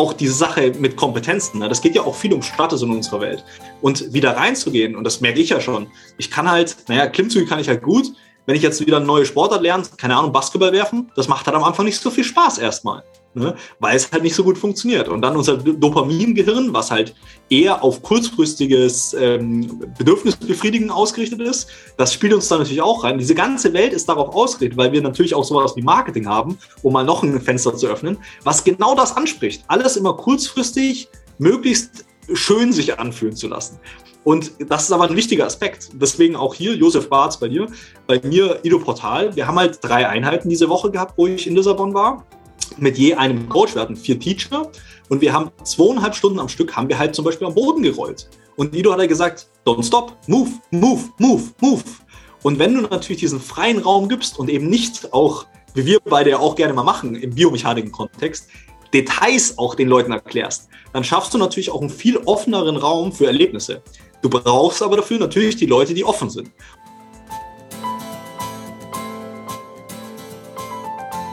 auch diese Sache mit Kompetenzen, ne? das geht ja auch viel um Status in unserer Welt. Und wieder reinzugehen, und das merke ich ja schon, ich kann halt, naja, Klimmzüge kann ich halt gut. Wenn ich jetzt wieder eine neue Sportart lerne, keine Ahnung, Basketball werfen, das macht halt am Anfang nicht so viel Spaß erstmal ne? weil es halt nicht so gut funktioniert. Und dann unser Dopamingehirn, was halt eher auf kurzfristiges ähm, Bedürfnisbefriedigen ausgerichtet ist, das spielt uns dann natürlich auch rein. Diese ganze Welt ist darauf ausgerichtet, weil wir natürlich auch sowas wie Marketing haben, um mal noch ein Fenster zu öffnen, was genau das anspricht. Alles immer kurzfristig, möglichst schön sich anfühlen zu lassen. Und das ist aber ein wichtiger Aspekt. Deswegen auch hier, Josef Barz bei dir, bei mir Ido Portal. Wir haben halt drei Einheiten diese Woche gehabt, wo ich in Lissabon war mit je einem Coach. Wir hatten vier Teacher und wir haben zweieinhalb Stunden am Stück haben wir halt zum Beispiel am Boden gerollt. Und Ido hat er gesagt, don't stop, move, move, move, move. Und wenn du natürlich diesen freien Raum gibst und eben nicht auch, wie wir beide ja auch gerne mal machen, im biomechanischen Kontext, Details auch den Leuten erklärst, dann schaffst du natürlich auch einen viel offeneren Raum für Erlebnisse. Du brauchst aber dafür natürlich die Leute, die offen sind.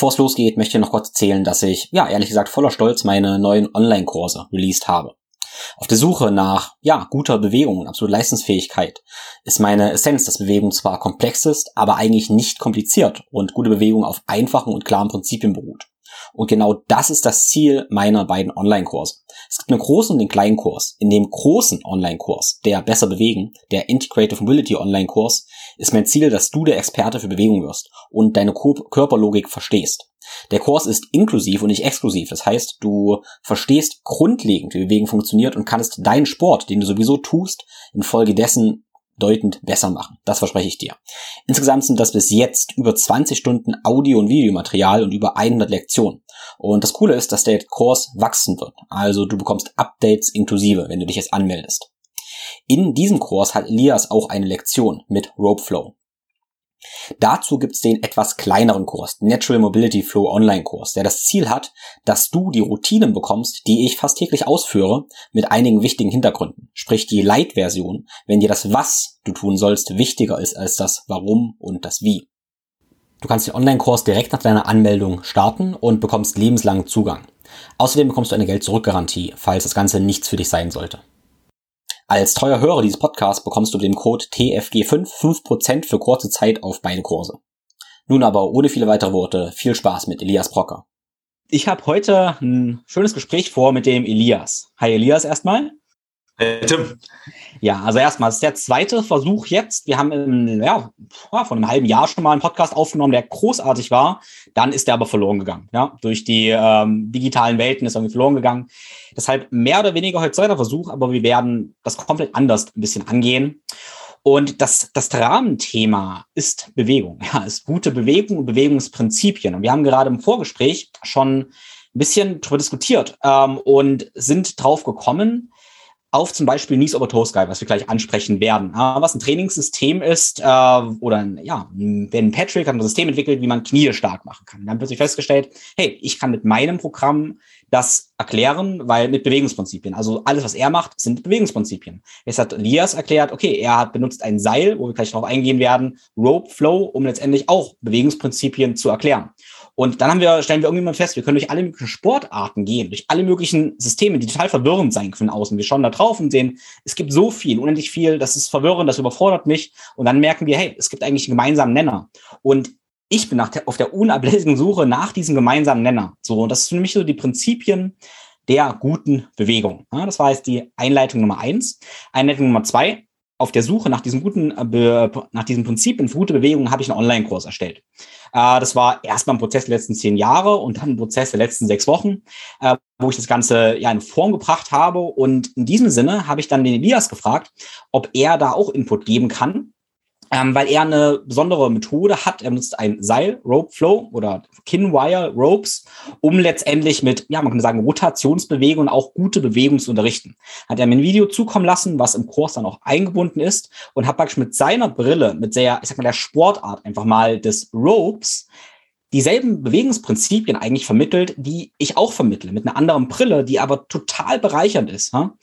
Bevor es losgeht, möchte ich noch kurz erzählen, dass ich, ja, ehrlich gesagt, voller Stolz meine neuen Online-Kurse released habe. Auf der Suche nach, ja, guter Bewegung und absoluter Leistungsfähigkeit ist meine Essenz, dass Bewegung zwar komplex ist, aber eigentlich nicht kompliziert und gute Bewegung auf einfachen und klaren Prinzipien beruht. Und genau das ist das Ziel meiner beiden Online-Kurse. Es gibt einen großen und einen kleinen Kurs. In dem großen Online-Kurs, der Besser bewegen, der Integrative Mobility Online-Kurs, ist mein Ziel, dass du der Experte für Bewegung wirst und deine Körperlogik verstehst. Der Kurs ist inklusiv und nicht exklusiv. Das heißt, du verstehst grundlegend, wie Bewegung funktioniert und kannst deinen Sport, den du sowieso tust, infolgedessen bedeutend besser machen. Das verspreche ich dir. Insgesamt sind das bis jetzt über 20 Stunden Audio- und Videomaterial und über 100 Lektionen. Und das Coole ist, dass der Kurs wachsen wird. Also du bekommst Updates inklusive, wenn du dich jetzt anmeldest. In diesem Kurs hat Elias auch eine Lektion mit Rope Flow. Dazu gibt's den etwas kleineren Kurs, Natural Mobility Flow Online Kurs, der das Ziel hat, dass du die Routinen bekommst, die ich fast täglich ausführe, mit einigen wichtigen Hintergründen. Sprich die Light-Version, wenn dir das Was du tun sollst wichtiger ist als das Warum und das Wie. Du kannst den Online-Kurs direkt nach deiner Anmeldung starten und bekommst lebenslangen Zugang. Außerdem bekommst du eine Geld-Zurück-Garantie, falls das Ganze nichts für dich sein sollte. Als treuer Hörer dieses Podcasts bekommst du den Code TFG5 5% für kurze Zeit auf beide Kurse. Nun aber ohne viele weitere Worte, viel Spaß mit Elias Brocker. Ich habe heute ein schönes Gespräch vor mit dem Elias. Hi Elias erstmal. Hey Tim. Ja, also erstmal, ist der zweite Versuch jetzt. Wir haben im, ja, vor einem halben Jahr schon mal einen Podcast aufgenommen, der großartig war. Dann ist der aber verloren gegangen. Ja, durch die ähm, digitalen Welten ist er irgendwie verloren gegangen. Deshalb mehr oder weniger heute zweiter Versuch, aber wir werden das komplett anders ein bisschen angehen. Und das, das Rahmenthema ist Bewegung. Ja, ist gute Bewegung und Bewegungsprinzipien. Und wir haben gerade im Vorgespräch schon ein bisschen darüber diskutiert ähm, und sind drauf gekommen, auf zum Beispiel Knees over Toe Sky, was wir gleich ansprechen werden. was ein Trainingssystem ist, äh, oder ein, ja, Ben Patrick hat ein System entwickelt, wie man Knie stark machen kann. Haben plötzlich festgestellt, hey, ich kann mit meinem Programm das erklären, weil mit Bewegungsprinzipien. Also alles, was er macht, sind Bewegungsprinzipien. Jetzt hat Elias erklärt, okay, er hat benutzt ein Seil, wo wir gleich darauf eingehen werden, Rope Flow, um letztendlich auch Bewegungsprinzipien zu erklären. Und dann haben wir, stellen wir irgendwie mal fest, wir können durch alle möglichen Sportarten gehen, durch alle möglichen Systeme, die total verwirrend sein können außen. Wir schauen da drauf und sehen, es gibt so viel, unendlich viel, das ist verwirrend, das überfordert mich. Und dann merken wir, hey, es gibt eigentlich einen gemeinsamen Nenner. Und ich bin der, auf der unablässigen Suche nach diesem gemeinsamen Nenner. So, und das sind für mich so die Prinzipien der guten Bewegung. Das war jetzt die Einleitung Nummer eins. Einleitung Nummer zwei. Auf der Suche nach diesen guten, äh, nach diesen Prinzipien für gute Bewegung habe ich einen Online-Kurs erstellt. Äh, das war erstmal ein Prozess der letzten zehn Jahre und dann ein Prozess der letzten sechs Wochen, äh, wo ich das Ganze ja in Form gebracht habe. Und in diesem Sinne habe ich dann den Elias gefragt, ob er da auch Input geben kann ähm, weil er eine besondere Methode hat. Er nutzt ein Seil, Rope Flow oder Kinwire Ropes, um letztendlich mit, ja, man kann sagen, Rotationsbewegungen auch gute Bewegungen zu unterrichten. Hat er mir ein Video zukommen lassen, was im Kurs dann auch eingebunden ist und hat praktisch mit seiner Brille, mit sehr, ich sag mal, der Sportart einfach mal des Ropes dieselben Bewegungsprinzipien eigentlich vermittelt, die ich auch vermittle, mit einer anderen Brille, die aber total bereichernd ist. Ha?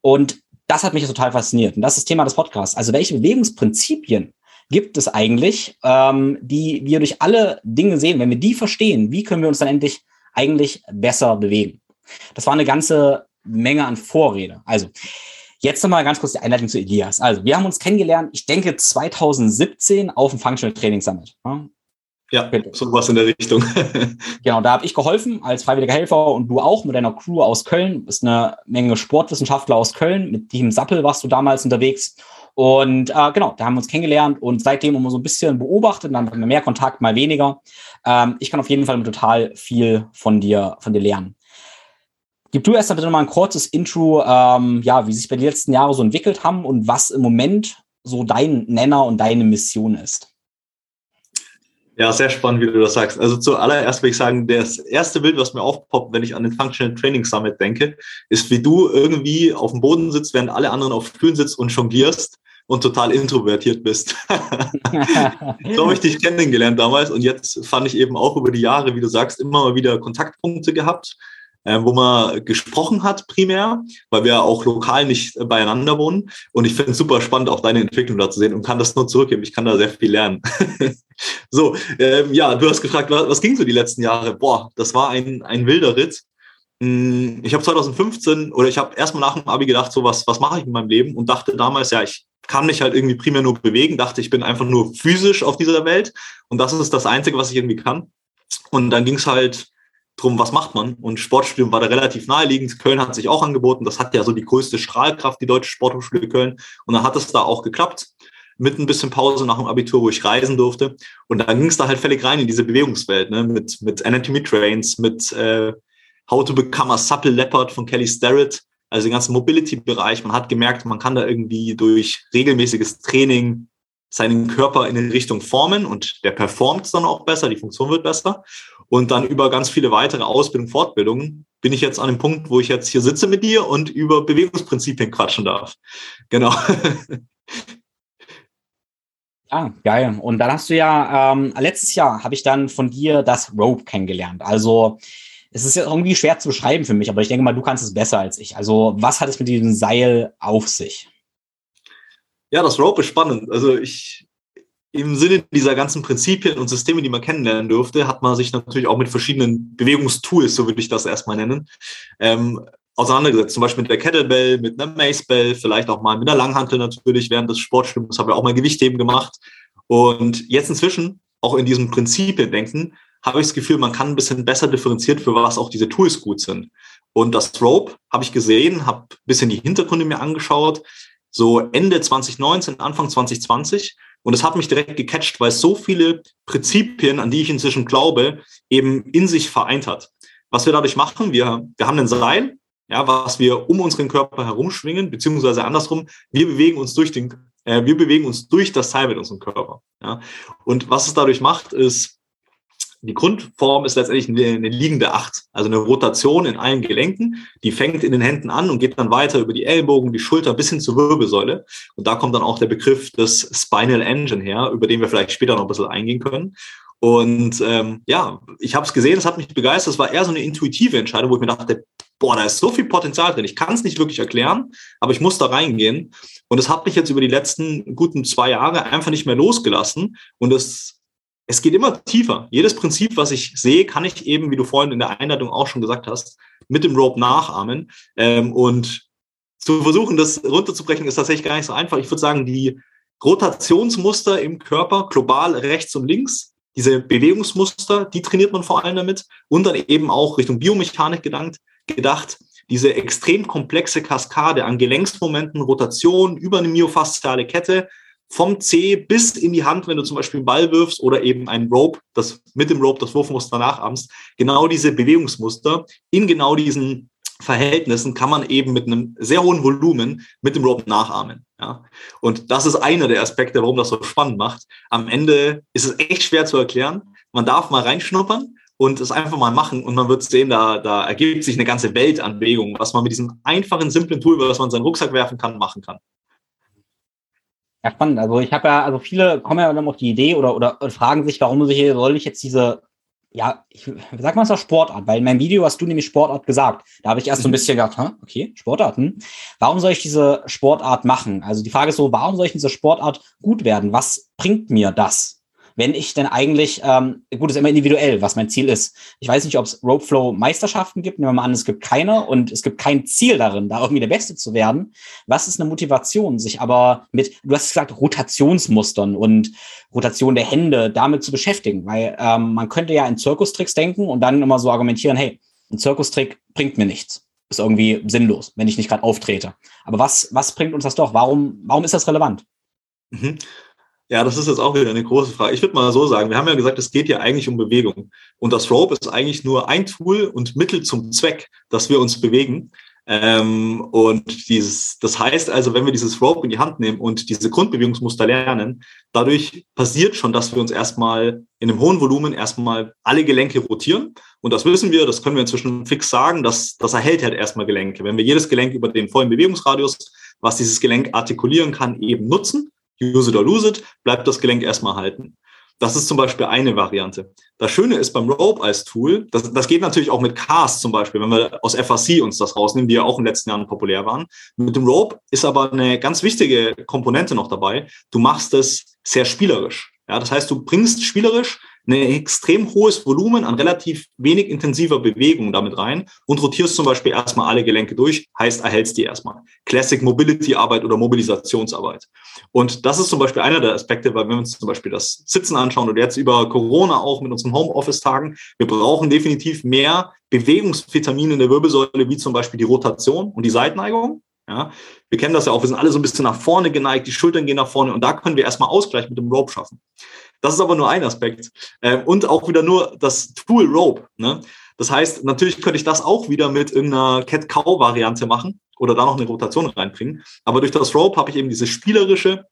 Und das hat mich total fasziniert. Und das ist das Thema des Podcasts. Also welche Bewegungsprinzipien gibt es eigentlich, ähm, die wir durch alle Dinge sehen. Wenn wir die verstehen, wie können wir uns dann endlich eigentlich besser bewegen? Das war eine ganze Menge an Vorrede. Also, jetzt nochmal ganz kurz die Einleitung zu Elias. Also, wir haben uns kennengelernt, ich denke 2017 auf dem Functional Training Summit. Ja, sowas in der Richtung. genau, da habe ich geholfen als freiwilliger Helfer und du auch mit deiner Crew aus Köln. Du bist eine Menge Sportwissenschaftler aus Köln. Mit Team Sappel warst du damals unterwegs. Und äh, genau, da haben wir uns kennengelernt und seitdem immer so ein bisschen beobachtet, dann haben wir mehr Kontakt, mal weniger. Ähm, ich kann auf jeden Fall total viel von dir, von dir lernen. Gib du erst bitte mal ein kurzes Intro, ähm, ja, wie sich bei den letzten Jahren so entwickelt haben und was im Moment so dein Nenner und deine Mission ist. Ja, sehr spannend, wie du das sagst. Also zuallererst will ich sagen, das erste Bild, was mir aufpoppt, wenn ich an den Functional Training Summit denke, ist, wie du irgendwie auf dem Boden sitzt, während alle anderen auf Stühlen sitzen und jonglierst und total introvertiert bist. so habe ich dich kennengelernt damals und jetzt fand ich eben auch über die Jahre, wie du sagst, immer mal wieder Kontaktpunkte gehabt, äh, wo man gesprochen hat primär, weil wir auch lokal nicht beieinander wohnen. Und ich finde es super spannend, auch deine Entwicklung da zu sehen und kann das nur zurückgeben. Ich kann da sehr viel lernen. so, ähm, ja, du hast gefragt, was, was ging so die letzten Jahre? Boah, das war ein, ein wilder Ritt. Hm, ich habe 2015 oder ich habe erstmal nach dem Abi gedacht, so was, was mache ich in meinem Leben und dachte damals, ja, ich kann mich halt irgendwie primär nur bewegen, dachte, ich bin einfach nur physisch auf dieser Welt und das ist das Einzige, was ich irgendwie kann. Und dann ging es halt drum, was macht man? Und Sportstudium war da relativ naheliegend. Köln hat sich auch angeboten. Das hat ja so die größte Strahlkraft, die Deutsche Sporthochschule Köln. Und dann hat es da auch geklappt. Mit ein bisschen Pause nach dem Abitur, wo ich reisen durfte. Und dann ging es da halt völlig rein in diese Bewegungswelt, ne? mit, mit Anatomy Trains, mit äh, How to Become a Supple Leopard von Kelly Starrett also den ganzen Mobility-Bereich. Man hat gemerkt, man kann da irgendwie durch regelmäßiges Training seinen Körper in eine Richtung formen und der performt dann auch besser, die Funktion wird besser. Und dann über ganz viele weitere Ausbildungen, Fortbildungen bin ich jetzt an dem Punkt, wo ich jetzt hier sitze mit dir und über Bewegungsprinzipien quatschen darf. Genau. Ja, geil. Und dann hast du ja, ähm, letztes Jahr habe ich dann von dir das Rope kennengelernt. Also es ist ja irgendwie schwer zu beschreiben für mich, aber ich denke mal, du kannst es besser als ich. Also, was hat es mit diesem Seil auf sich? Ja, das Rope ist spannend. Also ich, im Sinne dieser ganzen Prinzipien und Systeme, die man kennenlernen durfte, hat man sich natürlich auch mit verschiedenen Bewegungstools, so würde ich das erstmal nennen, ähm, auseinandergesetzt. Zum Beispiel mit der Kettlebell, mit einer Macebell, vielleicht auch mal mit einer Langhantel natürlich während des Sportstudiums, habe ich auch mal Gewichtheben gemacht. Und jetzt inzwischen, auch in diesem Prinzipien denken, habe ich das Gefühl, man kann ein bisschen besser differenziert, für was auch diese Tools gut sind. Und das Rope habe ich gesehen, habe ein bisschen die Hintergründe mir angeschaut, so Ende 2019, Anfang 2020. Und es hat mich direkt gecatcht, weil es so viele Prinzipien, an die ich inzwischen glaube, eben in sich vereint hat. Was wir dadurch machen, wir, wir haben ein Seil, ja, was wir um unseren Körper herumschwingen, beziehungsweise andersrum, wir bewegen uns durch den, äh, wir bewegen uns durch das Seil mit unserem Körper. Ja. Und was es dadurch macht, ist, die Grundform ist letztendlich eine, eine, liegende Acht, also eine Rotation in allen Gelenken. Die fängt in den Händen an und geht dann weiter über die Ellbogen, die Schulter bis hin zur Wirbelsäule. Und da kommt dann auch der Begriff des Spinal Engine her, über den wir vielleicht später noch ein bisschen eingehen können. Und ähm, ja, ich habe es gesehen, es hat mich begeistert. Es war eher so eine intuitive Entscheidung, wo ich mir dachte, boah, da ist so viel Potenzial drin. Ich kann es nicht wirklich erklären, aber ich muss da reingehen. Und es hat mich jetzt über die letzten guten zwei Jahre einfach nicht mehr losgelassen. Und es es geht immer tiefer. Jedes Prinzip, was ich sehe, kann ich eben, wie du vorhin in der Einleitung auch schon gesagt hast, mit dem Rope nachahmen. Ähm, und zu versuchen, das runterzubrechen, ist tatsächlich gar nicht so einfach. Ich würde sagen, die Rotationsmuster im Körper, global rechts und links, diese Bewegungsmuster, die trainiert man vor allem damit. Und dann eben auch Richtung Biomechanik gedankt, gedacht, diese extrem komplexe Kaskade an Gelenksmomenten, Rotation über eine myofasziale Kette, vom C bis in die Hand, wenn du zum Beispiel einen Ball wirfst oder eben ein Rope, das mit dem Rope das Wurfmuster nachahmst, genau diese Bewegungsmuster in genau diesen Verhältnissen kann man eben mit einem sehr hohen Volumen mit dem Rope nachahmen. Ja? Und das ist einer der Aspekte, warum das so spannend macht. Am Ende ist es echt schwer zu erklären. Man darf mal reinschnuppern und es einfach mal machen und man wird sehen, da, da ergibt sich eine ganze Welt an Bewegungen, was man mit diesem einfachen, simplen Tool, was man in seinen Rucksack werfen kann, machen kann. Ja, spannend. Also ich habe ja, also viele kommen ja dann auf die Idee oder, oder fragen sich, warum soll ich jetzt diese ja, ich sag mal es Sportart, weil in meinem Video hast du nämlich Sportart gesagt. Da habe ich erst so ein mhm. bisschen gedacht, hm, okay, Sportarten. Warum soll ich diese Sportart machen? Also die Frage ist so, warum soll ich in dieser Sportart gut werden? Was bringt mir das? Wenn ich denn eigentlich, ähm, gut, ist immer individuell, was mein Ziel ist. Ich weiß nicht, ob es Ropeflow Meisterschaften gibt. Nehmen wir mal an, es gibt keine und es gibt kein Ziel darin, da irgendwie der Beste zu werden. Was ist eine Motivation, sich aber mit, du hast gesagt, Rotationsmustern und Rotation der Hände damit zu beschäftigen? Weil ähm, man könnte ja in Zirkustricks denken und dann immer so argumentieren, hey, ein Zirkustrick bringt mir nichts. Ist irgendwie sinnlos, wenn ich nicht gerade auftrete. Aber was, was bringt uns das doch? Warum, warum ist das relevant? Mhm. Ja, das ist jetzt auch wieder eine große Frage. Ich würde mal so sagen, wir haben ja gesagt, es geht ja eigentlich um Bewegung. Und das Rope ist eigentlich nur ein Tool und Mittel zum Zweck, dass wir uns bewegen. Ähm, und dieses, das heißt also, wenn wir dieses Rope in die Hand nehmen und diese Grundbewegungsmuster lernen, dadurch passiert schon, dass wir uns erstmal in einem hohen Volumen erstmal alle Gelenke rotieren. Und das wissen wir, das können wir inzwischen fix sagen, dass das erhält halt erstmal Gelenke. Wenn wir jedes Gelenk über den vollen Bewegungsradius, was dieses Gelenk artikulieren kann, eben nutzen, use it or lose it, bleibt das Gelenk erstmal halten. Das ist zum Beispiel eine Variante. Das Schöne ist beim Rope als Tool, das, das geht natürlich auch mit Cast zum Beispiel, wenn wir aus FRC uns das rausnehmen, die ja auch in den letzten Jahren populär waren. Mit dem Rope ist aber eine ganz wichtige Komponente noch dabei. Du machst es sehr spielerisch. Ja, das heißt, du bringst spielerisch ein extrem hohes Volumen an relativ wenig intensiver Bewegung damit rein und rotierst zum Beispiel erstmal alle Gelenke durch, heißt erhältst die erstmal. Classic Mobility Arbeit oder Mobilisationsarbeit. Und das ist zum Beispiel einer der Aspekte, weil wenn wir uns zum Beispiel das Sitzen anschauen oder jetzt über Corona auch mit unseren Homeoffice-Tagen, wir brauchen definitiv mehr Bewegungsvitamine in der Wirbelsäule, wie zum Beispiel die Rotation und die Seitneigung. Ja, wir kennen das ja auch, wir sind alle so ein bisschen nach vorne geneigt, die Schultern gehen nach vorne und da können wir erstmal Ausgleich mit dem Rope schaffen. Das ist aber nur ein Aspekt. Ähm, und auch wieder nur das Tool Rope. Ne? Das heißt, natürlich könnte ich das auch wieder mit irgendeiner Cat-Cow-Variante machen oder da noch eine Rotation reinbringen. Aber durch das Rope habe ich eben diese spielerische,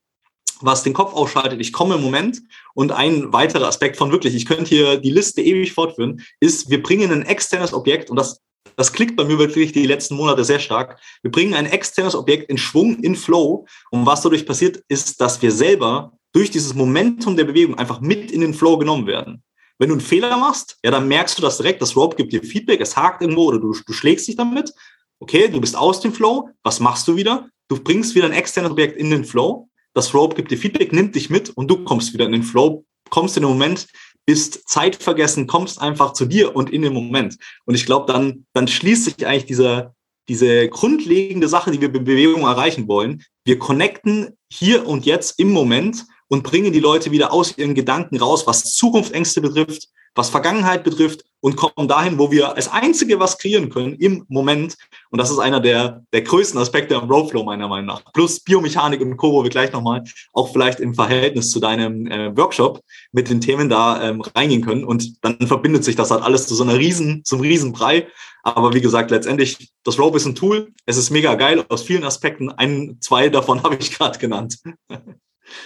was den Kopf ausschaltet. Ich komme im Moment. Und ein weiterer Aspekt von wirklich, ich könnte hier die Liste ewig fortführen, ist, wir bringen ein externes Objekt und das das klickt bei mir wirklich die letzten Monate sehr stark. Wir bringen ein externes Objekt in Schwung, in Flow. Und was dadurch passiert, ist, dass wir selber durch dieses Momentum der Bewegung einfach mit in den Flow genommen werden. Wenn du einen Fehler machst, ja, dann merkst du das direkt. Das Rope gibt dir Feedback, es hakt irgendwo oder du, du schlägst dich damit. Okay, du bist aus dem Flow. Was machst du wieder? Du bringst wieder ein externes Objekt in den Flow. Das Rope gibt dir Feedback, nimmt dich mit und du kommst wieder in den Flow, kommst in den Moment, bist zeitvergessen, kommst einfach zu dir und in den Moment. Und ich glaube, dann, dann schließt sich eigentlich dieser, diese grundlegende Sache, die wir mit Bewegung erreichen wollen. Wir connecten hier und jetzt im Moment und bringen die Leute wieder aus ihren Gedanken raus, was Zukunftsängste betrifft, was Vergangenheit betrifft und kommen dahin, wo wir als Einzige was kreieren können im Moment. Und das ist einer der, der größten Aspekte am Roadflow meiner Meinung nach. Plus Biomechanik und Co., wo wir gleich nochmal auch vielleicht im Verhältnis zu deinem äh, Workshop mit den Themen da ähm, reingehen können. Und dann verbindet sich das halt alles zu so einer riesen, zum Riesenbrei. Aber wie gesagt, letztendlich, das Rope ist ein Tool. Es ist mega geil aus vielen Aspekten. Ein, zwei davon habe ich gerade genannt.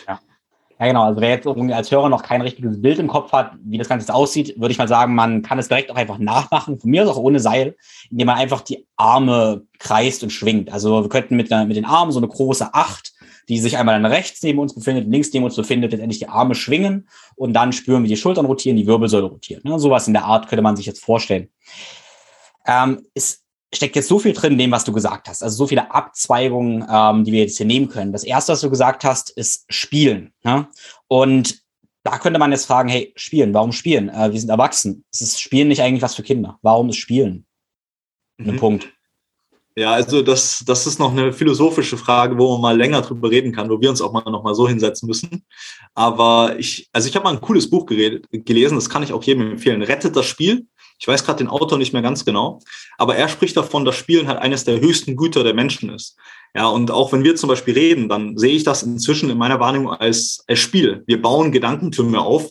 Ja. Ja, genau. Also wer jetzt als Hörer noch kein richtiges Bild im Kopf hat, wie das Ganze jetzt aussieht, würde ich mal sagen, man kann es direkt auch einfach nachmachen. Von mir aus auch ohne Seil, indem man einfach die Arme kreist und schwingt. Also wir könnten mit, mit den Armen so eine große Acht, die sich einmal dann rechts neben uns befindet, links neben uns befindet, letztendlich die Arme schwingen und dann spüren, wie die Schultern rotieren, die Wirbelsäule rotiert. Ne? Sowas in der Art könnte man sich jetzt vorstellen. Ähm, ist steckt jetzt so viel drin in dem, was du gesagt hast. Also so viele Abzweigungen, ähm, die wir jetzt hier nehmen können. Das erste, was du gesagt hast, ist Spielen. Ne? Und da könnte man jetzt fragen, hey, Spielen, warum Spielen? Äh, wir sind erwachsen. Es ist Spielen nicht eigentlich was für Kinder. Warum ist Spielen? Mhm. Ein Punkt. Ja, also das, das ist noch eine philosophische Frage, wo man mal länger drüber reden kann, wo wir uns auch mal noch mal so hinsetzen müssen. Aber ich, also ich habe mal ein cooles Buch geredet, gelesen, das kann ich auch jedem empfehlen. Rettet das Spiel ich weiß gerade den Autor nicht mehr ganz genau, aber er spricht davon, dass Spielen halt eines der höchsten Güter der Menschen ist. Ja, und auch wenn wir zum Beispiel reden, dann sehe ich das inzwischen in meiner Wahrnehmung als, als Spiel. Wir bauen Gedankentürme auf.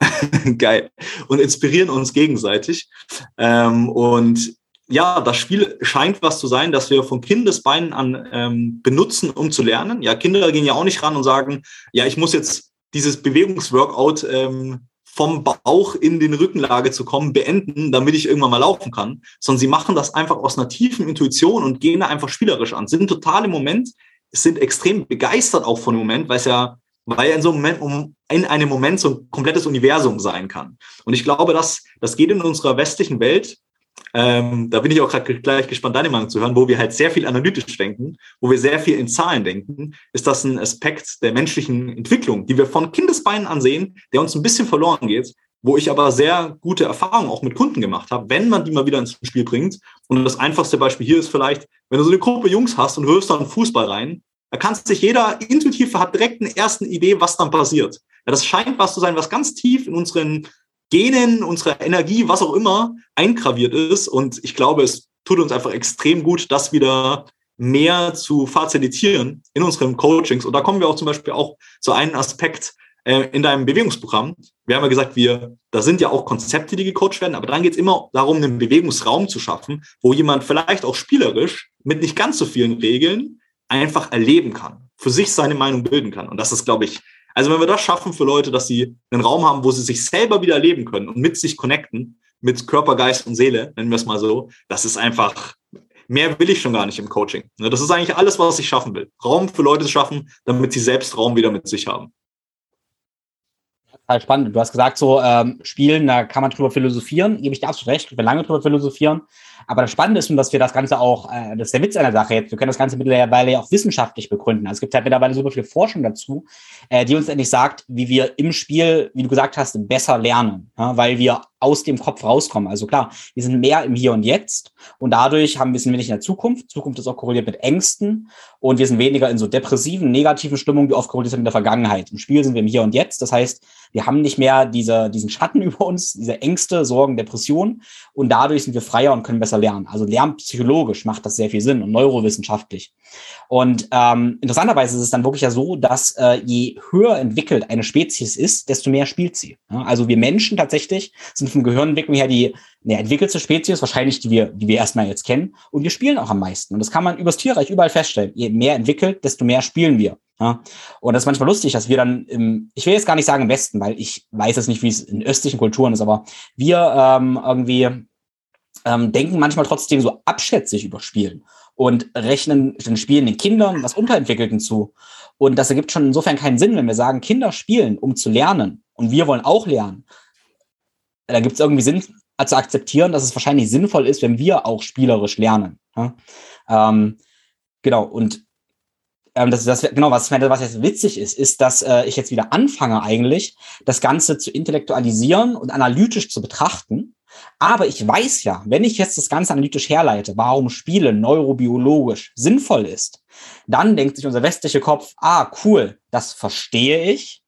Geil. Und inspirieren uns gegenseitig. Ähm, und ja, das Spiel scheint was zu sein, das wir von Kindesbeinen an ähm, benutzen, um zu lernen. Ja, Kinder gehen ja auch nicht ran und sagen, ja, ich muss jetzt dieses Bewegungsworkout ähm, vom Bauch in den Rückenlage zu kommen, beenden, damit ich irgendwann mal laufen kann, sondern sie machen das einfach aus einer tiefen Intuition und gehen da einfach spielerisch an, sind total im Moment, sind extrem begeistert auch von dem Moment, weil es ja, weil in so einem Moment, in einem Moment so ein komplettes Universum sein kann. Und ich glaube, dass das geht in unserer westlichen Welt ähm, da bin ich auch gerade gleich gespannt, deine Meinung zu hören, wo wir halt sehr viel analytisch denken, wo wir sehr viel in Zahlen denken, ist das ein Aspekt der menschlichen Entwicklung, die wir von Kindesbeinen ansehen, der uns ein bisschen verloren geht, wo ich aber sehr gute Erfahrungen auch mit Kunden gemacht habe, wenn man die mal wieder ins Spiel bringt. Und das einfachste Beispiel hier ist vielleicht, wenn du so eine Gruppe Jungs hast und wirfst dann Fußball rein, da kann sich jeder intuitiv hat direkt eine erste Idee, was dann passiert. Ja, das scheint was zu sein, was ganz tief in unseren Genen, unserer Energie, was auch immer, eingraviert ist. Und ich glaube, es tut uns einfach extrem gut, das wieder mehr zu facilitieren in unseren Coachings. Und da kommen wir auch zum Beispiel auch zu einem Aspekt äh, in deinem Bewegungsprogramm. Wir haben ja gesagt, wir, da sind ja auch Konzepte, die gecoacht werden, aber dann geht es immer darum, einen Bewegungsraum zu schaffen, wo jemand vielleicht auch spielerisch mit nicht ganz so vielen Regeln einfach erleben kann, für sich seine Meinung bilden kann. Und das ist, glaube ich, also wenn wir das schaffen für Leute, dass sie einen Raum haben, wo sie sich selber wieder erleben können und mit sich connecten, mit Körper, Geist und Seele, nennen wir es mal so, das ist einfach, mehr will ich schon gar nicht im Coaching. Ne, das ist eigentlich alles, was ich schaffen will. Raum für Leute zu schaffen, damit sie selbst Raum wieder mit sich haben. Total spannend. Du hast gesagt, so ähm, Spielen, da kann man drüber philosophieren. Gebe ich dir absolut recht, wir lange drüber philosophieren. Aber das Spannende ist, dass wir das Ganze auch, äh, das ist der Witz einer Sache jetzt, wir können das Ganze mittlerweile ja auch wissenschaftlich begründen. Also es gibt halt mittlerweile super viel Forschung dazu, äh, die uns endlich sagt, wie wir im Spiel, wie du gesagt hast, besser lernen, ja, weil wir aus dem Kopf rauskommen. Also klar, wir sind mehr im Hier und Jetzt und dadurch haben wir sind wenig in der Zukunft. Zukunft ist auch korreliert mit Ängsten und wir sind weniger in so depressiven, negativen Stimmungen, die oft korreliert sind mit der Vergangenheit. Im Spiel sind wir im Hier und Jetzt. Das heißt, wir haben nicht mehr diese, diesen Schatten über uns, diese Ängste, Sorgen, Depressionen und dadurch sind wir freier und können besser lernen. Also lernpsychologisch macht das sehr viel Sinn und neurowissenschaftlich. Und ähm, interessanterweise ist es dann wirklich ja so, dass äh, je höher entwickelt eine Spezies ist, desto mehr spielt sie. Ja, also wir Menschen tatsächlich sind vom Gehirnentwicklung her die eine entwickelte Spezies, wahrscheinlich die wir, die wir erstmal jetzt kennen. Und wir spielen auch am meisten. Und das kann man übers Tierreich überall feststellen. Je mehr entwickelt, desto mehr spielen wir. Ja? Und das ist manchmal lustig, dass wir dann im, ich will jetzt gar nicht sagen im Westen, weil ich weiß jetzt nicht, wie es in östlichen Kulturen ist, aber wir ähm, irgendwie ähm, denken manchmal trotzdem so abschätzig über Spielen und rechnen den Spielen den Kindern was Unterentwickelten zu. Und das ergibt schon insofern keinen Sinn, wenn wir sagen, Kinder spielen, um zu lernen und wir wollen auch lernen. Da gibt es irgendwie Sinn zu akzeptieren, dass es wahrscheinlich sinnvoll ist, wenn wir auch spielerisch lernen. Ja? Ähm, genau, und ähm, das, das, genau, was, was jetzt witzig ist, ist, dass äh, ich jetzt wieder anfange eigentlich, das Ganze zu intellektualisieren und analytisch zu betrachten aber ich weiß ja, wenn ich jetzt das Ganze analytisch herleite, warum Spielen neurobiologisch sinnvoll ist, dann denkt sich unser westlicher Kopf, ah, cool, das verstehe ich.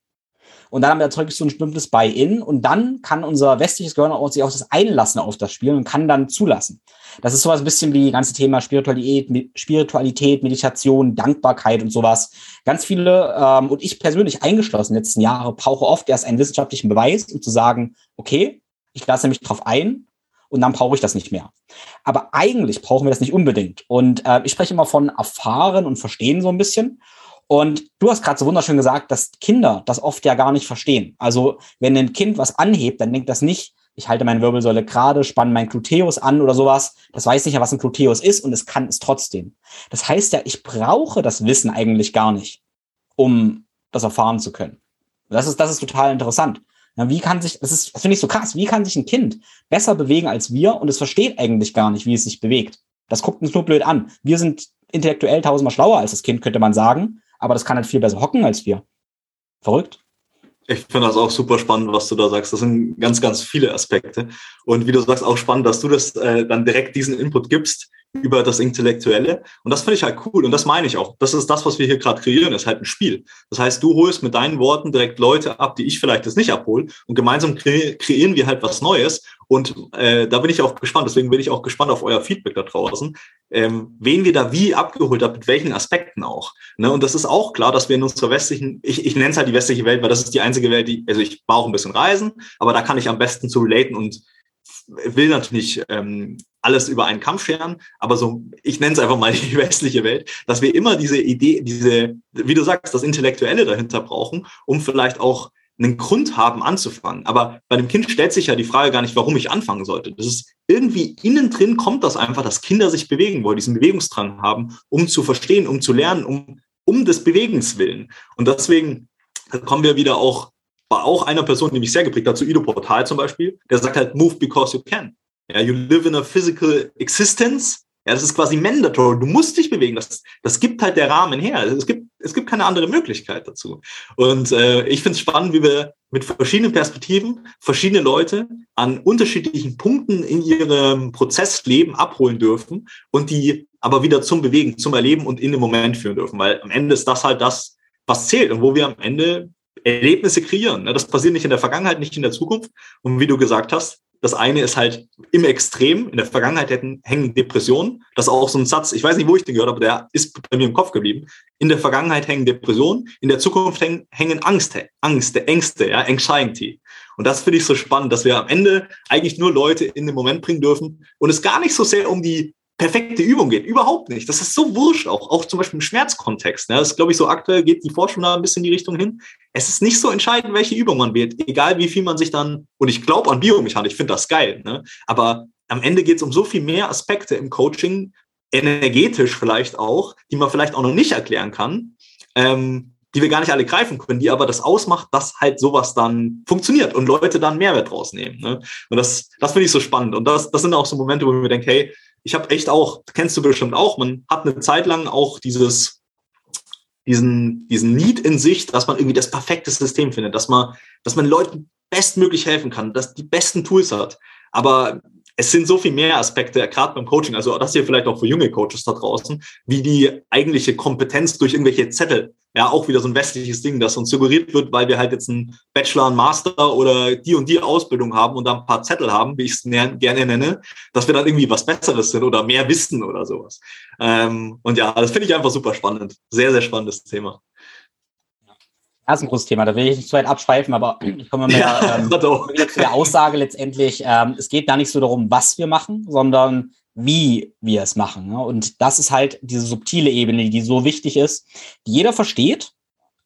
Und dann erzeuge ich so ein bestimmtes Buy-in und dann kann unser westliches Gehirn auch sich auf das einlassen auf das Spiel und kann dann zulassen. Das ist sowas ein bisschen wie das ganze Thema Spiritualität, Spiritualität, Meditation, Dankbarkeit und sowas. Ganz viele, ähm, und ich persönlich eingeschlossen, letzten Jahre, brauche oft erst einen wissenschaftlichen Beweis, um zu sagen, okay, ich lasse mich drauf ein und dann brauche ich das nicht mehr. Aber eigentlich brauchen wir das nicht unbedingt. Und äh, ich spreche immer von erfahren und verstehen so ein bisschen. Und du hast gerade so wunderschön gesagt, dass Kinder das oft ja gar nicht verstehen. Also wenn ein Kind was anhebt, dann denkt das nicht, ich halte meine Wirbelsäule gerade, spanne mein Gluteus an oder sowas. Das weiß nicht ja, was ein Gluteus ist und es kann es trotzdem. Das heißt ja, ich brauche das Wissen eigentlich gar nicht, um das erfahren zu können. Das ist, das ist total interessant. Wie kann sich, das ist, das finde ich so krass, wie kann sich ein Kind besser bewegen als wir und es versteht eigentlich gar nicht, wie es sich bewegt. Das guckt uns nur blöd an. Wir sind intellektuell tausendmal schlauer als das Kind, könnte man sagen, aber das kann halt viel besser hocken als wir. Verrückt. Ich finde das auch super spannend, was du da sagst. Das sind ganz, ganz viele Aspekte. Und wie du sagst, auch spannend, dass du das äh, dann direkt diesen Input gibst, über das Intellektuelle. Und das finde ich halt cool. Und das meine ich auch. Das ist das, was wir hier gerade kreieren, ist halt ein Spiel. Das heißt, du holst mit deinen Worten direkt Leute ab, die ich vielleicht jetzt nicht abhole. Und gemeinsam kre kreieren wir halt was Neues. Und äh, da bin ich auch gespannt. Deswegen bin ich auch gespannt auf euer Feedback da draußen. Ähm, wen wir da wie abgeholt haben, mit welchen Aspekten auch. Ne? Und das ist auch klar, dass wir in unserer westlichen, ich, ich nenne es halt die westliche Welt, weil das ist die einzige Welt, die, also ich war auch ein bisschen reisen, aber da kann ich am besten zu relaten und will natürlich ähm, alles über einen Kampf scheren, aber so, ich nenne es einfach mal die westliche Welt, dass wir immer diese Idee, diese, wie du sagst, das Intellektuelle dahinter brauchen, um vielleicht auch einen Grund haben anzufangen. Aber bei dem Kind stellt sich ja die Frage gar nicht, warum ich anfangen sollte. Das ist irgendwie innen drin kommt das einfach, dass Kinder sich bewegen wollen, diesen Bewegungsdrang haben, um zu verstehen, um zu lernen, um, um des Bewegens willen. Und deswegen kommen wir wieder auch bei auch einer Person, die mich sehr geprägt hat, zu Ido Portal zum Beispiel, der sagt halt, move because you can. Ja, you live in a physical existence. Ja, das ist quasi mandatory. Du musst dich bewegen. Das, das gibt halt der Rahmen her. Es gibt, es gibt keine andere Möglichkeit dazu. Und äh, ich finde es spannend, wie wir mit verschiedenen Perspektiven verschiedene Leute an unterschiedlichen Punkten in ihrem Prozessleben abholen dürfen und die aber wieder zum Bewegen, zum Erleben und in den Moment führen dürfen. Weil am Ende ist das halt das, was zählt und wo wir am Ende Erlebnisse kreieren. Das passiert nicht in der Vergangenheit, nicht in der Zukunft. Und wie du gesagt hast, das eine ist halt im Extrem. In der Vergangenheit hätten, hängen Depressionen. Das ist auch so ein Satz, ich weiß nicht, wo ich den gehört habe, der ist bei mir im Kopf geblieben. In der Vergangenheit hängen Depressionen, in der Zukunft hängen, hängen Angst, Angst, Ängste, ja, Anxiety. Und das finde ich so spannend, dass wir am Ende eigentlich nur Leute in den Moment bringen dürfen und es gar nicht so sehr um die perfekte Übung geht. Überhaupt nicht. Das ist so wurscht auch. Auch zum Beispiel im Schmerzkontext. Ne? Das ist, glaube ich, so aktuell geht die Forschung da ein bisschen in die Richtung hin. Es ist nicht so entscheidend, welche Übung man wählt. Egal wie viel man sich dann, und ich glaube an Biomechanik, ich finde das geil. Ne? Aber am Ende geht es um so viel mehr Aspekte im Coaching, energetisch vielleicht auch, die man vielleicht auch noch nicht erklären kann. Ähm, die wir gar nicht alle greifen können, die aber das ausmacht, dass halt sowas dann funktioniert und Leute dann Mehrwert rausnehmen. Ne? Und das, das finde ich so spannend. Und das, das sind auch so Momente, wo mir denke, hey, ich habe echt auch, kennst du bestimmt auch, man hat eine Zeit lang auch dieses, diesen, diesen Need in sich, dass man irgendwie das perfekte System findet, dass man, dass man Leuten bestmöglich helfen kann, dass die besten Tools hat. Aber es sind so viel mehr Aspekte, gerade beim Coaching, also das hier vielleicht auch für junge Coaches da draußen, wie die eigentliche Kompetenz durch irgendwelche Zettel. Ja, auch wieder so ein westliches Ding, das uns suggeriert wird, weil wir halt jetzt einen Bachelor, einen Master oder die und die Ausbildung haben und da ein paar Zettel haben, wie ich es gerne nenne, dass wir dann irgendwie was Besseres sind oder mehr wissen oder sowas. Ähm, und ja, das finde ich einfach super spannend. Sehr, sehr spannendes Thema. Das ist ein großes Thema, da will ich nicht zu weit abschweifen, aber ich komme mehr ja, ähm, wieder zu der Aussage letztendlich, ähm, es geht gar nicht so darum, was wir machen, sondern wie wir es machen. Ne? Und das ist halt diese subtile Ebene, die so wichtig ist, die jeder versteht,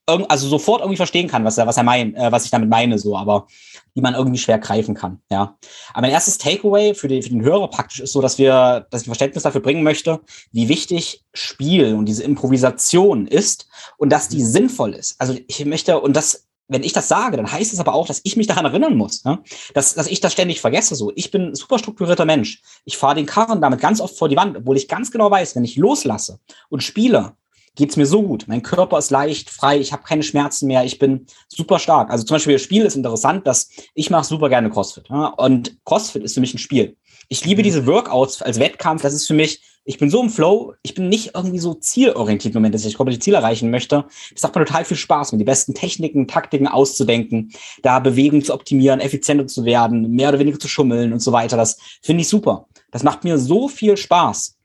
also sofort irgendwie verstehen kann, was er, was er meint, äh, was ich damit meine, so, aber die man irgendwie schwer greifen kann, ja. Aber mein erstes Takeaway für den, für den Hörer praktisch ist so, dass wir, dass ich Verständnis dafür bringen möchte, wie wichtig Spiel und diese Improvisation ist und dass die sinnvoll ist. Also ich möchte, und das wenn ich das sage, dann heißt es aber auch, dass ich mich daran erinnern muss, ne? dass, dass ich das ständig vergesse. So, ich bin ein super strukturierter Mensch. Ich fahre den Karren damit ganz oft vor die Wand, obwohl ich ganz genau weiß, wenn ich loslasse und spiele, geht's mir so gut. Mein Körper ist leicht, frei, ich habe keine Schmerzen mehr, ich bin super stark. Also zum Beispiel das Spiel ist interessant, dass ich mache super gerne CrossFit. Ja? Und CrossFit ist für mich ein Spiel. Ich liebe mhm. diese Workouts als Wettkampf. Das ist für mich, ich bin so im Flow, ich bin nicht irgendwie so zielorientiert im Moment, dass ich komplett Ziel erreichen möchte. Das macht mir total viel Spaß, mir die besten Techniken, Taktiken auszudenken, da Bewegung zu optimieren, effizienter zu werden, mehr oder weniger zu schummeln und so weiter. Das finde ich super. Das macht mir so viel Spaß.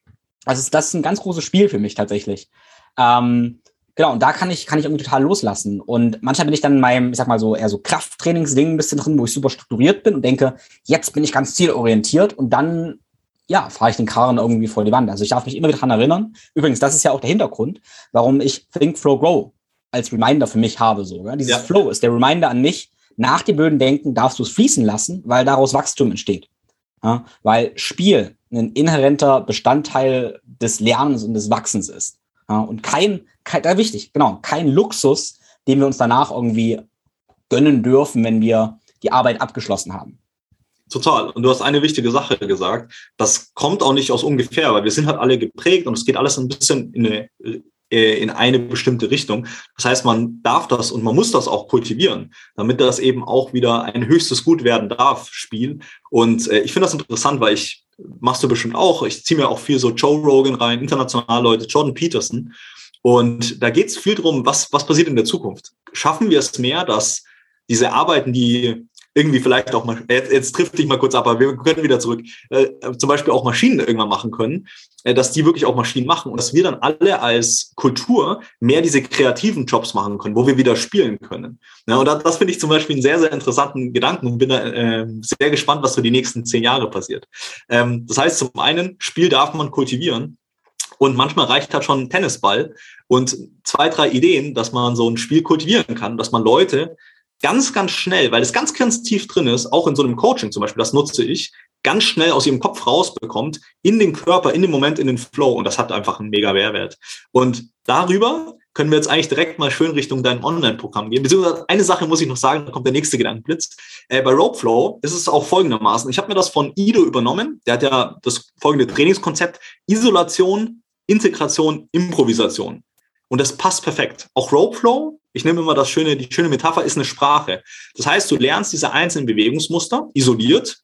Also das ist ein ganz großes Spiel für mich tatsächlich. Ähm, genau, und da kann ich, kann ich irgendwie total loslassen. Und manchmal bin ich dann in meinem, ich sag mal so, eher so Krafttrainingsding ein bisschen drin, wo ich super strukturiert bin und denke, jetzt bin ich ganz zielorientiert und dann, ja, fahre ich den Karren irgendwie vor die Wand. Also ich darf mich immer wieder daran erinnern. Übrigens, das ist ja auch der Hintergrund, warum ich Think, Flow, Grow als Reminder für mich habe. So, ja? Dieses ja. Flow ist der Reminder an mich, nach dem blöden Denken darfst du es fließen lassen, weil daraus Wachstum entsteht. Ja? Weil Spiel ein inhärenter Bestandteil des Lernens und des Wachsens ist. Ja, und kein, kein, da wichtig, genau, kein Luxus, den wir uns danach irgendwie gönnen dürfen, wenn wir die Arbeit abgeschlossen haben. Total. Und du hast eine wichtige Sache gesagt. Das kommt auch nicht aus ungefähr, weil wir sind halt alle geprägt und es geht alles ein bisschen in eine, äh, in eine bestimmte Richtung. Das heißt, man darf das und man muss das auch kultivieren, damit das eben auch wieder ein höchstes Gut werden darf, Spiel. Und äh, ich finde das interessant, weil ich machst du bestimmt auch. Ich ziehe mir auch viel so Joe Rogan rein, international Leute, Jordan Peterson. Und da geht es viel drum, was, was passiert in der Zukunft. Schaffen wir es mehr, dass diese Arbeiten, die irgendwie vielleicht auch mal, jetzt, jetzt trifft dich mal kurz ab, aber wir können wieder zurück, äh, zum Beispiel auch Maschinen irgendwann machen können, äh, dass die wirklich auch Maschinen machen und dass wir dann alle als Kultur mehr diese kreativen Jobs machen können, wo wir wieder spielen können. Ja, und das, das finde ich zum Beispiel einen sehr, sehr interessanten Gedanken und bin da äh, sehr gespannt, was so die nächsten zehn Jahre passiert. Ähm, das heißt, zum einen, Spiel darf man kultivieren, und manchmal reicht halt schon ein Tennisball und zwei, drei Ideen, dass man so ein Spiel kultivieren kann, dass man Leute ganz, ganz schnell, weil es ganz, ganz tief drin ist, auch in so einem Coaching zum Beispiel, das nutze ich, ganz schnell aus ihrem Kopf rausbekommt, in den Körper, in den Moment, in den Flow. Und das hat einfach einen mega Mehrwert. Und darüber können wir jetzt eigentlich direkt mal schön Richtung dein Online-Programm gehen. Beziehungsweise eine Sache muss ich noch sagen, da kommt der nächste Gedankenblitz. Äh, bei Ropeflow ist es auch folgendermaßen. Ich habe mir das von Ido übernommen. Der hat ja das folgende Trainingskonzept. Isolation, Integration, Improvisation. Und das passt perfekt. Auch Ropeflow ich nehme immer das schöne, die schöne Metapher ist eine Sprache. Das heißt, du lernst diese einzelnen Bewegungsmuster isoliert.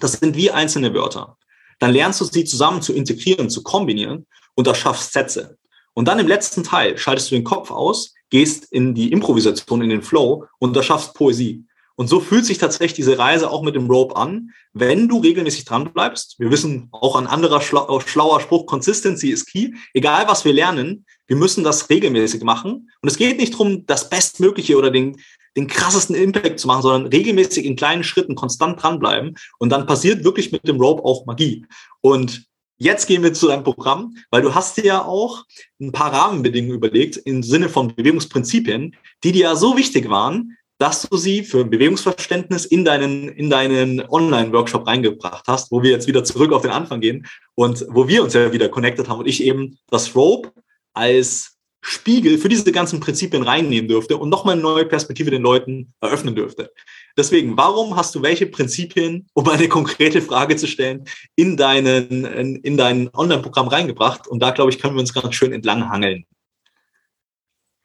Das sind wie einzelne Wörter. Dann lernst du sie zusammen zu integrieren, zu kombinieren und erschaffst Sätze. Und dann im letzten Teil schaltest du den Kopf aus, gehst in die Improvisation, in den Flow und erschaffst Poesie. Und so fühlt sich tatsächlich diese Reise auch mit dem Rope an, wenn du regelmäßig dran bleibst. Wir wissen auch ein anderer schlau schlauer Spruch, Consistency is key. Egal was wir lernen, wir müssen das regelmäßig machen. Und es geht nicht darum, das Bestmögliche oder den, den krassesten Impact zu machen, sondern regelmäßig in kleinen Schritten konstant dranbleiben. Und dann passiert wirklich mit dem Rope auch Magie. Und Jetzt gehen wir zu deinem Programm, weil du hast dir ja auch ein paar Rahmenbedingungen überlegt im Sinne von Bewegungsprinzipien, die dir ja so wichtig waren, dass du sie für Bewegungsverständnis in deinen, in deinen Online-Workshop reingebracht hast, wo wir jetzt wieder zurück auf den Anfang gehen und wo wir uns ja wieder connected haben und ich eben das Rope als Spiegel für diese ganzen Prinzipien reinnehmen dürfte und nochmal eine neue Perspektive den Leuten eröffnen dürfte. Deswegen, warum hast du welche Prinzipien, um eine konkrete Frage zu stellen, in deinen, in, in dein Online-Programm reingebracht? Und da, glaube ich, können wir uns ganz schön entlang hangeln.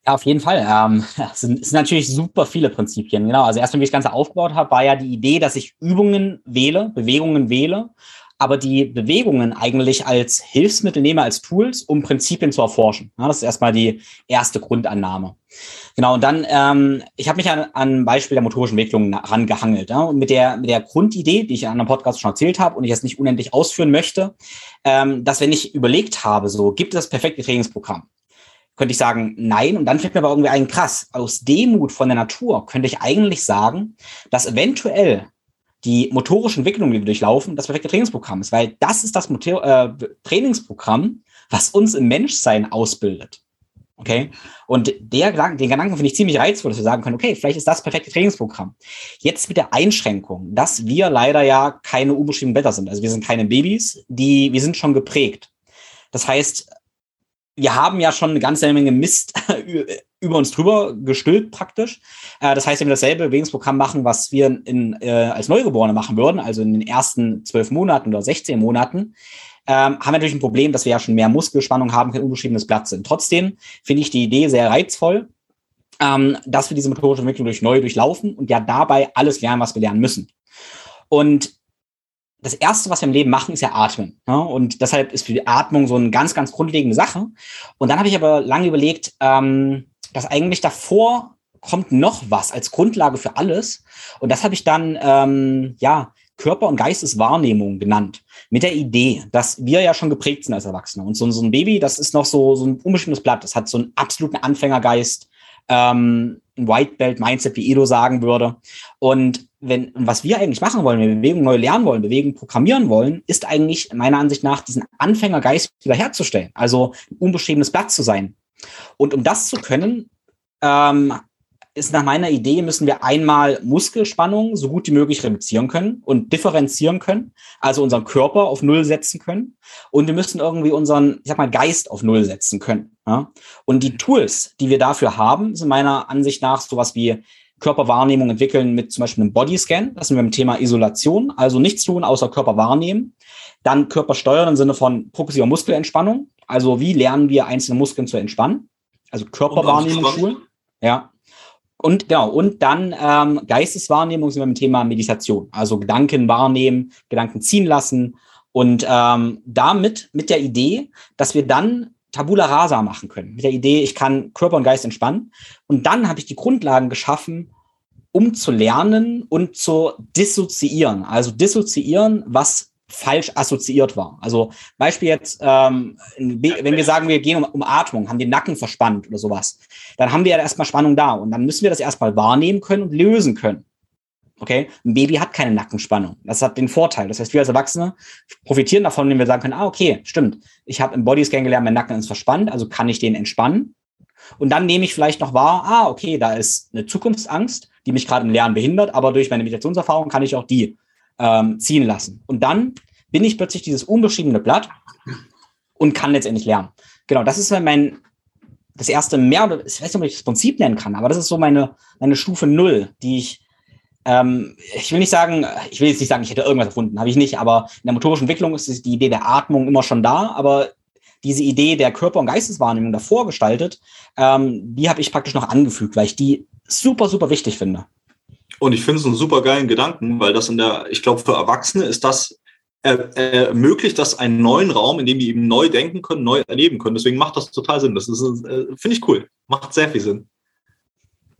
Ja, auf jeden Fall. Ähm, es, sind, sind natürlich super viele Prinzipien. Genau. Also erstmal, wie ich das Ganze aufgebaut habe, war ja die Idee, dass ich Übungen wähle, Bewegungen wähle, aber die Bewegungen eigentlich als Hilfsmittel nehme, als Tools, um Prinzipien zu erforschen. Ja, das ist erstmal die erste Grundannahme. Genau, und dann, ähm, ich habe mich an, an Beispiel der motorischen Entwicklung rangehangelt. Ja, und mit der, mit der Grundidee, die ich in einem Podcast schon erzählt habe und ich jetzt nicht unendlich ausführen möchte, ähm, dass wenn ich überlegt habe, so gibt es das perfekte Trainingsprogramm, könnte ich sagen, nein. Und dann fällt mir aber irgendwie ein, krass, aus Demut von der Natur könnte ich eigentlich sagen, dass eventuell die motorische Entwicklung, die wir durchlaufen, das perfekte Trainingsprogramm ist, weil das ist das Motor äh, Trainingsprogramm, was uns im Menschsein ausbildet. Okay? Und der Gedanken, den Gedanken finde ich ziemlich reizvoll, dass wir sagen können, okay, vielleicht ist das perfekte Trainingsprogramm. Jetzt mit der Einschränkung, dass wir leider ja keine unbeschriebenen Blätter sind. Also wir sind keine Babys, die, wir sind schon geprägt. Das heißt, wir haben ja schon eine ganze Menge Mist über uns drüber gestülpt praktisch. Äh, das heißt, wenn wir dasselbe Bewegungsprogramm machen, was wir in, äh, als Neugeborene machen würden, also in den ersten zwölf Monaten oder 16 Monaten, ähm, haben wir natürlich ein Problem, dass wir ja schon mehr Muskelspannung haben, kein unbeschriebenes Blatt sind. Trotzdem finde ich die Idee sehr reizvoll, ähm, dass wir diese motorische Entwicklung durch neu durchlaufen und ja dabei alles lernen, was wir lernen müssen. Und das Erste, was wir im Leben machen, ist ja atmen. Ja? Und deshalb ist für die Atmung so eine ganz, ganz grundlegende Sache. Und dann habe ich aber lange überlegt, ähm, dass eigentlich davor kommt noch was als Grundlage für alles. Und das habe ich dann, ähm, ja, Körper- und Geisteswahrnehmung genannt. Mit der Idee, dass wir ja schon geprägt sind als Erwachsene. Und so, so ein Baby, das ist noch so, so ein unbestimmtes Blatt. Das hat so einen absoluten Anfängergeist, ähm, ein White Belt Mindset, wie Edo sagen würde. Und wenn, was wir eigentlich machen wollen, wenn wir Bewegung neu lernen wollen, Bewegung programmieren wollen, ist eigentlich meiner Ansicht nach diesen Anfängergeist wiederherzustellen. Also ein unbeschriebenes Blatt zu sein. Und um das zu können, ähm, ist nach meiner Idee, müssen wir einmal Muskelspannung so gut wie möglich reduzieren können und differenzieren können, also unseren Körper auf Null setzen können. Und wir müssen irgendwie unseren, ich sag mal, Geist auf Null setzen können. Ja? Und die Tools, die wir dafür haben, sind meiner Ansicht nach sowas wie Körperwahrnehmung entwickeln mit zum Beispiel einem Bodyscan. Das sind wir im Thema Isolation, also nichts tun außer Körper wahrnehmen. Dann Körper steuern im Sinne von progressiver Muskelentspannung. Also wie lernen wir einzelne Muskeln zu entspannen? Also Körperwahrnehmung schulen. Ja. Und genau, und dann ähm, Geisteswahrnehmung sind wir im Thema Meditation. Also Gedanken wahrnehmen, Gedanken ziehen lassen. Und ähm, damit mit der Idee, dass wir dann Tabula rasa machen können. Mit der Idee, ich kann Körper und Geist entspannen. Und dann habe ich die Grundlagen geschaffen, um zu lernen und zu dissoziieren. Also dissoziieren, was falsch assoziiert war. Also Beispiel jetzt, ähm, wenn wir sagen, wir gehen um, um Atmung, haben den Nacken verspannt oder sowas, dann haben wir ja erstmal Spannung da und dann müssen wir das erstmal wahrnehmen können und lösen können. Okay, ein Baby hat keine Nackenspannung. Das hat den Vorteil. Das heißt, wir als Erwachsene profitieren davon, wenn wir sagen können, ah, okay, stimmt. Ich habe im Bodyscan gelernt, mein Nacken ist verspannt, also kann ich den entspannen. Und dann nehme ich vielleicht noch wahr, ah, okay, da ist eine Zukunftsangst, die mich gerade im Lernen behindert, aber durch meine Meditationserfahrung kann ich auch die ähm, ziehen lassen. Und dann bin ich plötzlich dieses unbeschriebene Blatt und kann letztendlich lernen. Genau, das ist mein, das erste mehr, ich weiß nicht, ob ich das Prinzip nennen kann, aber das ist so meine, meine Stufe Null, die ich, ähm, ich will nicht sagen, ich will jetzt nicht sagen, ich hätte irgendwas erfunden, habe ich nicht, aber in der motorischen Entwicklung ist die Idee der Atmung immer schon da, aber diese Idee der Körper- und Geisteswahrnehmung davor gestaltet, ähm, die habe ich praktisch noch angefügt, weil ich die super, super wichtig finde. Und ich finde es einen super geilen Gedanken, weil das in der, ich glaube, für Erwachsene ist das äh, ermöglicht das einen neuen Raum, in dem die eben neu denken können, neu erleben können. Deswegen macht das total Sinn. Das ist, äh, finde ich cool. Macht sehr viel Sinn.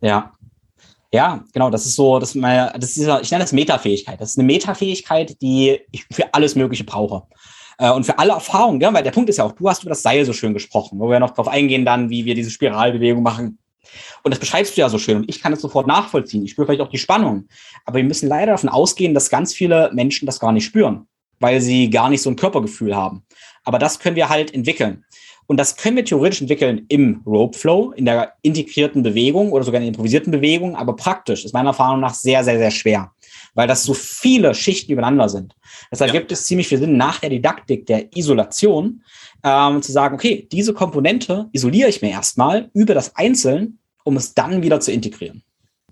Ja. Ja, genau, das ist so, das, meine, das ist, ich nenne das Metafähigkeit. Das ist eine Metafähigkeit, die ich für alles Mögliche brauche. Äh, und für alle Erfahrungen, ja, weil der Punkt ist ja auch, du hast über das Seil so schön gesprochen, wo wir noch drauf eingehen dann, wie wir diese Spiralbewegung machen. Und das beschreibst du ja so schön und ich kann es sofort nachvollziehen. Ich spüre vielleicht auch die Spannung. Aber wir müssen leider davon ausgehen, dass ganz viele Menschen das gar nicht spüren, weil sie gar nicht so ein Körpergefühl haben. Aber das können wir halt entwickeln. Und das können wir theoretisch entwickeln im Rope Flow, in der integrierten Bewegung oder sogar in der improvisierten Bewegung. Aber praktisch ist meiner Erfahrung nach sehr, sehr, sehr schwer, weil das so viele Schichten übereinander sind. Deshalb ja. gibt es ziemlich viel Sinn, nach der Didaktik der Isolation ähm, zu sagen, okay, diese Komponente isoliere ich mir erstmal, über das Einzeln, um es dann wieder zu integrieren.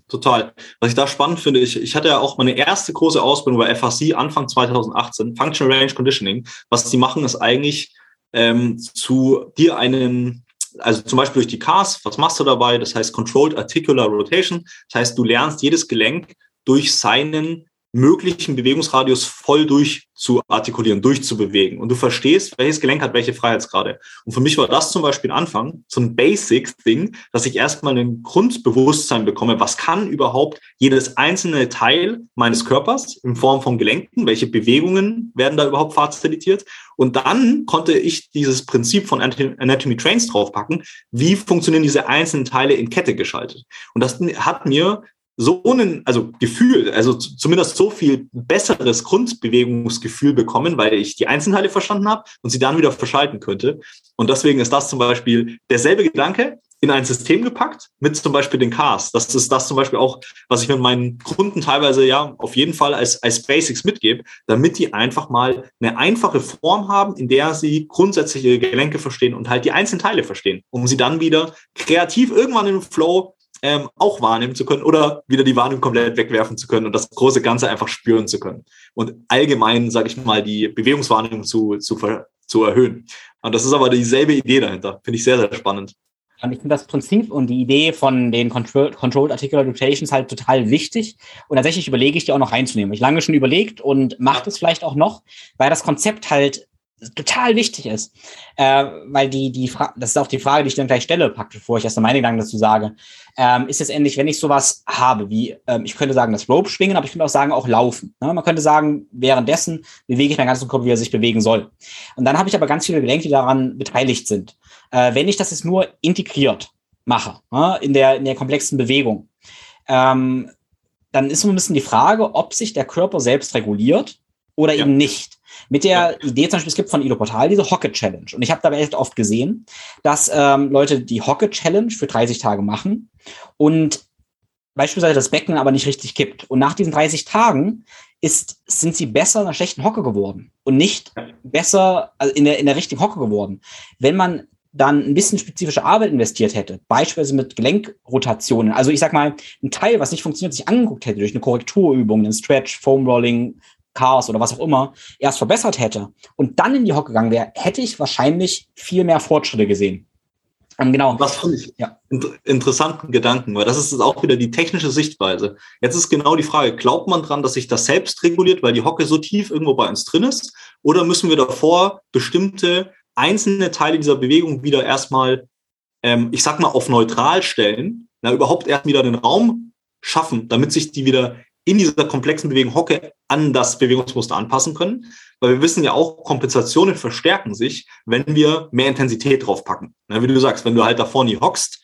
Total. Was ich da spannend finde, ich, ich hatte ja auch meine erste große Ausbildung bei FAC Anfang 2018, Functional Range Conditioning. Was sie machen, ist eigentlich ähm, zu dir einen, also zum Beispiel durch die CARS, was machst du dabei? Das heißt Controlled Articular Rotation. Das heißt, du lernst jedes Gelenk durch seinen möglichen Bewegungsradius voll durch zu artikulieren, durchzubewegen. Und du verstehst, welches Gelenk hat welche Freiheitsgrade. Und für mich war das zum Beispiel ein Anfang, so ein Basic-Ding, dass ich erstmal ein Grundbewusstsein bekomme, was kann überhaupt jedes einzelne Teil meines Körpers in Form von Gelenken, welche Bewegungen werden da überhaupt fazilitiert. Und dann konnte ich dieses Prinzip von Anatomy Trains draufpacken, wie funktionieren diese einzelnen Teile in Kette geschaltet. Und das hat mir so ein, also Gefühl, also zumindest so viel besseres Grundbewegungsgefühl bekommen, weil ich die Einzelteile verstanden habe und sie dann wieder verschalten könnte. Und deswegen ist das zum Beispiel derselbe Gedanke in ein System gepackt mit zum Beispiel den Cars. Das ist das zum Beispiel auch, was ich mit meinen Kunden teilweise ja auf jeden Fall als, als Basics mitgebe, damit die einfach mal eine einfache Form haben, in der sie grundsätzliche Gelenke verstehen und halt die einzelnen Teile verstehen, um sie dann wieder kreativ irgendwann im Flow ähm, auch wahrnehmen zu können oder wieder die Wahrnehmung komplett wegwerfen zu können und das große Ganze einfach spüren zu können. Und allgemein, sage ich mal, die Bewegungswahrnehmung zu, zu, zu erhöhen. Und das ist aber dieselbe Idee dahinter. Finde ich sehr, sehr spannend. Und ich finde das Prinzip und die Idee von den Control, Controlled Articular Rotations halt total wichtig. Und tatsächlich überlege ich die auch noch reinzunehmen. Ich lange schon überlegt und mache das vielleicht auch noch, weil das Konzept halt total wichtig ist. Äh, weil die, die Fra das ist auch die Frage, die ich dann gleich stelle, praktisch, bevor ich erst meine Gedanken dazu sage. Ähm, ist es endlich, wenn ich sowas habe, wie, ähm, ich könnte sagen, das Rope schwingen, aber ich könnte auch sagen, auch laufen. Ne? Man könnte sagen, währenddessen bewege ich meinen ganzen Körper, wie er sich bewegen soll. Und dann habe ich aber ganz viele Gelenke, die daran beteiligt sind. Äh, wenn ich das jetzt nur integriert mache, ne? in, der, in der komplexen Bewegung, ähm, dann ist so ein bisschen die Frage, ob sich der Körper selbst reguliert oder ja. eben nicht. Mit der Idee zum Beispiel, es gibt von Ilo Portal diese Hocket Challenge. Und ich habe dabei echt oft gesehen, dass ähm, Leute die Hocket Challenge für 30 Tage machen und beispielsweise das Becken aber nicht richtig kippt. Und nach diesen 30 Tagen ist, sind sie besser in einer schlechten Hocke geworden und nicht besser also in, der, in der richtigen Hocke geworden. Wenn man dann ein bisschen spezifische Arbeit investiert hätte, beispielsweise mit Gelenkrotationen, also ich sag mal, ein Teil, was nicht funktioniert, sich angeguckt hätte durch eine Korrekturübung, einen Stretch, Foam Rolling, Chaos oder was auch immer erst verbessert hätte und dann in die Hocke gegangen wäre, hätte ich wahrscheinlich viel mehr Fortschritte gesehen. Um, genau. Was finde ich ja. interessanten Gedanken, weil das ist auch wieder die technische Sichtweise. Jetzt ist genau die Frage, glaubt man dran, dass sich das selbst reguliert, weil die Hocke so tief irgendwo bei uns drin ist? Oder müssen wir davor bestimmte einzelne Teile dieser Bewegung wieder erstmal, ähm, ich sag mal, auf neutral stellen, na, überhaupt erst wieder den Raum schaffen, damit sich die wieder in dieser komplexen Bewegung Hocke an das Bewegungsmuster anpassen können. Weil wir wissen ja auch, Kompensationen verstärken sich, wenn wir mehr Intensität draufpacken. Wie du sagst, wenn du halt da vorne hockst,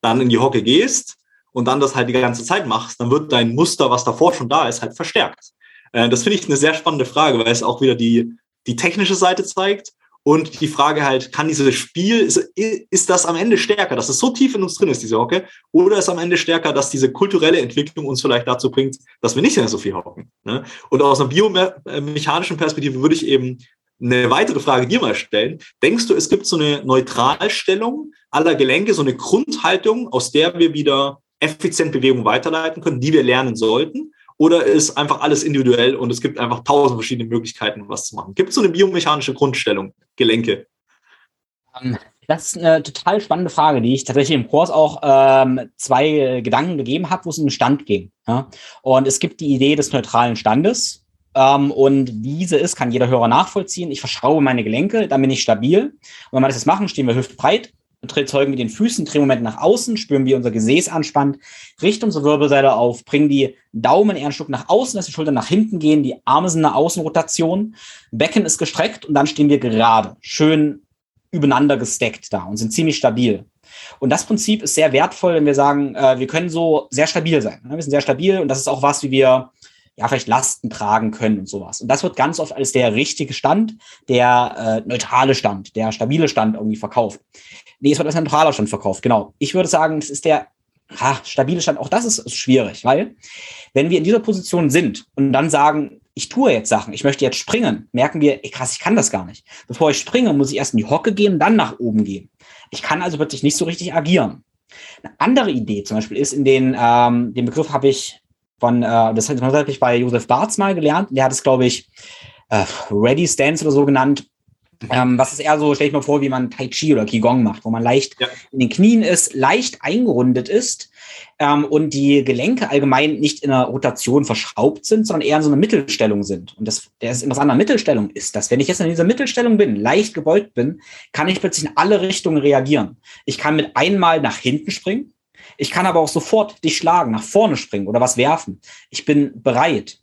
dann in die Hocke gehst und dann das halt die ganze Zeit machst, dann wird dein Muster, was davor schon da ist, halt verstärkt. Äh, das finde ich eine sehr spannende Frage, weil es auch wieder die, die technische Seite zeigt und die Frage halt, kann dieses Spiel, ist, ist das am Ende stärker, dass es so tief in uns drin ist, diese Hocke, oder ist am Ende stärker, dass diese kulturelle Entwicklung uns vielleicht dazu bringt, dass wir nicht mehr so viel hocken? Ne? Und aus einer biomechanischen Perspektive würde ich eben eine weitere Frage dir mal stellen. Denkst du, es gibt so eine Neutralstellung aller Gelenke, so eine Grundhaltung, aus der wir wieder effizient Bewegung weiterleiten können, die wir lernen sollten? Oder ist einfach alles individuell und es gibt einfach tausend verschiedene Möglichkeiten, was zu machen? Gibt es so eine biomechanische Grundstellung, Gelenke? Ähm, das ist eine total spannende Frage, die ich tatsächlich im Kurs auch ähm, zwei Gedanken gegeben habe, wo es um den Stand ging. Ja? Und es gibt die Idee des neutralen Standes. Ähm, und diese ist, kann jeder Hörer nachvollziehen. Ich verschraube meine Gelenke, dann bin ich stabil. Und wenn wir das jetzt machen, stehen wir hüftbreit, zeugen wir den Füßen, Drehmoment nach außen, spüren wir unser Gesäß anspannt, richten unsere Wirbelsäule auf, bringen die Daumen eher ein Stück nach außen, dass die Schultern nach hinten gehen, die Arme sind eine Außenrotation, Becken ist gestreckt und dann stehen wir gerade, schön übereinander gesteckt da und sind ziemlich stabil. Und das Prinzip ist sehr wertvoll, wenn wir sagen, äh, wir können so sehr stabil sein. Ne? Wir sind sehr stabil und das ist auch was, wie wir ja, vielleicht Lasten tragen können und sowas. Und das wird ganz oft als der richtige Stand, der äh, neutrale Stand, der stabile Stand irgendwie verkauft. Nee, es wird als neutraler Stand verkauft, genau. Ich würde sagen, es ist der ha, stabile Stand. Auch das ist schwierig, weil wenn wir in dieser Position sind und dann sagen, ich tue jetzt Sachen, ich möchte jetzt springen, merken wir, ey, krass, ich kann das gar nicht. Bevor ich springe, muss ich erst in die Hocke gehen, dann nach oben gehen. Ich kann also plötzlich nicht so richtig agieren. Eine andere Idee zum Beispiel ist in den, ähm, den Begriff habe ich von, äh, das habe ich bei Josef Barz mal gelernt. Der hat es, glaube ich, äh, Ready Stance oder so genannt. Ähm, was ist eher so, stelle ich mir vor, wie man Tai Chi oder Qigong macht, wo man leicht ja. in den Knien ist, leicht eingerundet ist ähm, und die Gelenke allgemein nicht in einer Rotation verschraubt sind, sondern eher in so einer Mittelstellung sind. Und das, das Interessante an Mittelstellung ist, dass wenn ich jetzt in dieser Mittelstellung bin, leicht gebeugt bin, kann ich plötzlich in alle Richtungen reagieren. Ich kann mit einmal nach hinten springen, ich kann aber auch sofort dich schlagen, nach vorne springen oder was werfen. Ich bin bereit.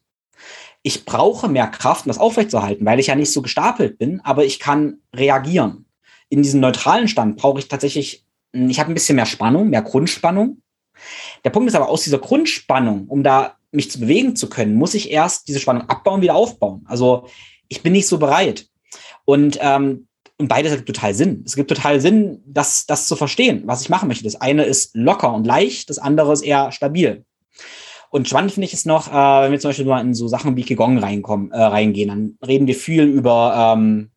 Ich brauche mehr Kraft, um das aufrechtzuerhalten, weil ich ja nicht so gestapelt bin, aber ich kann reagieren. In diesem neutralen Stand brauche ich tatsächlich, ich habe ein bisschen mehr Spannung, mehr Grundspannung. Der Punkt ist aber, aus dieser Grundspannung, um da mich zu bewegen zu können, muss ich erst diese Spannung abbauen, wieder aufbauen. Also ich bin nicht so bereit. Und ähm, und beides ergibt total Sinn. Es gibt total Sinn, das, das zu verstehen, was ich machen möchte. Das eine ist locker und leicht, das andere ist eher stabil. Und spannend finde ich es noch, äh, wenn wir zum Beispiel mal in so Sachen wie Qigong reinkommen, äh, reingehen, dann reden wir viel über ähm,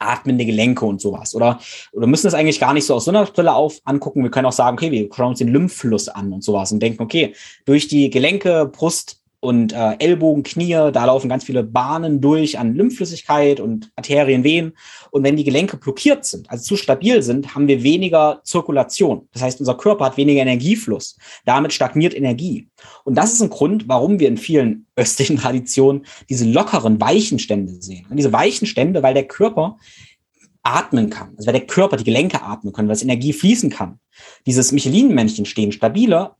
atmende Gelenke und sowas. Oder, oder müssen das eigentlich gar nicht so aus so einer Brille auf angucken. Wir können auch sagen, okay, wir schauen uns den Lymphfluss an und sowas und denken, okay, durch die Gelenke, Brust, und äh, Ellbogen, Knie, da laufen ganz viele Bahnen durch an Lymphflüssigkeit und Arterien, Venen. Und wenn die Gelenke blockiert sind, also zu stabil sind, haben wir weniger Zirkulation. Das heißt, unser Körper hat weniger Energiefluss. Damit stagniert Energie. Und das ist ein Grund, warum wir in vielen östlichen Traditionen diese lockeren, weichen Stände sehen. Und diese weichen Stände, weil der Körper atmen kann. Also weil der Körper die Gelenke atmen können, weil es Energie fließen kann. Dieses Michelin-Männchen stehen stabiler,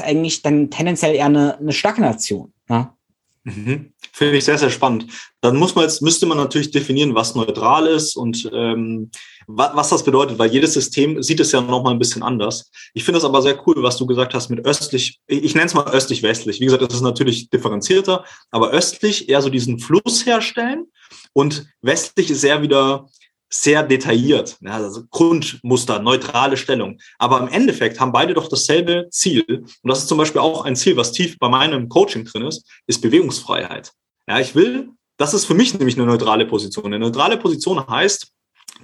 ist eigentlich dann tendenziell eher eine, eine Stagnation. Ja? Mhm. Finde ich sehr, sehr spannend. Dann muss man jetzt, müsste man natürlich definieren, was neutral ist und ähm, was, was das bedeutet, weil jedes System sieht es ja nochmal ein bisschen anders. Ich finde es aber sehr cool, was du gesagt hast mit östlich, ich, ich nenne es mal östlich-westlich. Wie gesagt, das ist natürlich differenzierter, aber östlich eher so diesen Fluss herstellen und westlich ist eher wieder sehr detailliert, ja, also Grundmuster, neutrale Stellung. Aber im Endeffekt haben beide doch dasselbe Ziel. Und das ist zum Beispiel auch ein Ziel, was tief bei meinem Coaching drin ist, ist Bewegungsfreiheit. Ja, ich will, das ist für mich nämlich eine neutrale Position. Eine neutrale Position heißt,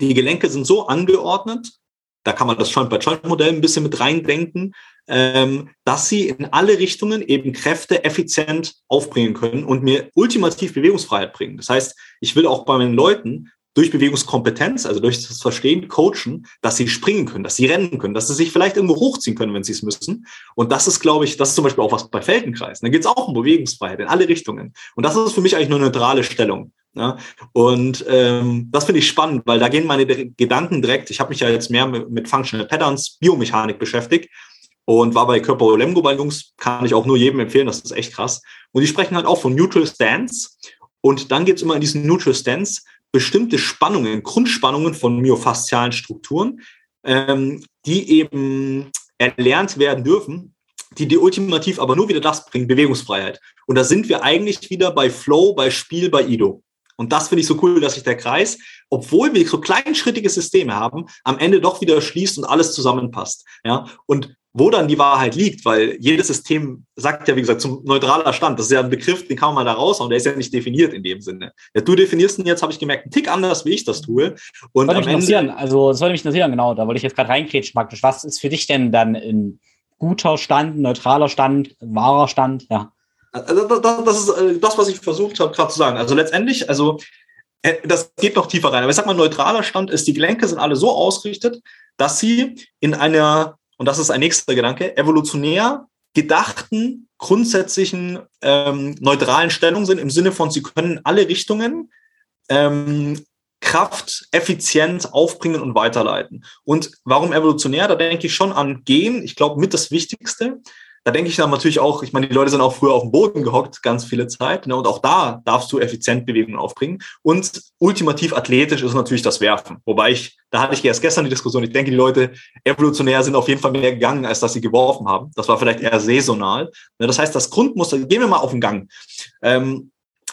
die Gelenke sind so angeordnet, da kann man das Joint-by-Joint-Modell ein bisschen mit reindenken, ähm, dass sie in alle Richtungen eben Kräfte effizient aufbringen können und mir ultimativ Bewegungsfreiheit bringen. Das heißt, ich will auch bei meinen Leuten durch Bewegungskompetenz, also durch das Verstehen, coachen, dass sie springen können, dass sie rennen können, dass sie sich vielleicht irgendwo hochziehen können, wenn sie es müssen. Und das ist, glaube ich, das ist zum Beispiel auch was bei Feldenkreisen. Da geht es auch um Bewegungsfreiheit in alle Richtungen. Und das ist für mich eigentlich nur eine neutrale Stellung. Ja? Und ähm, das finde ich spannend, weil da gehen meine Gedanken direkt, ich habe mich ja jetzt mehr mit, Functional Patterns, Biomechanik beschäftigt. und war bei Körper Lemgo bei Jungs, kann ich auch nur jedem empfehlen, das ist echt krass. Und die sprechen halt auch von Neutral Stance. Und dann gibt es immer in diesen Neutral Stance bestimmte Spannungen, Grundspannungen von myofaszialen Strukturen, ähm, die eben erlernt werden dürfen, die die ultimativ aber nur wieder das bringen, Bewegungsfreiheit. Und da sind wir eigentlich wieder bei Flow, bei Spiel, bei Ido. Und das finde ich so cool, dass sich der Kreis, obwohl wir so kleinschrittige Systeme haben, am Ende doch wieder schließt und alles zusammenpasst. Ja, und wo dann die Wahrheit liegt, weil jedes System sagt ja, wie gesagt, zum neutraler Stand. Das ist ja ein Begriff, den kann man mal da raushauen, der ist ja nicht definiert in dem Sinne. Ja, du definierst ihn jetzt, habe ich gemerkt, einen Tick anders, wie ich das tue. Und das würde mich interessieren, also das würde mich interessieren, genau, da wollte ich jetzt gerade reinkretschen praktisch. Was ist für dich denn dann ein guter Stand, neutraler Stand, wahrer Stand, ja? Also das ist äh, das, was ich versucht habe gerade zu sagen. Also letztendlich, also äh, das geht noch tiefer rein. Aber ich sag mal, neutraler Stand ist, die Gelenke sind alle so ausgerichtet, dass sie in einer und das ist ein nächster Gedanke, evolutionär gedachten, grundsätzlichen ähm, neutralen Stellung sind, im Sinne von, sie können alle Richtungen ähm, Kraft effizient aufbringen und weiterleiten. Und warum evolutionär? Da denke ich schon an Gen. Ich glaube, mit das Wichtigste, da denke ich dann natürlich auch, ich meine, die Leute sind auch früher auf dem Boden gehockt, ganz viele Zeit. Ne? Und auch da darfst du effizient Bewegungen aufbringen. Und ultimativ athletisch ist natürlich das Werfen. Wobei ich, da hatte ich erst gestern die Diskussion, ich denke, die Leute evolutionär sind auf jeden Fall mehr gegangen, als dass sie geworfen haben. Das war vielleicht eher saisonal. Ne? Das heißt, das Grundmuster, gehen wir mal auf den Gang. Ähm,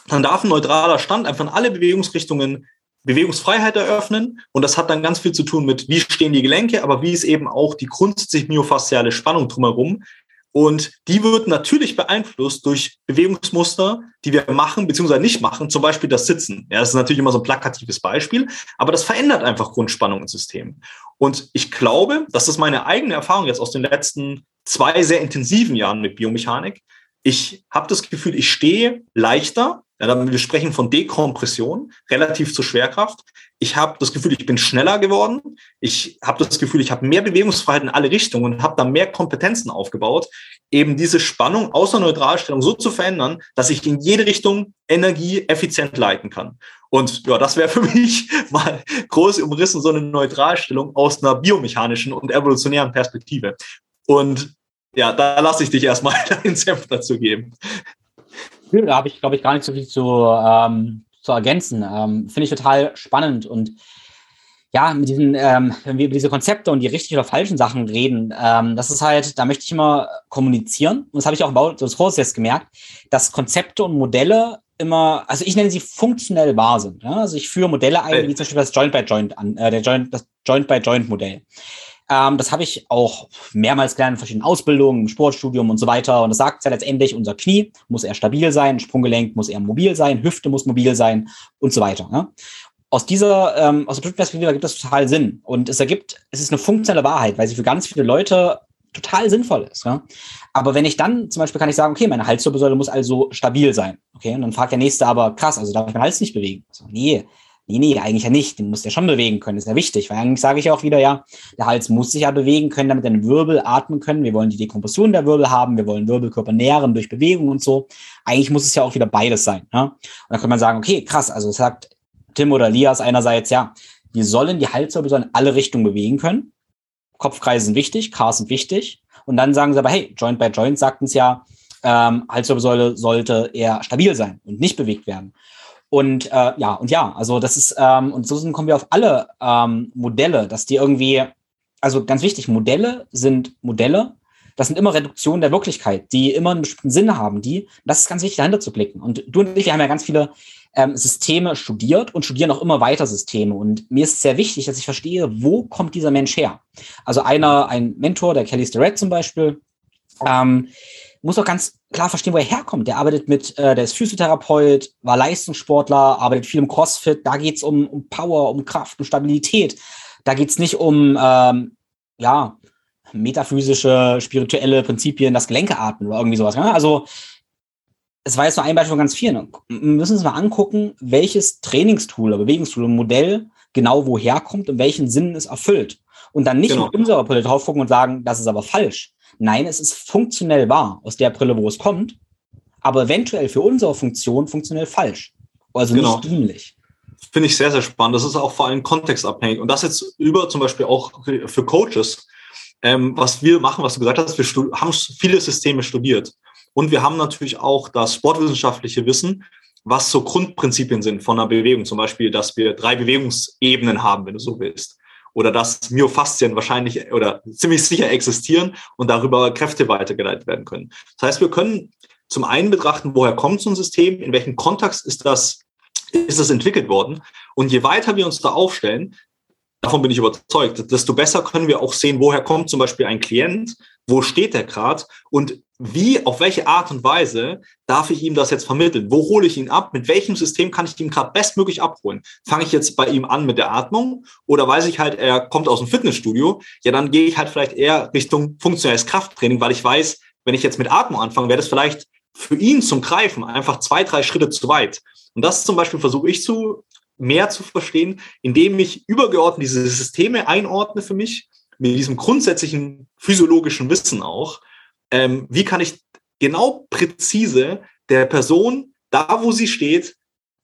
dann darf ein neutraler Stand einfach in alle Bewegungsrichtungen Bewegungsfreiheit eröffnen. Und das hat dann ganz viel zu tun mit, wie stehen die Gelenke, aber wie ist eben auch die grundsätzlich myofasziale Spannung drumherum, und die wird natürlich beeinflusst durch Bewegungsmuster, die wir machen bzw. nicht machen, zum Beispiel das Sitzen. Ja, das ist natürlich immer so ein plakatives Beispiel, aber das verändert einfach Grundspannung im System. Und ich glaube, das ist meine eigene Erfahrung jetzt aus den letzten zwei sehr intensiven Jahren mit Biomechanik. Ich habe das Gefühl, ich stehe leichter. Ja, wir sprechen von Dekompression relativ zur Schwerkraft. Ich habe das Gefühl, ich bin schneller geworden. Ich habe das Gefühl, ich habe mehr Bewegungsfreiheit in alle Richtungen und habe da mehr Kompetenzen aufgebaut, eben diese Spannung außer Neutralstellung so zu verändern, dass ich in jede Richtung Energie effizient leiten kann. Und ja, das wäre für mich mal groß umrissen, so eine Neutralstellung aus einer biomechanischen und evolutionären Perspektive. Und ja, da lasse ich dich erstmal deinen Senf dazu geben. Da habe ich, glaube ich, gar nicht so viel zu, ähm, zu ergänzen. Ähm, Finde ich total spannend und ja, mit diesen, ähm, wenn wir über diese Konzepte und die richtig oder falschen Sachen reden, ähm, das ist halt, da möchte ich immer kommunizieren. Und das habe ich auch im Bau des Kurses jetzt gemerkt, dass Konzepte und Modelle immer, also ich nenne sie funktionell wahr sind. Ja? Also ich führe Modelle ein, wie zum Beispiel das Joint by Joint an, äh, der Joint, das Joint by Joint Modell. Ähm, das habe ich auch mehrmals gelernt in verschiedenen Ausbildungen, im Sportstudium und so weiter. Und das sagt ja letztendlich, unser Knie muss eher stabil sein, Sprunggelenk muss eher mobil sein, Hüfte muss mobil sein und so weiter. Ne? Aus dieser, ähm, aus der Perspektive ergibt das total Sinn. Und es ergibt, es ist eine funktionelle Wahrheit, weil sie für ganz viele Leute total sinnvoll ist. Ja? Aber wenn ich dann zum Beispiel kann ich sagen, okay, meine Halswirbelsäule muss also stabil sein. Okay, und dann fragt der Nächste aber, krass, also darf ich meinen Hals nicht bewegen? Also, nee, Nee, nee, eigentlich ja nicht. Den muss der schon bewegen können. Ist ja wichtig, weil eigentlich sage ich auch wieder, ja, der Hals muss sich ja bewegen können, damit deine Wirbel atmen können. Wir wollen die Dekompression der Wirbel haben, wir wollen Wirbelkörper nähren durch Bewegung und so. Eigentlich muss es ja auch wieder beides sein. Ja? Und dann kann man sagen, okay, krass, also sagt Tim oder Lias einerseits, ja, wir sollen die Halswirbel in alle Richtungen bewegen können. Kopfkreise sind wichtig, Cars sind wichtig. Und dann sagen sie aber, hey, Joint by Joint sagt uns ja, ähm, Halswirbelsäule sollte eher stabil sein und nicht bewegt werden. Und äh, ja, und ja, also das ist, ähm, und so kommen wir auf alle ähm, Modelle, dass die irgendwie, also ganz wichtig, Modelle sind Modelle, das sind immer Reduktionen der Wirklichkeit, die immer einen bestimmten Sinn haben, die, das ist ganz wichtig, dahinter zu blicken. Und du und ich, wir haben ja ganz viele ähm, Systeme studiert und studieren auch immer weiter Systeme. Und mir ist sehr wichtig, dass ich verstehe, wo kommt dieser Mensch her? Also einer, ein Mentor, der Kelly Starrett zum Beispiel, ähm, muss auch ganz klar verstehen, wo er herkommt. Der arbeitet mit, äh, der ist Physiotherapeut, war Leistungssportler, arbeitet viel im CrossFit. Da geht's um, um Power, um Kraft, um Stabilität. Da geht's nicht um, ähm, ja, metaphysische, spirituelle Prinzipien, das Gelenke atmen oder irgendwie sowas. Ja? Also, es war jetzt nur ein Beispiel von ganz vielen. Wir müssen uns mal angucken, welches Trainingstool oder Bewegungstool oder Modell genau woher kommt und welchen Sinn es erfüllt. Und dann nicht genau. mit unserer Brille drauf gucken und sagen, das ist aber falsch. Nein, es ist funktionell wahr aus der Brille, wo es kommt, aber eventuell für unsere Funktion funktionell falsch. Also genau. nicht dienlich. Finde ich sehr, sehr spannend. Das ist auch vor allem kontextabhängig. Und das jetzt über zum Beispiel auch für Coaches. ähm, was wir machen, was du gesagt hast, wir haben viele Systeme studiert. Und wir haben natürlich auch das sportwissenschaftliche Wissen, was so Grundprinzipien sind von einer Bewegung. Zum Beispiel, dass wir drei Bewegungsebenen haben, wenn du so willst. Oder dass Myofaszien wahrscheinlich oder ziemlich sicher existieren und darüber Kräfte weitergeleitet werden können. Das heißt, wir können zum einen betrachten, woher kommt so ein System, in welchem Kontext ist das, ist das entwickelt worden. Und je weiter wir uns da aufstellen, davon bin ich überzeugt, desto besser können wir auch sehen, woher kommt zum Beispiel ein Klient, wo steht der gerade und wie, auf welche Art und Weise darf ich ihm das jetzt vermitteln? Wo hole ich ihn ab? Mit welchem System kann ich ihn gerade bestmöglich abholen? Fange ich jetzt bei ihm an mit der Atmung oder weiß ich halt, er kommt aus dem Fitnessstudio? Ja, dann gehe ich halt vielleicht eher Richtung funktionelles Krafttraining, weil ich weiß, wenn ich jetzt mit Atmung anfange, wäre das vielleicht für ihn zum Greifen einfach zwei, drei Schritte zu weit. Und das zum Beispiel versuche ich zu mehr zu verstehen, indem ich übergeordnet diese Systeme einordne für mich, mit diesem grundsätzlichen physiologischen Wissen auch. Ähm, wie kann ich genau präzise der Person, da wo sie steht,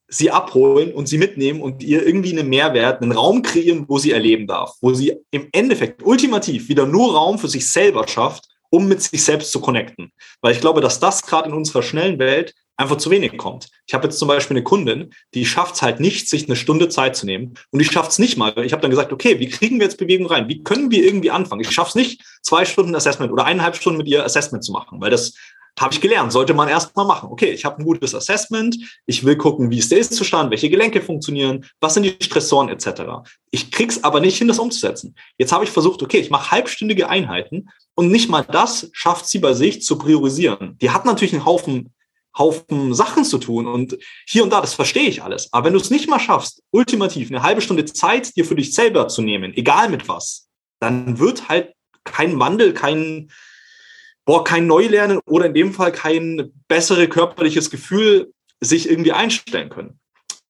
sie abholen und sie mitnehmen und ihr irgendwie einen Mehrwert, einen Raum kreieren, wo sie erleben darf, wo sie im Endeffekt ultimativ wieder nur Raum für sich selber schafft, um mit sich selbst zu connecten. Weil ich glaube, dass das gerade in unserer schnellen Welt einfach zu wenig kommt. Ich habe jetzt zum Beispiel eine Kundin, die schafft es halt nicht, sich eine Stunde Zeit zu nehmen und die schafft es nicht mal. Ich habe dann gesagt, okay, wie kriegen wir jetzt Bewegung rein? Wie können wir irgendwie anfangen? Ich schaffe es nicht, zwei Stunden Assessment oder eineinhalb Stunden mit ihr Assessment zu machen, weil das habe ich gelernt, sollte man erst mal machen. Okay, ich habe ein gutes Assessment, ich will gucken, wie ist der Ist-Zustand, welche Gelenke funktionieren, was sind die Stressoren etc. Ich krieg's aber nicht hin, das umzusetzen. Jetzt habe ich versucht, okay, ich mache halbstündige Einheiten und nicht mal das schafft sie bei sich zu priorisieren. Die hat natürlich einen Haufen Haufen Sachen zu tun und hier und da, das verstehe ich alles. Aber wenn du es nicht mal schaffst, ultimativ eine halbe Stunde Zeit dir für dich selber zu nehmen, egal mit was, dann wird halt kein Wandel, kein, boah, kein Neulernen oder in dem Fall kein bessere körperliches Gefühl sich irgendwie einstellen können.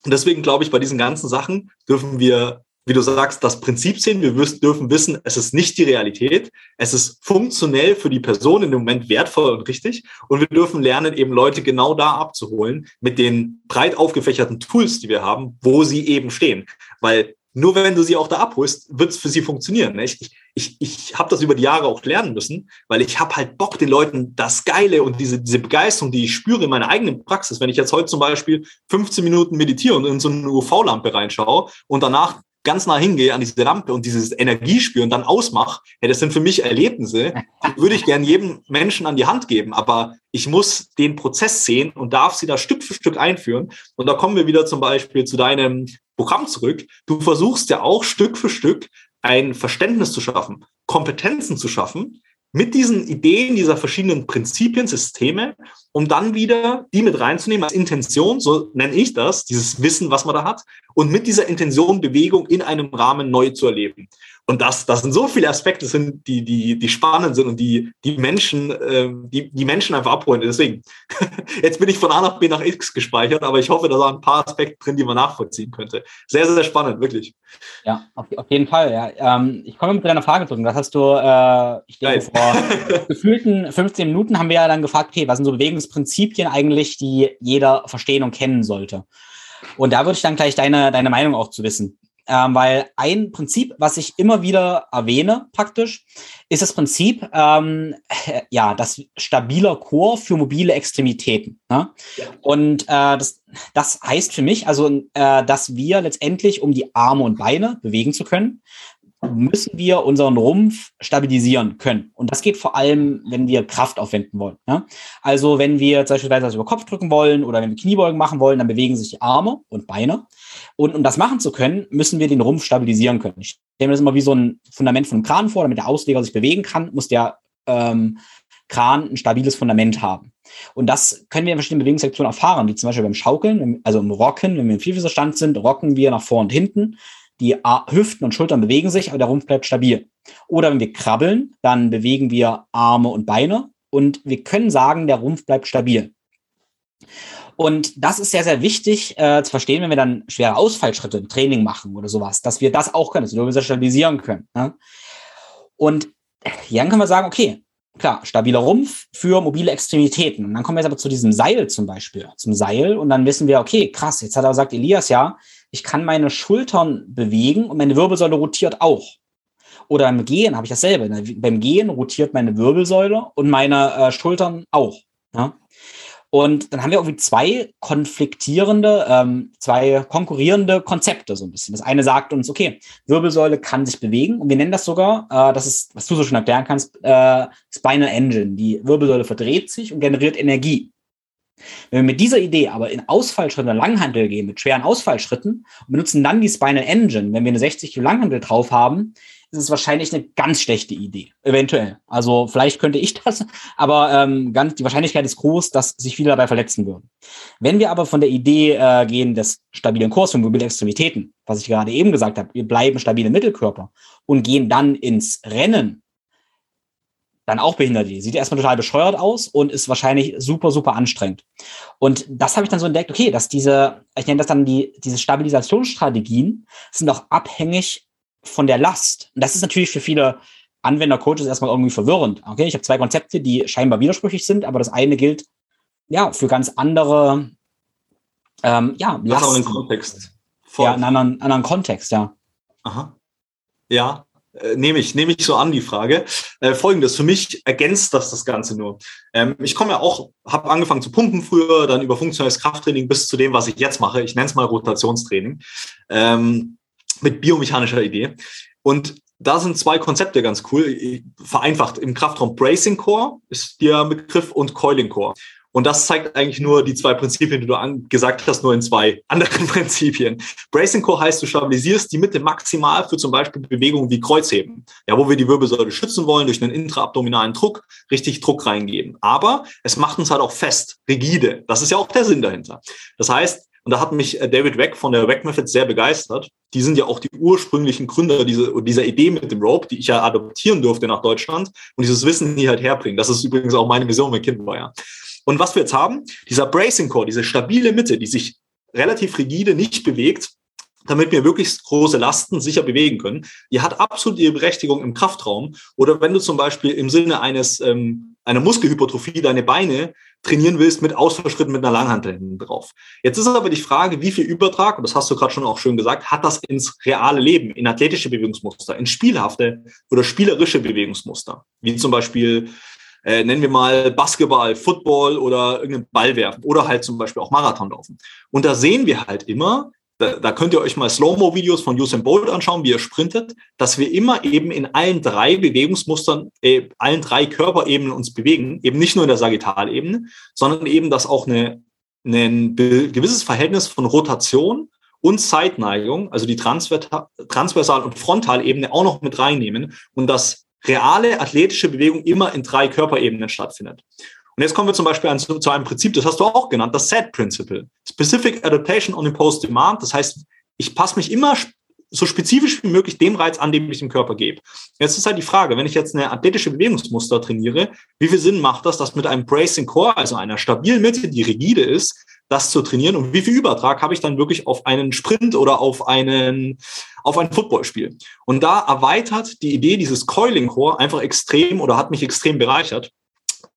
Und deswegen glaube ich, bei diesen ganzen Sachen dürfen wir wie du sagst, das Prinzip sehen. Wir dürfen wissen, es ist nicht die Realität. Es ist funktionell für die Person in dem Moment wertvoll und richtig. Und wir dürfen lernen, eben Leute genau da abzuholen mit den breit aufgefächerten Tools, die wir haben, wo sie eben stehen. Weil nur wenn du sie auch da abholst, wird es für sie funktionieren. Ich, ich, ich, ich habe das über die Jahre auch lernen müssen, weil ich habe halt Bock, den Leuten das Geile und diese, diese Begeisterung, die ich spüre in meiner eigenen Praxis. Wenn ich jetzt heute zum Beispiel 15 Minuten meditiere und in so eine UV-Lampe reinschaue und danach ganz nah hingehe an diese Lampe und dieses Energiespür und dann ausmache, ja, das sind für mich Erlebnisse, die würde ich gern jedem Menschen an die Hand geben, aber ich muss den Prozess sehen und darf sie da Stück für Stück einführen. Und da kommen wir wieder zum Beispiel zu deinem Programm zurück. Du versuchst ja auch Stück für Stück ein Verständnis zu schaffen, Kompetenzen zu schaffen, mit diesen Ideen dieser verschiedenen Prinzipien, Systeme, um dann wieder die mit reinzunehmen als Intention, so nenne ich das, dieses Wissen, was man da hat, und mit dieser Intention Bewegung in einem Rahmen neu zu erleben. Und das, das sind so viele Aspekte, sind, die, die, die spannend sind und die, die Menschen, äh, die, die Menschen einfach abholen. Deswegen, jetzt bin ich von A nach B nach X gespeichert, aber ich hoffe, da sind ein paar Aspekte drin, die man nachvollziehen könnte. Sehr, sehr spannend, wirklich. Ja, auf, auf jeden Fall. Ja. Ähm, ich komme mit deiner Frage zurück. Das hast du, äh, ich denke, vor gefühlten 15 Minuten haben wir ja dann gefragt, okay, was sind so Bewegungsprinzipien eigentlich, die jeder verstehen und kennen sollte? Und da würde ich dann gleich deine, deine Meinung auch zu wissen ähm, weil ein Prinzip, was ich immer wieder erwähne, praktisch, ist das Prinzip, ähm, ja, das stabiler Chor für mobile Extremitäten. Ne? Ja. Und äh, das, das heißt für mich, also, äh, dass wir letztendlich, um die Arme und Beine bewegen zu können, müssen wir unseren Rumpf stabilisieren können. Und das geht vor allem, wenn wir Kraft aufwenden wollen. Ja? Also wenn wir beispielsweise über Kopf drücken wollen oder wenn wir Kniebeugen machen wollen, dann bewegen sich Arme und Beine. Und um das machen zu können, müssen wir den Rumpf stabilisieren können. Ich stelle mir das immer wie so ein Fundament von einem Kran vor, damit der Ausleger sich bewegen kann, muss der ähm, Kran ein stabiles Fundament haben. Und das können wir in verschiedenen Bewegungssektionen erfahren, wie zum Beispiel beim Schaukeln, also im Rocken, wenn wir im Vielfüßerstand sind, rocken wir nach vor und hinten. Die Hüften und Schultern bewegen sich, aber der Rumpf bleibt stabil. Oder wenn wir krabbeln, dann bewegen wir Arme und Beine und wir können sagen, der Rumpf bleibt stabil. Und das ist sehr, sehr wichtig äh, zu verstehen, wenn wir dann schwere Ausfallschritte im Training machen oder sowas, dass wir das auch können, dass wir das stabilisieren können. Ne? Und dann können wir sagen, okay, klar, stabiler Rumpf für mobile Extremitäten. Und dann kommen wir jetzt aber zu diesem Seil zum Beispiel, zum Seil. Und dann wissen wir, okay, krass, jetzt hat er gesagt, Elias, ja, ich kann meine Schultern bewegen und meine Wirbelsäule rotiert auch. Oder beim Gehen habe ich dasselbe. Beim Gehen rotiert meine Wirbelsäule und meine äh, Schultern auch. Ja? Und dann haben wir irgendwie zwei konfliktierende, ähm, zwei konkurrierende Konzepte so ein bisschen. Das eine sagt uns, okay, Wirbelsäule kann sich bewegen und wir nennen das sogar, äh, das ist, was du so schon erklären kannst, äh, Spinal Engine. Die Wirbelsäule verdreht sich und generiert Energie. Wenn wir mit dieser Idee aber in Ausfallschritte Langhandel gehen, mit schweren Ausfallschritten und benutzen dann die Spinal Engine, wenn wir eine 60 Kilo Langhandel drauf haben, ist es wahrscheinlich eine ganz schlechte Idee. Eventuell. Also vielleicht könnte ich das, aber ähm, ganz, die Wahrscheinlichkeit ist groß, dass sich viele dabei verletzen würden. Wenn wir aber von der Idee äh, gehen des stabilen Kurs von mobile Extremitäten, was ich gerade eben gesagt habe, wir bleiben stabile Mittelkörper und gehen dann ins Rennen, dann auch behindert die. Sieht erstmal total bescheuert aus und ist wahrscheinlich super, super anstrengend. Und das habe ich dann so entdeckt, okay, dass diese, ich nenne das dann die, diese Stabilisationsstrategien sind auch abhängig von der Last. Und das ist natürlich für viele Anwender, Coaches erstmal irgendwie verwirrend. Okay, ich habe zwei Konzepte, die scheinbar widersprüchlich sind, aber das eine gilt ja für ganz andere ähm, ja, Lasten. Einen Kontext. Voll. Ja, einen anderen, anderen Kontext, ja. Aha. Ja, äh, nehme ich, nehme ich so an die Frage. Äh, Folgendes, für mich ergänzt das das Ganze nur. Ähm, ich komme ja auch, habe angefangen zu pumpen früher, dann über funktionelles Krafttraining bis zu dem, was ich jetzt mache. Ich nenne es mal Rotationstraining. Ähm, mit biomechanischer Idee. Und da sind zwei Konzepte ganz cool. Vereinfacht im Kraftraum Bracing Core ist der Begriff und Coiling Core. Und das zeigt eigentlich nur die zwei Prinzipien, die du gesagt hast, nur in zwei anderen Prinzipien. Bracing Core heißt, du stabilisierst die Mitte maximal für zum Beispiel Bewegungen wie Kreuzheben, ja, wo wir die Wirbelsäule schützen wollen durch einen intraabdominalen Druck, richtig Druck reingeben. Aber es macht uns halt auch fest, rigide. Das ist ja auch der Sinn dahinter. Das heißt, und da hat mich äh, David Weck von der Weck Method sehr begeistert. Die sind ja auch die ursprünglichen Gründer dieser, dieser Idee mit dem Rope, die ich ja adoptieren durfte nach Deutschland und dieses Wissen hier halt herbringen. Das ist übrigens auch meine Vision, mein Kind war ja. Und was wir jetzt haben, dieser Bracing Core, diese stabile Mitte, die sich relativ rigide nicht bewegt, damit wir wirklich große Lasten sicher bewegen können. Die hat absolut ihre Berechtigung im Kraftraum. Oder wenn du zum Beispiel im Sinne eines ähm, einer Muskelhypertrophie deine Beine trainieren willst mit Ausfallschritten mit einer Langhantel drauf. Jetzt ist aber die Frage, wie viel Übertrag, und das hast du gerade schon auch schön gesagt, hat das ins reale Leben, in athletische Bewegungsmuster, in spielhafte oder spielerische Bewegungsmuster, wie zum Beispiel äh, nennen wir mal Basketball, Football oder irgendeinen Ball werfen oder halt zum Beispiel auch Marathon laufen. Und da sehen wir halt immer, da, da könnt ihr euch mal Slow-Mo-Videos von Usain Bolt anschauen, wie er sprintet, dass wir immer eben in allen drei Bewegungsmustern, äh, allen drei Körperebenen uns bewegen, eben nicht nur in der Sagittalebene, sondern eben, dass auch eine, ein gewisses Verhältnis von Rotation und Zeitneigung, also die Transversal- und Frontalebene auch noch mit reinnehmen und dass reale athletische Bewegung immer in drei Körperebenen stattfindet. Und jetzt kommen wir zum Beispiel zu, einem Prinzip, das hast du auch genannt, das SAT Principle. Specific Adaptation on Imposed Demand. Das heißt, ich passe mich immer so spezifisch wie möglich dem Reiz an, den ich dem Körper gebe. Jetzt ist halt die Frage, wenn ich jetzt eine athletische Bewegungsmuster trainiere, wie viel Sinn macht das, das mit einem Bracing Core, also einer stabilen Mitte, die rigide ist, das zu trainieren und wie viel Übertrag habe ich dann wirklich auf einen Sprint oder auf einen auf ein Footballspiel. Und da erweitert die Idee dieses Coiling Core einfach extrem oder hat mich extrem bereichert,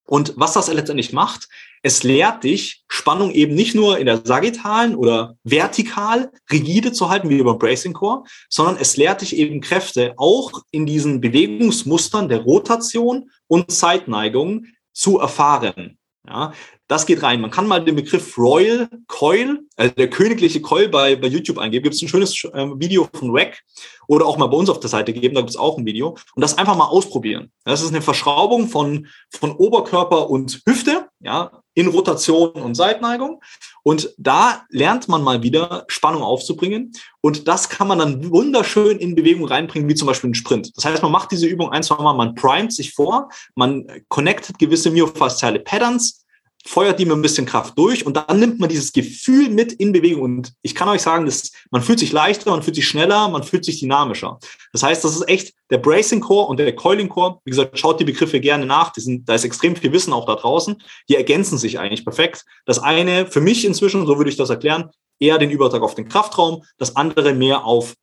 und was das letztendlich macht, es lehrt dich, Spannung eben nicht nur in der sagittalen oder vertikal rigide zu halten, wie beim Bracing Core, sondern es lehrt dich eben Kräfte auch in diesen Bewegungsmustern der Rotation und Zeitneigung zu erfahren. Ja, das geht rein. Man kann mal den Begriff Royal Coil, also der königliche Coil bei, bei YouTube eingeben. Gibt es ein schönes äh, Video von Rack oder auch mal bei uns auf der Seite geben, da gibt es auch ein Video. Und das einfach mal ausprobieren. Das ist eine Verschraubung von, von Oberkörper und Hüfte, ja, in Rotation und Seitneigung. Und da lernt man mal wieder Spannung aufzubringen. Und das kann man dann wunderschön in Bewegung reinbringen, wie zum Beispiel einen Sprint. Das heißt, man macht diese Übung ein, zwei Mal, man primet sich vor, man connectet gewisse myofasziale Patterns, feuert die mit ein bisschen Kraft durch und dann nimmt man dieses Gefühl mit in Bewegung. Und ich kann euch sagen, dass man fühlt sich leichter, man fühlt sich schneller, man fühlt sich dynamischer. Das heißt, das ist echt der Bracing Core und der Coiling Core. Wie gesagt, schaut die Begriffe gerne nach. Die sind, da ist extrem viel Wissen auch da draußen. Die ergänzen sich eigentlich perfekt. Das eine für mich inzwischen, so würde ich das erklären, eher den Übertrag auf den Kraftraum, das andere mehr auf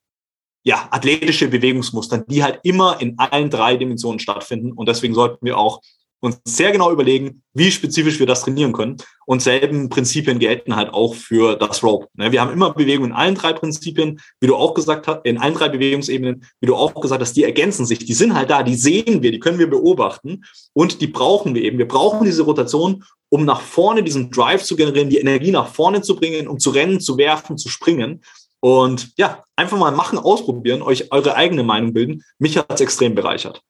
ja, athletische Bewegungsmuster, die halt immer in allen drei Dimensionen stattfinden. Und deswegen sollten wir auch uns sehr genau überlegen, wie spezifisch wir das trainieren können. Und selben Prinzipien gelten halt auch für das Rope. Ne, wir haben immer Bewegungen in allen drei Prinzipien, wie du auch gesagt hast, in allen drei Bewegungsebenen, wie du auch gesagt hast, die ergänzen sich, die sind halt da, die sehen wir, die können wir beobachten und die brauchen wir eben. Wir brauchen diese Rotation, um nach vorne diesen Drive zu generieren, die Energie nach vorne zu bringen, um zu rennen, zu werfen, zu springen. Und ja, einfach mal machen, ausprobieren, euch eure eigene Meinung bilden. Mich hat es extrem bereichert.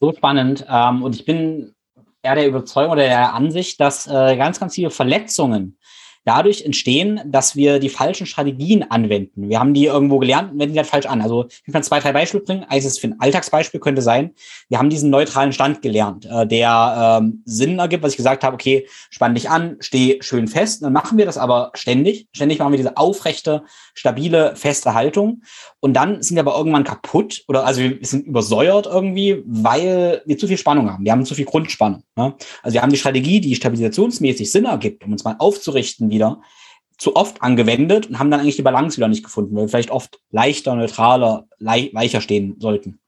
So spannend. Ähm, und ich bin eher der Überzeugung oder der Ansicht, dass äh, ganz, ganz viele Verletzungen dadurch entstehen, dass wir die falschen Strategien anwenden. Wir haben die irgendwo gelernt und wenden die halt falsch an. Also ich kann zwei, drei Beispiele bringen. Eines für ein Alltagsbeispiel könnte sein, wir haben diesen neutralen Stand gelernt, äh, der ähm, Sinn ergibt, was ich gesagt habe, okay, spann dich an, steh schön fest. Dann machen wir das aber ständig. Ständig machen wir diese aufrechte, stabile, feste Haltung. Und dann sind wir aber irgendwann kaputt oder also wir sind übersäuert irgendwie, weil wir zu viel Spannung haben. Wir haben zu viel Grundspannung. Ne? Also wir haben die Strategie, die stabilisationsmäßig Sinn ergibt, um uns mal aufzurichten, wieder zu oft angewendet und haben dann eigentlich die Balance wieder nicht gefunden, weil wir vielleicht oft leichter, neutraler, le weicher stehen sollten.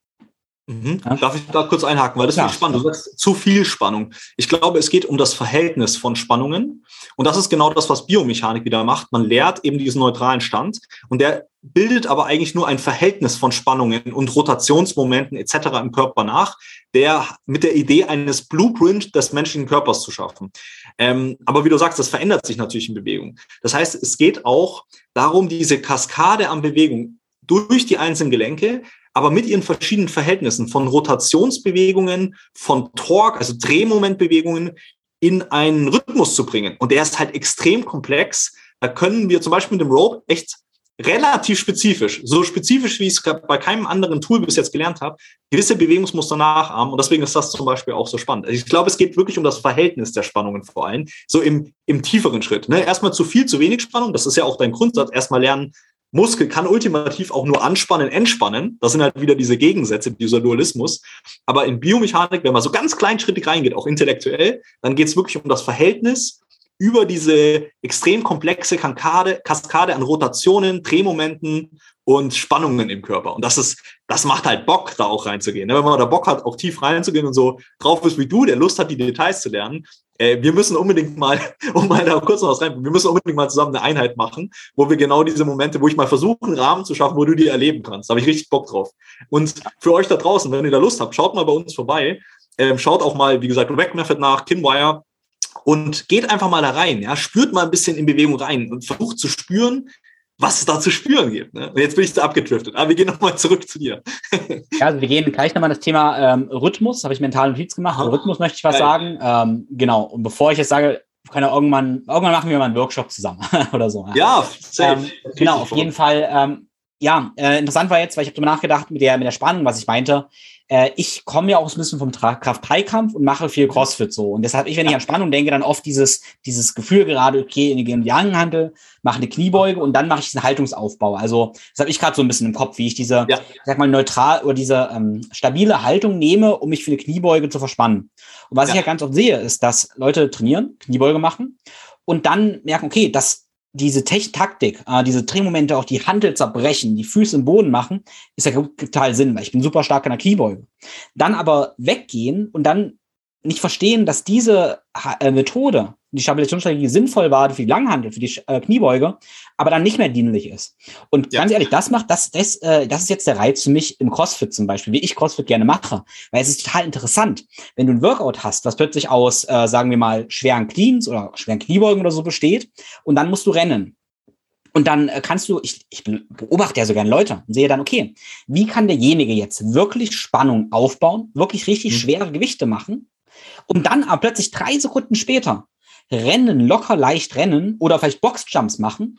Mhm. Ja? Darf ich da kurz einhaken, weil das ja. ist spannend. Du sagst zu viel Spannung. Ich glaube, es geht um das Verhältnis von Spannungen. Und das ist genau das, was Biomechanik wieder macht. Man lehrt eben diesen neutralen Stand und der bildet aber eigentlich nur ein Verhältnis von Spannungen und Rotationsmomenten etc. im Körper nach, der mit der Idee eines Blueprint des menschlichen Körpers zu schaffen. Ähm, aber wie du sagst, das verändert sich natürlich in Bewegung. Das heißt, es geht auch darum, diese Kaskade an Bewegung durch die einzelnen Gelenke, aber mit ihren verschiedenen Verhältnissen von Rotationsbewegungen, von Torque, also Drehmomentbewegungen in einen Rhythmus zu bringen. Und der ist halt extrem komplex. Da können wir zum Beispiel mit dem Rope echt relativ spezifisch, so spezifisch, wie ich es bei keinem anderen Tool bis jetzt gelernt habe, gewisse Bewegungsmuster nachahmen. Und deswegen ist das zum Beispiel auch so spannend. Also ich glaube, es geht wirklich um das Verhältnis der Spannungen vor allem, so im, im tieferen Schritt. Ne? Erstmal zu viel, zu wenig Spannung, das ist ja auch dein Grundsatz. Erstmal lernen, Muskel kann ultimativ auch nur anspannen, entspannen. Das sind halt wieder diese Gegensätze, dieser Dualismus. Aber in Biomechanik, wenn man so ganz kleinschrittig reingeht, auch intellektuell, dann geht es wirklich um das Verhältnis über diese extrem komplexe Kaskade, Kaskade an Rotationen, Drehmomenten und Spannungen im Körper. Und das ist, das macht halt Bock, da auch reinzugehen. Wenn man da Bock hat, auch tief reinzugehen und so drauf ist wie du, der Lust hat, die Details zu lernen, äh, wir müssen unbedingt mal, um mal da kurz noch was rein, wir müssen unbedingt mal zusammen eine Einheit machen, wo wir genau diese Momente, wo ich mal versuche, einen Rahmen zu schaffen, wo du die erleben kannst. Da habe ich richtig Bock drauf. Und für euch da draußen, wenn ihr da Lust habt, schaut mal bei uns vorbei. Ähm, schaut auch mal, wie gesagt, Rack Method nach, Kinwire und geht einfach mal da rein, ja, spürt mal ein bisschen in Bewegung rein und versucht zu spüren, was es da zu spüren gibt. Ne? Und jetzt bin ich da abgedriftet, aber wir gehen nochmal zurück zu dir. ja, also wir gehen gleich nochmal das Thema ähm, Rhythmus, habe ich mentalen Notiz gemacht. Also Rhythmus möchte ich was Geil. sagen. Ähm, genau, und bevor ich jetzt sage, können wir irgendwann, irgendwann machen wir mal einen Workshop zusammen oder so. Ja, ähm, genau, auf jeden Fall. Ähm, ja, äh, interessant war jetzt, weil ich habe darüber nachgedacht mit der, mit der Spannung, was ich meinte äh, ich komme ja auch ein bisschen vom Kraft-3-Kampf und mache viel CrossFit so. Und deshalb, ich, wenn ich an Spannung denke, dann oft dieses, dieses Gefühl gerade, okay, in die Angelhandel, mache eine Kniebeuge und dann mache ich diesen Haltungsaufbau. Also, das habe ich gerade so ein bisschen im Kopf, wie ich diese, ja. sag mal, neutral oder diese ähm, stabile Haltung nehme, um mich für eine Kniebeuge zu verspannen. Und was ja. ich ja ganz oft sehe, ist, dass Leute trainieren, Kniebeuge machen und dann merken, okay, das diese Tech Taktik, äh, diese Drehmomente, auch die Handel zerbrechen, die Füße im Boden machen, ist ja total Sinn, weil ich bin super stark in der Kniebeuge. Dann aber weggehen und dann nicht verstehen, dass diese äh, Methode, die Stabilisationsstrategie sinnvoll war für die Langhandel, für die äh, Kniebeuge, aber dann nicht mehr dienlich ist. Und ja. ganz ehrlich, das macht, das, das, äh, das ist jetzt der Reiz für mich im CrossFit zum Beispiel, wie ich CrossFit gerne mache. Weil es ist total interessant, wenn du ein Workout hast, was plötzlich aus, äh, sagen wir mal, schweren Cleans oder schweren Kniebeugen oder so besteht, und dann musst du rennen. Und dann kannst du, ich, ich beobachte ja so gerne Leute und sehe dann, okay, wie kann derjenige jetzt wirklich Spannung aufbauen, wirklich richtig mhm. schwere Gewichte machen, um dann aber plötzlich drei Sekunden später rennen, locker leicht rennen oder vielleicht Boxjumps machen.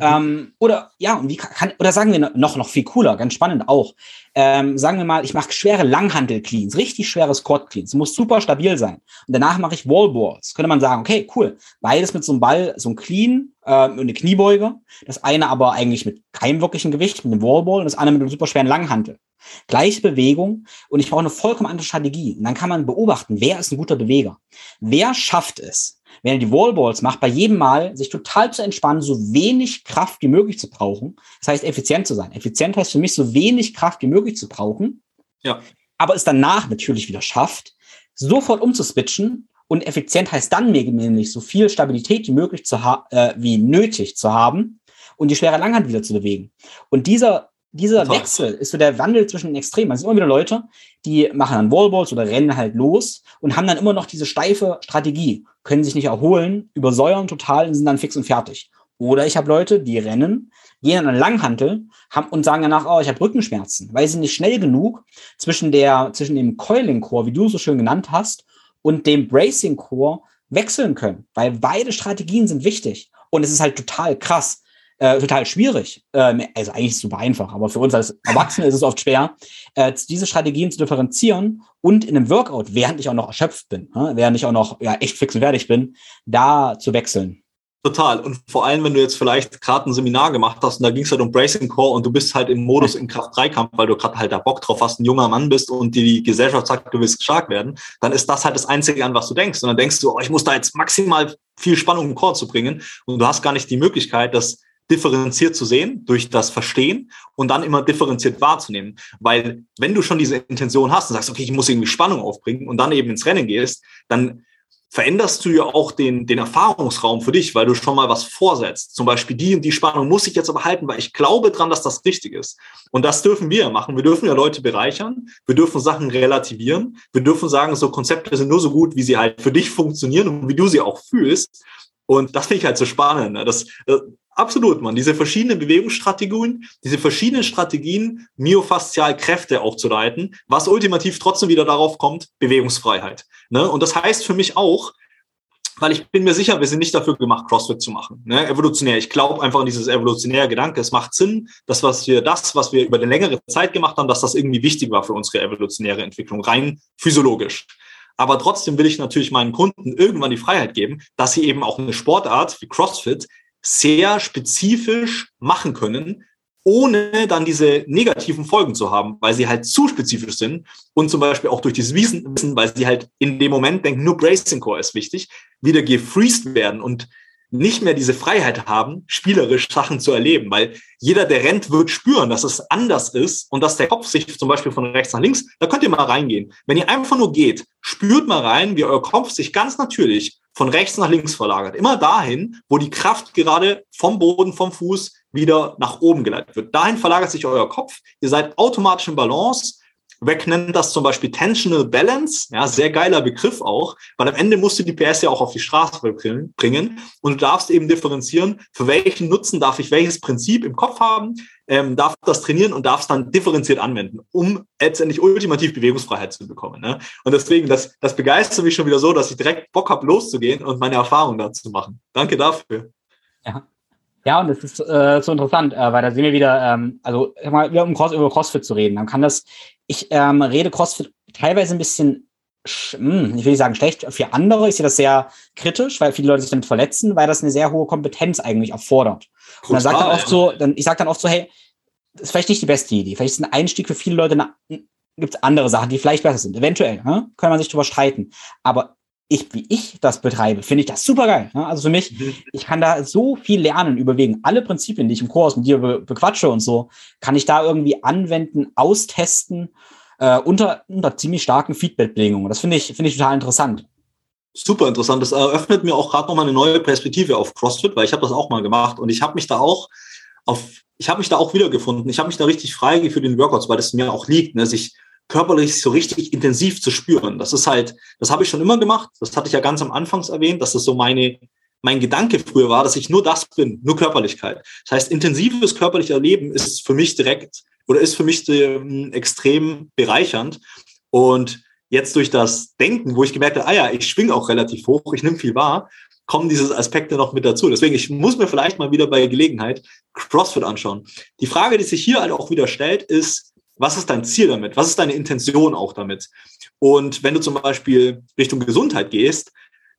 Ähm, oder ja, und wie kann, oder sagen wir noch, noch viel cooler, ganz spannend auch. Ähm, sagen wir mal, ich mache schwere Langhandel-Cleans, richtig schwere Squat-Cleans, muss super stabil sein. Und danach mache ich Wallballs. Könnte man sagen, okay, cool, beides mit so einem Ball, so ein Clean äh, und eine Kniebeuge. Das eine aber eigentlich mit keinem wirklichen Gewicht, mit einem Wallball und das andere mit einem super schweren Langhandel. Gleiche Bewegung und ich brauche eine vollkommen andere Strategie. Und dann kann man beobachten, wer ist ein guter Beweger. Wer schafft es, wenn er die Wallballs macht, bei jedem Mal sich total zu entspannen, so wenig Kraft wie möglich zu brauchen. Das heißt, effizient zu sein. Effizient heißt für mich, so wenig Kraft wie möglich zu brauchen. Ja. Aber es danach natürlich wieder schafft, sofort umzuswitchen und effizient heißt dann nämlich so viel Stabilität wie möglich zu haben, äh, wie nötig zu haben und die schwere Langhand wieder zu bewegen. Und dieser dieser Total. Wechsel ist so der Wandel zwischen den Extremen. Es sind immer wieder Leute, die machen dann Wallballs oder rennen halt los und haben dann immer noch diese steife Strategie, können sich nicht erholen, übersäuern total und sind dann fix und fertig. Oder ich habe Leute, die rennen, gehen an eine Langhantel haben, und sagen danach, oh, ich habe Rückenschmerzen, weil sie nicht schnell genug zwischen, der, zwischen dem Coiling-Core, wie du so schön genannt hast, und dem Bracing-Core wechseln können. Weil beide Strategien sind wichtig. Und es ist halt total krass, äh, total schwierig. Ähm, also eigentlich super einfach, aber für uns als Erwachsene ist es oft schwer, äh, diese Strategien zu differenzieren und in einem Workout, während ich auch noch erschöpft bin, äh, während ich auch noch ja, echt fix und fertig bin, da zu wechseln. Total. Und vor allem, wenn du jetzt vielleicht gerade ein Seminar gemacht hast und da ging es halt um Bracing Core und du bist halt im Modus in Kraft-3-Kampf, weil du gerade halt da Bock drauf hast, ein junger Mann bist und die Gesellschaft sagt, du willst stark werden, dann ist das halt das Einzige, an was du denkst. Und dann denkst du, oh, ich muss da jetzt maximal viel Spannung im Core zu bringen und du hast gar nicht die Möglichkeit, das differenziert zu sehen, durch das Verstehen und dann immer differenziert wahrzunehmen. Weil wenn du schon diese Intention hast und sagst, okay, ich muss irgendwie Spannung aufbringen und dann eben ins Rennen gehst, dann veränderst du ja auch den, den Erfahrungsraum für dich, weil du schon mal was vorsetzt. Zum Beispiel die und die Spannung muss ich jetzt aber halten, weil ich glaube dran, dass das richtig ist. Und das dürfen wir machen. Wir dürfen ja Leute bereichern. Wir dürfen Sachen relativieren. Wir dürfen sagen, so Konzepte sind nur so gut, wie sie halt für dich funktionieren und wie du sie auch fühlst. Und das finde ich halt so spannend. Ne? Das, das, Absolut, man. Diese verschiedenen Bewegungsstrategien, diese verschiedenen Strategien, myofaszial Kräfte aufzuleiten, was ultimativ trotzdem wieder darauf kommt, Bewegungsfreiheit. Ne? Und das heißt für mich auch, weil ich bin mir sicher, wir sind nicht dafür gemacht, CrossFit zu machen. Ne? Evolutionär. Ich glaube einfach an dieses evolutionäre Gedanke. Es macht Sinn, dass was wir, das, was wir über eine längere Zeit gemacht haben, dass das irgendwie wichtig war für unsere evolutionäre Entwicklung, rein physiologisch. Aber trotzdem will ich natürlich meinen Kunden irgendwann die Freiheit geben, dass sie eben auch eine Sportart wie CrossFit sehr spezifisch machen können, ohne dann diese negativen Folgen zu haben, weil sie halt zu spezifisch sind und zum Beispiel auch durch dieses Wissen, weil sie halt in dem Moment denken, nur Bracing Core ist wichtig, wieder gefreezed werden und nicht mehr diese Freiheit haben, spielerisch Sachen zu erleben, weil jeder, der rennt, wird spüren, dass es anders ist und dass der Kopf sich zum Beispiel von rechts nach links, da könnt ihr mal reingehen. Wenn ihr einfach nur geht, spürt mal rein, wie euer Kopf sich ganz natürlich von rechts nach links verlagert. Immer dahin, wo die Kraft gerade vom Boden, vom Fuß wieder nach oben geleitet wird. Dahin verlagert sich euer Kopf. Ihr seid automatisch in Balance Weg nennt das zum Beispiel Tensional Balance, ja, sehr geiler Begriff auch, weil am Ende musst du die PS ja auch auf die Straße bringen und du darfst eben differenzieren, für welchen Nutzen darf ich welches Prinzip im Kopf haben, ähm, darf das trainieren und darf es dann differenziert anwenden, um letztendlich ultimativ Bewegungsfreiheit zu bekommen. Ne? Und deswegen, das, das begeistert mich schon wieder so, dass ich direkt Bock habe, loszugehen und meine Erfahrungen dazu machen. Danke dafür. Ja. Ja, und das ist äh, so interessant, äh, weil da sehen wir wieder, ähm, also mal, um Cross, über CrossFit zu reden, dann kann das ich ähm, rede CrossFit teilweise ein bisschen, hm, ich will nicht sagen schlecht, für andere. Ich sehe das sehr kritisch, weil viele Leute sich damit verletzen, weil das eine sehr hohe Kompetenz eigentlich erfordert. Und dann sagt dann oft so, dann, ich sage dann oft so, hey, das ist vielleicht nicht die beste Idee. Vielleicht ist ein Einstieg für viele Leute, gibt es andere Sachen, die vielleicht besser sind. Eventuell, ne? kann man sich drüber streiten. Aber ich, wie ich das betreibe, finde ich das super geil. Ne? Also für mich, mhm. ich kann da so viel lernen, überwegen alle Prinzipien, die ich im Kurs mit dir be bequatsche und so, kann ich da irgendwie anwenden, austesten, äh, unter, unter ziemlich starken Feedback-Bedingungen. Das finde ich, finde ich total interessant. Super interessant. Das eröffnet mir auch gerade nochmal eine neue Perspektive auf CrossFit, weil ich habe das auch mal gemacht und ich habe mich da auch auf, ich habe mich da auch wiedergefunden. Ich habe mich da richtig frei für den Workouts, weil es mir auch liegt, ne, sich körperlich so richtig intensiv zu spüren. Das ist halt, das habe ich schon immer gemacht. Das hatte ich ja ganz am Anfangs erwähnt, dass das so meine, mein Gedanke früher war, dass ich nur das bin, nur Körperlichkeit. Das heißt, intensives körperliches Erleben ist für mich direkt oder ist für mich ähm, extrem bereichernd. Und jetzt durch das Denken, wo ich gemerkt habe, ah ja, ich schwinge auch relativ hoch, ich nehme viel wahr, kommen diese Aspekte noch mit dazu. Deswegen, ich muss mir vielleicht mal wieder bei Gelegenheit CrossFit anschauen. Die Frage, die sich hier halt auch wieder stellt, ist, was ist dein Ziel damit? Was ist deine Intention auch damit? Und wenn du zum Beispiel Richtung Gesundheit gehst,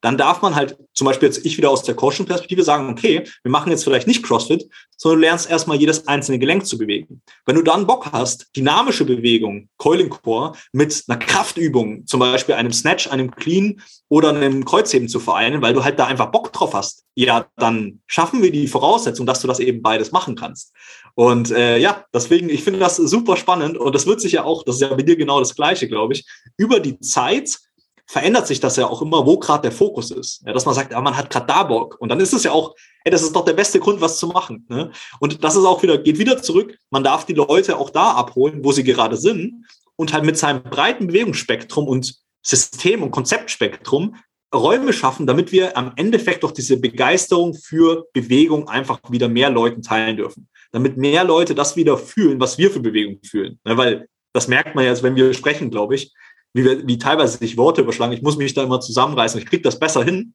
dann darf man halt zum Beispiel jetzt ich wieder aus der Coaching-Perspektive sagen, okay, wir machen jetzt vielleicht nicht CrossFit, sondern du lernst erstmal jedes einzelne Gelenk zu bewegen. Wenn du dann Bock hast, dynamische Bewegung, Coiling Core, mit einer Kraftübung, zum Beispiel einem Snatch, einem Clean oder einem Kreuzheben zu vereinen, weil du halt da einfach Bock drauf hast, ja, dann schaffen wir die Voraussetzung, dass du das eben beides machen kannst. Und äh, ja, deswegen, ich finde das super spannend und das wird sich ja auch, das ist ja bei dir genau das Gleiche, glaube ich, über die Zeit verändert sich das ja auch immer, wo gerade der Fokus ist. Ja, dass man sagt, ja, man hat gerade da Bock. Und dann ist es ja auch, ey, das ist doch der beste Grund, was zu machen. Ne? Und das ist auch wieder, geht wieder zurück. Man darf die Leute auch da abholen, wo sie gerade sind und halt mit seinem breiten Bewegungsspektrum und System- und Konzeptspektrum Räume schaffen, damit wir am Endeffekt doch diese Begeisterung für Bewegung einfach wieder mehr Leuten teilen dürfen. Damit mehr Leute das wieder fühlen, was wir für Bewegung fühlen. Ne, weil das merkt man ja, wenn wir sprechen, glaube ich, wie, wir, wie teilweise sich Worte überschlagen. Ich muss mich da immer zusammenreißen. Ich kriege das besser hin,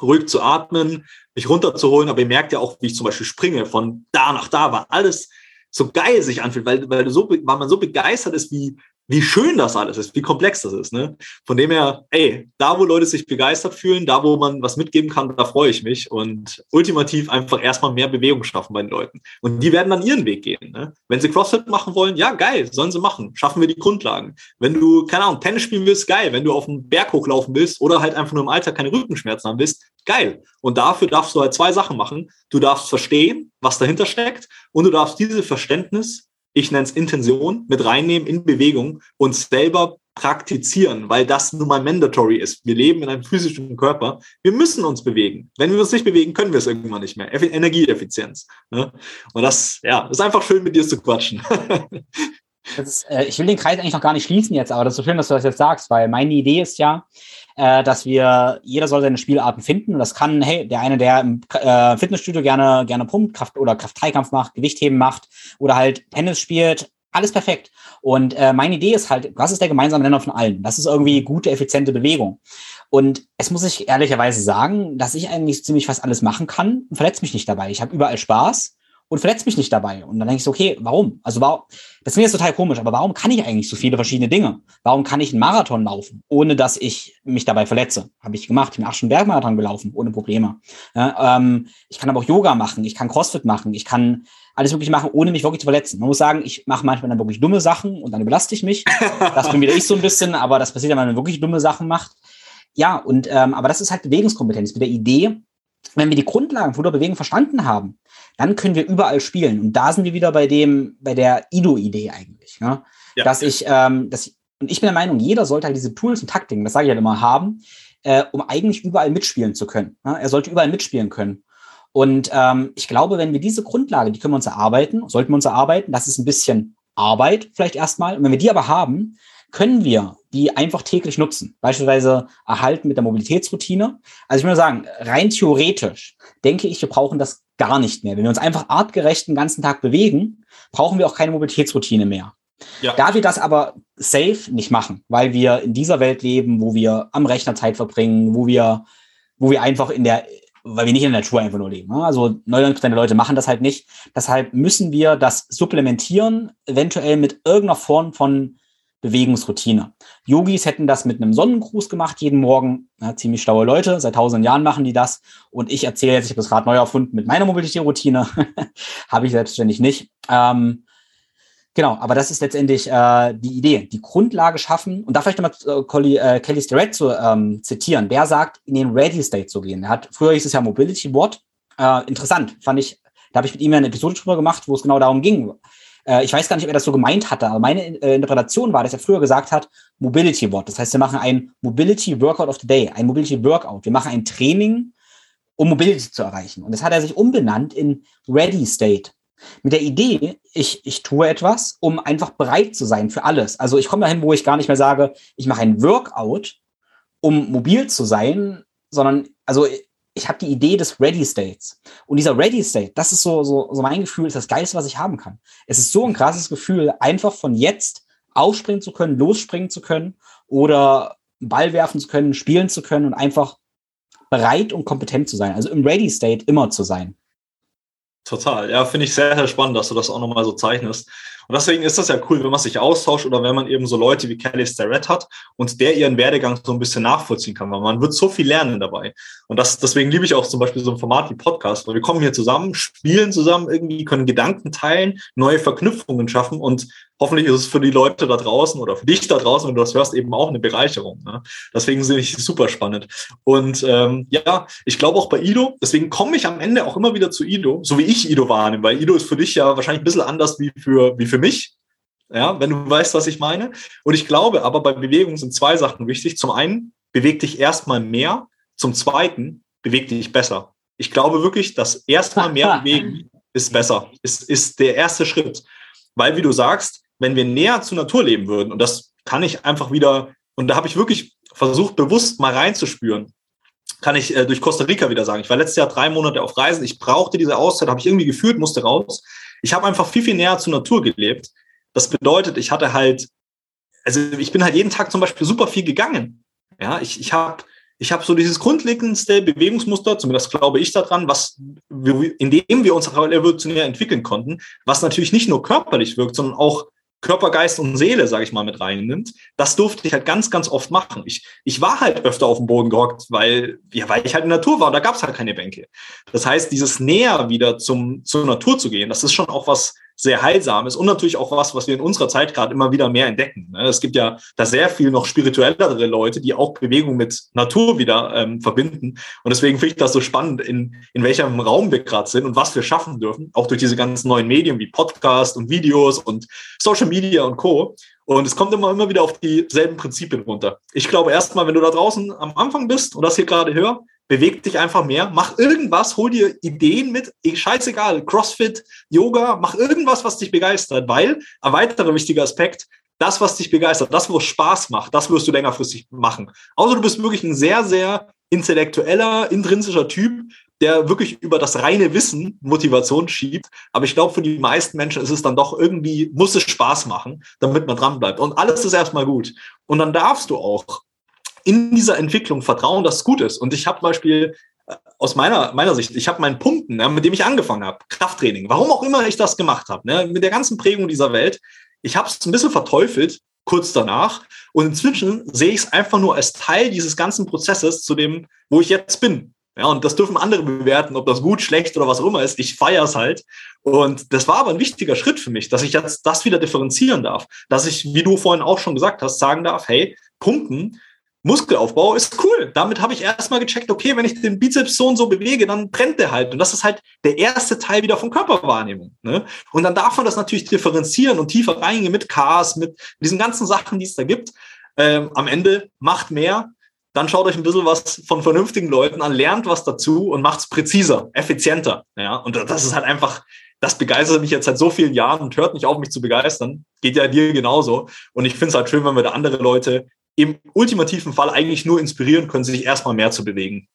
ruhig zu atmen, mich runterzuholen. Aber ihr merkt ja auch, wie ich zum Beispiel springe von da nach da, weil alles so geil sich anfühlt, weil, weil, so, weil man so begeistert ist, wie, wie schön das alles ist, wie komplex das ist. Ne? Von dem her, ey, da wo Leute sich begeistert fühlen, da wo man was mitgeben kann, da freue ich mich. Und ultimativ einfach erstmal mehr Bewegung schaffen bei den Leuten. Und die werden dann ihren Weg gehen. Ne? Wenn sie CrossFit machen wollen, ja, geil, sollen sie machen. Schaffen wir die Grundlagen. Wenn du, keine Ahnung, Tennis spielen willst, geil. Wenn du auf den Berg hochlaufen willst oder halt einfach nur im Alter keine Rückenschmerzen haben willst, geil. Und dafür darfst du halt zwei Sachen machen. Du darfst verstehen, was dahinter steckt und du darfst dieses Verständnis ich nenne es Intention, mit reinnehmen in Bewegung und selber praktizieren, weil das nun mal mandatory ist. Wir leben in einem physischen Körper. Wir müssen uns bewegen. Wenn wir uns nicht bewegen, können wir es irgendwann nicht mehr. Energieeffizienz. Ne? Und das, ja, ist einfach schön, mit dir zu quatschen. Ist, äh, ich will den Kreis eigentlich noch gar nicht schließen jetzt, aber das ist so schön, dass du das jetzt sagst, weil meine Idee ist ja, äh, dass wir, jeder soll seine Spielarten finden. Und das kann, hey, der eine, der im äh, Fitnessstudio gerne, gerne pumpt, Kraft- oder Kraft-3-Kampf macht, Gewichtheben macht oder halt Tennis spielt, alles perfekt. Und äh, meine Idee ist halt, was ist der gemeinsame Nenner von allen? Das ist irgendwie gute, effiziente Bewegung. Und es muss ich ehrlicherweise sagen, dass ich eigentlich ziemlich fast alles machen kann und verletze mich nicht dabei. Ich habe überall Spaß und verletzt mich nicht dabei. Und dann denke ich so, okay, warum? Also warum, das ich jetzt total komisch, aber warum kann ich eigentlich so viele verschiedene Dinge? Warum kann ich einen Marathon laufen, ohne dass ich mich dabei verletze? Habe ich gemacht. Ich bin schon Bergmarathon gelaufen, ohne Probleme. Ja, ähm, ich kann aber auch Yoga machen, ich kann Crossfit machen, ich kann alles wirklich machen, ohne mich wirklich zu verletzen. Man muss sagen, ich mache manchmal dann wirklich dumme Sachen und dann belaste ich mich. Das bin wieder ich so ein bisschen, aber das passiert, wenn man wirklich dumme Sachen macht. Ja, und ähm, aber das ist halt Bewegungskompetenz mit der Idee, wenn wir die Grundlagen von der Bewegung verstanden haben, dann können wir überall spielen. Und da sind wir wieder bei dem, bei der Ido-Idee eigentlich. Ne? Ja. Dass ich, ähm, dass ich, und ich bin der Meinung, jeder sollte halt diese Tools und Taktiken, das sage ich halt immer, haben, äh, um eigentlich überall mitspielen zu können. Ne? Er sollte überall mitspielen können. Und ähm, ich glaube, wenn wir diese Grundlage, die können wir uns erarbeiten, sollten wir uns erarbeiten, das ist ein bisschen Arbeit vielleicht erstmal. Und wenn wir die aber haben, können wir die einfach täglich nutzen. Beispielsweise erhalten mit der Mobilitätsroutine. Also ich würde sagen, rein theoretisch denke ich, wir brauchen das gar nicht mehr. Wenn wir uns einfach artgerecht den ganzen Tag bewegen, brauchen wir auch keine Mobilitätsroutine mehr. Ja. Da wir das aber safe nicht machen, weil wir in dieser Welt leben, wo wir am Rechner Zeit verbringen, wo wir, wo wir einfach in der, weil wir nicht in der Natur einfach nur leben. Ne? Also 99% der Leute machen das halt nicht. Deshalb müssen wir das supplementieren, eventuell mit irgendeiner Form von Bewegungsroutine. Yogis hätten das mit einem Sonnengruß gemacht jeden Morgen. Ja, ziemlich schlaue Leute, seit tausend Jahren machen die das. Und ich erzähle jetzt, ich habe das Rad neu erfunden mit meiner Mobility-Routine. habe ich selbstständig nicht. Ähm, genau, aber das ist letztendlich äh, die Idee. Die Grundlage schaffen. Und da vielleicht nochmal äh, äh, Kelly Starrett zu ähm, zitieren. Der sagt, in den Ready State zu gehen. Er hat, früher hieß es ja Mobility Board. Äh, interessant, fand ich. Da habe ich mit ihm eine Episode drüber gemacht, wo es genau darum ging äh, ich weiß gar nicht, ob er das so gemeint hatte, aber meine äh, Interpretation war, dass er früher gesagt hat, Mobility Board. Das heißt, wir machen ein Mobility Workout of the Day, ein Mobility Workout. Wir machen ein Training, um Mobility zu erreichen. Und das hat er sich umbenannt in Ready State. Mit der Idee, ich, ich tue etwas, um einfach bereit zu sein für alles. Also ich komme dahin, wo ich gar nicht mehr sage, ich mache ein Workout, um mobil zu sein, sondern also ich habe die Idee des Ready States. Und dieser Ready State, das ist so, so, so mein Gefühl, ist das Geilste, was ich haben kann. Es ist so ein krasses Gefühl, einfach von jetzt aufspringen zu können, losspringen zu können oder Ball werfen zu können, spielen zu können und einfach bereit und kompetent zu sein. Also im Ready State immer zu sein. Total. Ja, finde ich sehr, sehr spannend, dass du das auch nochmal so zeichnest. Und deswegen ist das ja cool, wenn man sich austauscht oder wenn man eben so Leute wie Kelly Starrett hat und der ihren Werdegang so ein bisschen nachvollziehen kann, weil man wird so viel lernen dabei. Und das, deswegen liebe ich auch zum Beispiel so ein Format wie Podcast, weil wir kommen hier zusammen, spielen zusammen irgendwie, können Gedanken teilen, neue Verknüpfungen schaffen und hoffentlich ist es für die Leute da draußen oder für dich da draußen, wenn du das hörst, eben auch eine Bereicherung. Ne? Deswegen finde ich es super spannend. Und ähm, ja, ich glaube auch bei Ido, deswegen komme ich am Ende auch immer wieder zu Ido, so wie ich Ido wahrnehme, weil Ido ist für dich ja wahrscheinlich ein bisschen anders wie für, wie für mich. Ja, wenn du weißt, was ich meine. Und ich glaube aber bei Bewegung sind zwei Sachen wichtig. Zum einen beweg dich erstmal mehr. Zum Zweiten, beweg dich besser. Ich glaube wirklich, dass erstmal mehr bewegen ist besser, ist, ist der erste Schritt. Weil, wie du sagst, wenn wir näher zur Natur leben würden, und das kann ich einfach wieder, und da habe ich wirklich versucht, bewusst mal reinzuspüren, kann ich äh, durch Costa Rica wieder sagen. Ich war letztes Jahr drei Monate auf Reisen. Ich brauchte diese Auszeit, habe ich irgendwie gefühlt, musste raus. Ich habe einfach viel, viel näher zur Natur gelebt. Das bedeutet, ich hatte halt, also ich bin halt jeden Tag zum Beispiel super viel gegangen. Ja, ich, ich habe ich habe so dieses grundlegendste Bewegungsmuster, zumindest glaube ich daran, was, in dem wir uns evolutionär entwickeln konnten, was natürlich nicht nur körperlich wirkt, sondern auch Körper, Geist und Seele, sage ich mal, mit reinnimmt. Das durfte ich halt ganz, ganz oft machen. Ich, ich war halt öfter auf dem Boden gehockt, weil, ja, weil ich halt in der Natur war und da gab es halt keine Bänke. Das heißt, dieses näher wieder zum, zur Natur zu gehen, das ist schon auch was sehr heilsam ist und natürlich auch was, was wir in unserer Zeit gerade immer wieder mehr entdecken. Ne? Es gibt ja da sehr viel noch spirituellere Leute, die auch Bewegung mit Natur wieder ähm, verbinden. Und deswegen finde ich das so spannend, in, in welchem Raum wir gerade sind und was wir schaffen dürfen, auch durch diese ganzen neuen Medien wie Podcast und Videos und Social Media und Co. Und es kommt immer, immer wieder auf dieselben Prinzipien runter. Ich glaube erstmal, wenn du da draußen am Anfang bist und das hier gerade hör, beweg dich einfach mehr, mach irgendwas, hol dir Ideen mit, scheißegal, Crossfit, Yoga, mach irgendwas, was dich begeistert, weil, ein weiterer wichtiger Aspekt, das, was dich begeistert, das, wo Spaß macht, das wirst du längerfristig machen. Außer du bist wirklich ein sehr, sehr intellektueller, intrinsischer Typ, der wirklich über das reine Wissen Motivation schiebt. Aber ich glaube, für die meisten Menschen ist es dann doch irgendwie, muss es Spaß machen, damit man dran bleibt. Und alles ist erstmal gut. Und dann darfst du auch in dieser Entwicklung vertrauen, dass es gut ist. Und ich habe zum Beispiel äh, aus meiner, meiner Sicht, ich habe meinen Pumpen, ja, mit dem ich angefangen habe, Krafttraining, warum auch immer ich das gemacht habe, ne, mit der ganzen Prägung dieser Welt, ich habe es ein bisschen verteufelt, kurz danach. Und inzwischen sehe ich es einfach nur als Teil dieses ganzen Prozesses zu dem, wo ich jetzt bin. Ja, und das dürfen andere bewerten, ob das gut, schlecht oder was auch immer ist. Ich feiere es halt. Und das war aber ein wichtiger Schritt für mich, dass ich jetzt das wieder differenzieren darf. Dass ich, wie du vorhin auch schon gesagt hast, sagen darf, hey, Pumpen Muskelaufbau ist cool. Damit habe ich erstmal gecheckt, okay, wenn ich den Bizeps so und so bewege, dann brennt der halt. Und das ist halt der erste Teil wieder von Körperwahrnehmung. Ne? Und dann darf man das natürlich differenzieren und tiefer reingehen mit Cars, mit diesen ganzen Sachen, die es da gibt. Ähm, am Ende macht mehr, dann schaut euch ein bisschen was von vernünftigen Leuten an, lernt was dazu und macht es präziser, effizienter. Ja? Und das ist halt einfach, das begeistert mich jetzt seit so vielen Jahren und hört nicht auf, mich zu begeistern. Geht ja dir genauso. Und ich finde es halt schön, wenn wir da andere Leute im ultimativen Fall eigentlich nur inspirieren können, sich erstmal mehr zu bewegen.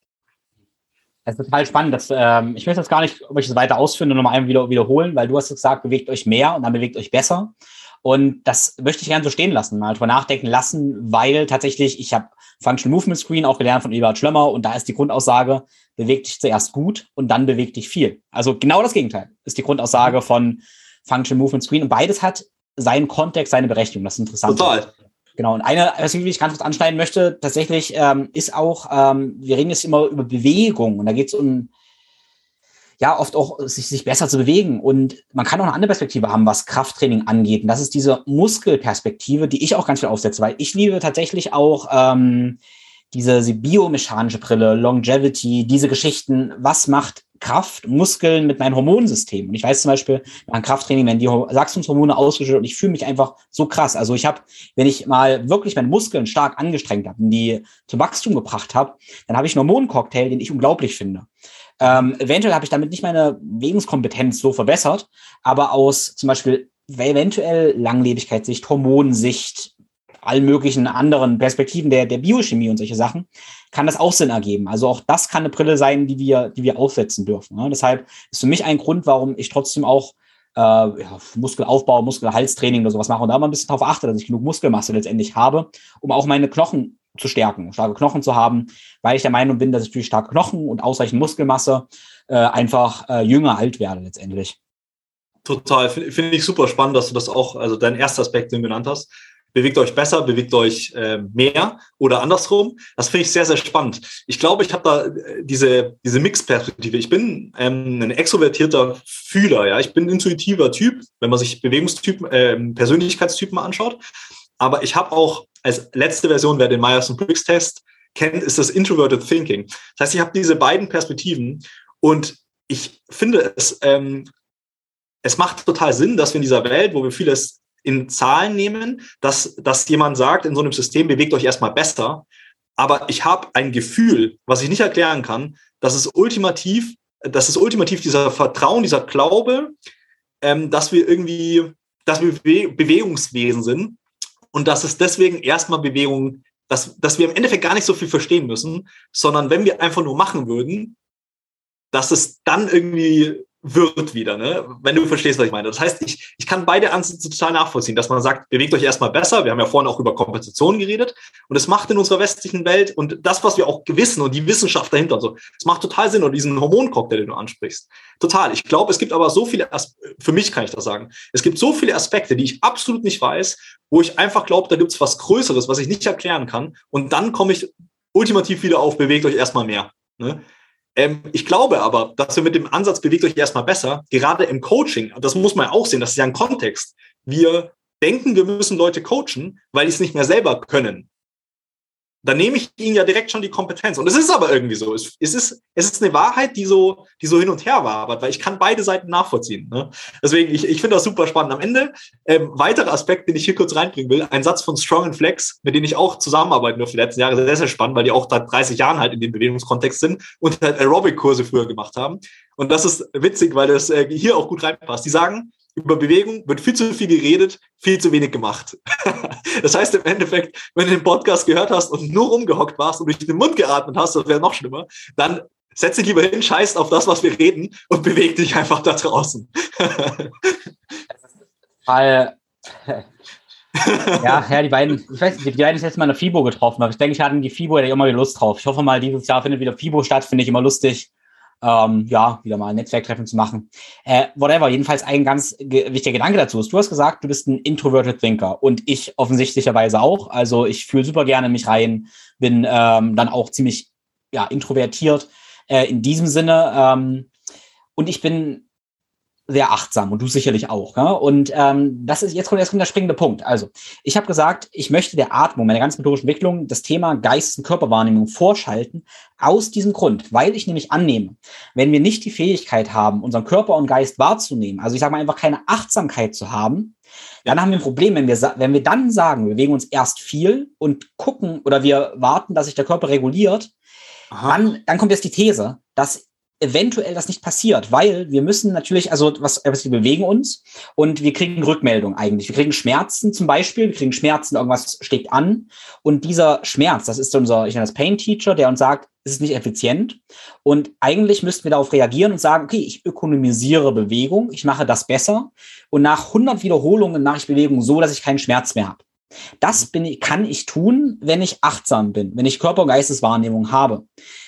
Das ist total spannend. Das, ähm, ich möchte das gar nicht, ob ich das weiter ausführen und nochmal einmal wieder wiederholen, weil du hast gesagt, bewegt euch mehr und dann bewegt euch besser. Und das möchte ich gerne so stehen lassen, mal drüber nachdenken lassen, weil tatsächlich, ich habe Functional Movement Screen auch gelernt von Eberhard Schlömmer und da ist die Grundaussage, beweg dich zuerst gut und dann beweg dich viel. Also genau das Gegenteil ist die Grundaussage von Functional Movement Screen und beides hat seinen Kontext, seine Berechtigung. Das ist interessant. Total. Genau, und eine, was ich ganz kurz anschneiden möchte, tatsächlich ähm, ist auch, ähm, wir reden jetzt immer über Bewegung und da geht es um, ja, oft auch sich, sich besser zu bewegen. Und man kann auch eine andere Perspektive haben, was Krafttraining angeht. Und das ist diese Muskelperspektive, die ich auch ganz viel aufsetze, weil ich liebe tatsächlich auch ähm, diese, diese biomechanische Brille, Longevity, diese Geschichten. Was macht Kraft, Muskeln mit meinem Hormonsystem. Und ich weiß zum Beispiel, nach Krafttraining werden die Wachstumshormone ausgeschüttet und ich fühle mich einfach so krass. Also ich habe, wenn ich mal wirklich meine Muskeln stark angestrengt habe und die zum Wachstum gebracht habe, dann habe ich einen Hormoncocktail, den ich unglaublich finde. Ähm, eventuell habe ich damit nicht meine Wegenskompetenz so verbessert, aber aus zum Beispiel eventuell Langlebigkeitssicht, Hormonsicht, allen möglichen anderen Perspektiven der, der Biochemie und solche Sachen, kann das auch Sinn ergeben. Also auch das kann eine Brille sein, die wir, die wir aufsetzen dürfen. Ne? Deshalb ist für mich ein Grund, warum ich trotzdem auch äh, ja, Muskelaufbau, Muskelhalstraining oder sowas mache und da mal ein bisschen darauf achte, dass ich genug Muskelmasse letztendlich habe, um auch meine Knochen zu stärken, starke Knochen zu haben, weil ich der Meinung bin, dass ich durch starke Knochen und ausreichend Muskelmasse äh, einfach äh, jünger alt werde letztendlich. Total, finde find ich super spannend, dass du das auch, also dein erster Aspekt, den du genannt hast, bewegt euch besser, bewegt euch äh, mehr oder andersrum. Das finde ich sehr, sehr spannend. Ich glaube, ich habe da äh, diese, diese Mix-Perspektive. Ich bin ähm, ein extrovertierter Fühler, ja. Ich bin ein intuitiver Typ, wenn man sich Bewegungstypen, äh, Persönlichkeitstypen anschaut. Aber ich habe auch als letzte Version, wer den Myers-Briggs-Test kennt, ist das Introverted Thinking. Das heißt, ich habe diese beiden Perspektiven und ich finde es, ähm, es macht total Sinn, dass wir in dieser Welt, wo wir vieles in Zahlen nehmen, dass, dass jemand sagt, in so einem System bewegt euch erstmal besser. aber ich habe ein Gefühl, was ich nicht erklären kann, dass es ultimativ, dass es ultimativ dieser Vertrauen, dieser Glaube, ähm, dass wir irgendwie, dass wir Bewegungswesen sind und dass es deswegen erstmal Bewegung, dass, dass wir im Endeffekt gar nicht so viel verstehen müssen, sondern wenn wir einfach nur machen würden, dass es dann irgendwie wird wieder, ne? wenn du verstehst, was ich meine. Das heißt, ich, ich kann beide Ansätze total nachvollziehen, dass man sagt, bewegt euch erstmal besser. Wir haben ja vorhin auch über Kompensation geredet und es macht in unserer westlichen Welt und das, was wir auch gewissen und die Wissenschaft dahinter und so, es macht total Sinn und diesen Hormoncocktail, den du ansprichst. Total. Ich glaube, es gibt aber so viele, As für mich kann ich das sagen, es gibt so viele Aspekte, die ich absolut nicht weiß, wo ich einfach glaube, da gibt es was Größeres, was ich nicht erklären kann und dann komme ich ultimativ wieder auf, bewegt euch erstmal mehr. Ne? Ähm, ich glaube aber, dass wir mit dem Ansatz bewegt euch erstmal besser, gerade im Coaching, das muss man auch sehen, das ist ja ein Kontext. Wir denken, wir müssen Leute coachen, weil die es nicht mehr selber können dann nehme ich ihnen ja direkt schon die Kompetenz. Und es ist aber irgendwie so. Es, ist, es ist eine Wahrheit, die so, die so hin und her war, weil ich kann beide Seiten nachvollziehen. Ne? Deswegen, ich, ich finde das super spannend. Am Ende, ähm, weiterer Aspekt, den ich hier kurz reinbringen will, ein Satz von Strong and Flex, mit denen ich auch zusammenarbeiten durfte die letzten Jahre, sehr, sehr spannend, weil die auch seit 30 Jahren halt in dem Bewegungskontext sind und halt Aerobic-Kurse früher gemacht haben. Und das ist witzig, weil das äh, hier auch gut reinpasst. Die sagen, über Bewegung wird viel zu viel geredet, viel zu wenig gemacht. das heißt im Endeffekt, wenn du den Podcast gehört hast und nur rumgehockt warst und durch den Mund geatmet hast, das wäre noch schlimmer, dann setz dich lieber hin, scheiß auf das, was wir reden und beweg dich einfach da draußen. Weil, ja, ja, die beiden, ich weiß nicht, die beiden ist jetzt mal in der FIBO getroffen, aber ich denke, ich hatte die FIBO, ich immer wieder Lust drauf. Ich hoffe mal, dieses Jahr findet wieder FIBO statt, finde ich immer lustig ähm, ja, wieder mal ein Netzwerktreffen zu machen. Äh, whatever, jedenfalls ein ganz ge wichtiger Gedanke dazu ist, du hast gesagt, du bist ein Introverted Thinker und ich offensichtlicherweise auch. Also ich fühle super gerne mich rein, bin ähm, dann auch ziemlich ja, introvertiert äh, in diesem Sinne. Ähm, und ich bin sehr achtsam und du sicherlich auch. Ja? Und ähm, das ist jetzt kommt, jetzt kommt der springende Punkt. Also, ich habe gesagt, ich möchte der Atmung, meiner ganzen methodischen Entwicklung, das Thema Geist- und Körperwahrnehmung vorschalten, aus diesem Grund, weil ich nämlich annehme, wenn wir nicht die Fähigkeit haben, unseren Körper und Geist wahrzunehmen, also ich sage mal einfach keine Achtsamkeit zu haben, dann haben wir ein Problem, wenn wir, wenn wir dann sagen, wir bewegen uns erst viel und gucken oder wir warten, dass sich der Körper reguliert, dann, dann kommt jetzt die These, dass eventuell das nicht passiert, weil wir müssen natürlich, also was, was wir bewegen uns und wir kriegen Rückmeldung eigentlich. Wir kriegen Schmerzen zum Beispiel, wir kriegen Schmerzen, irgendwas steckt an und dieser Schmerz, das ist unser, ich nenne das Pain Teacher, der uns sagt, es ist nicht effizient und eigentlich müssten wir darauf reagieren und sagen, okay, ich ökonomisiere Bewegung, ich mache das besser und nach 100 Wiederholungen mache ich Bewegung so, dass ich keinen Schmerz mehr habe. Das bin kann ich tun, wenn ich achtsam bin, wenn ich Körper- und Geisteswahrnehmung habe.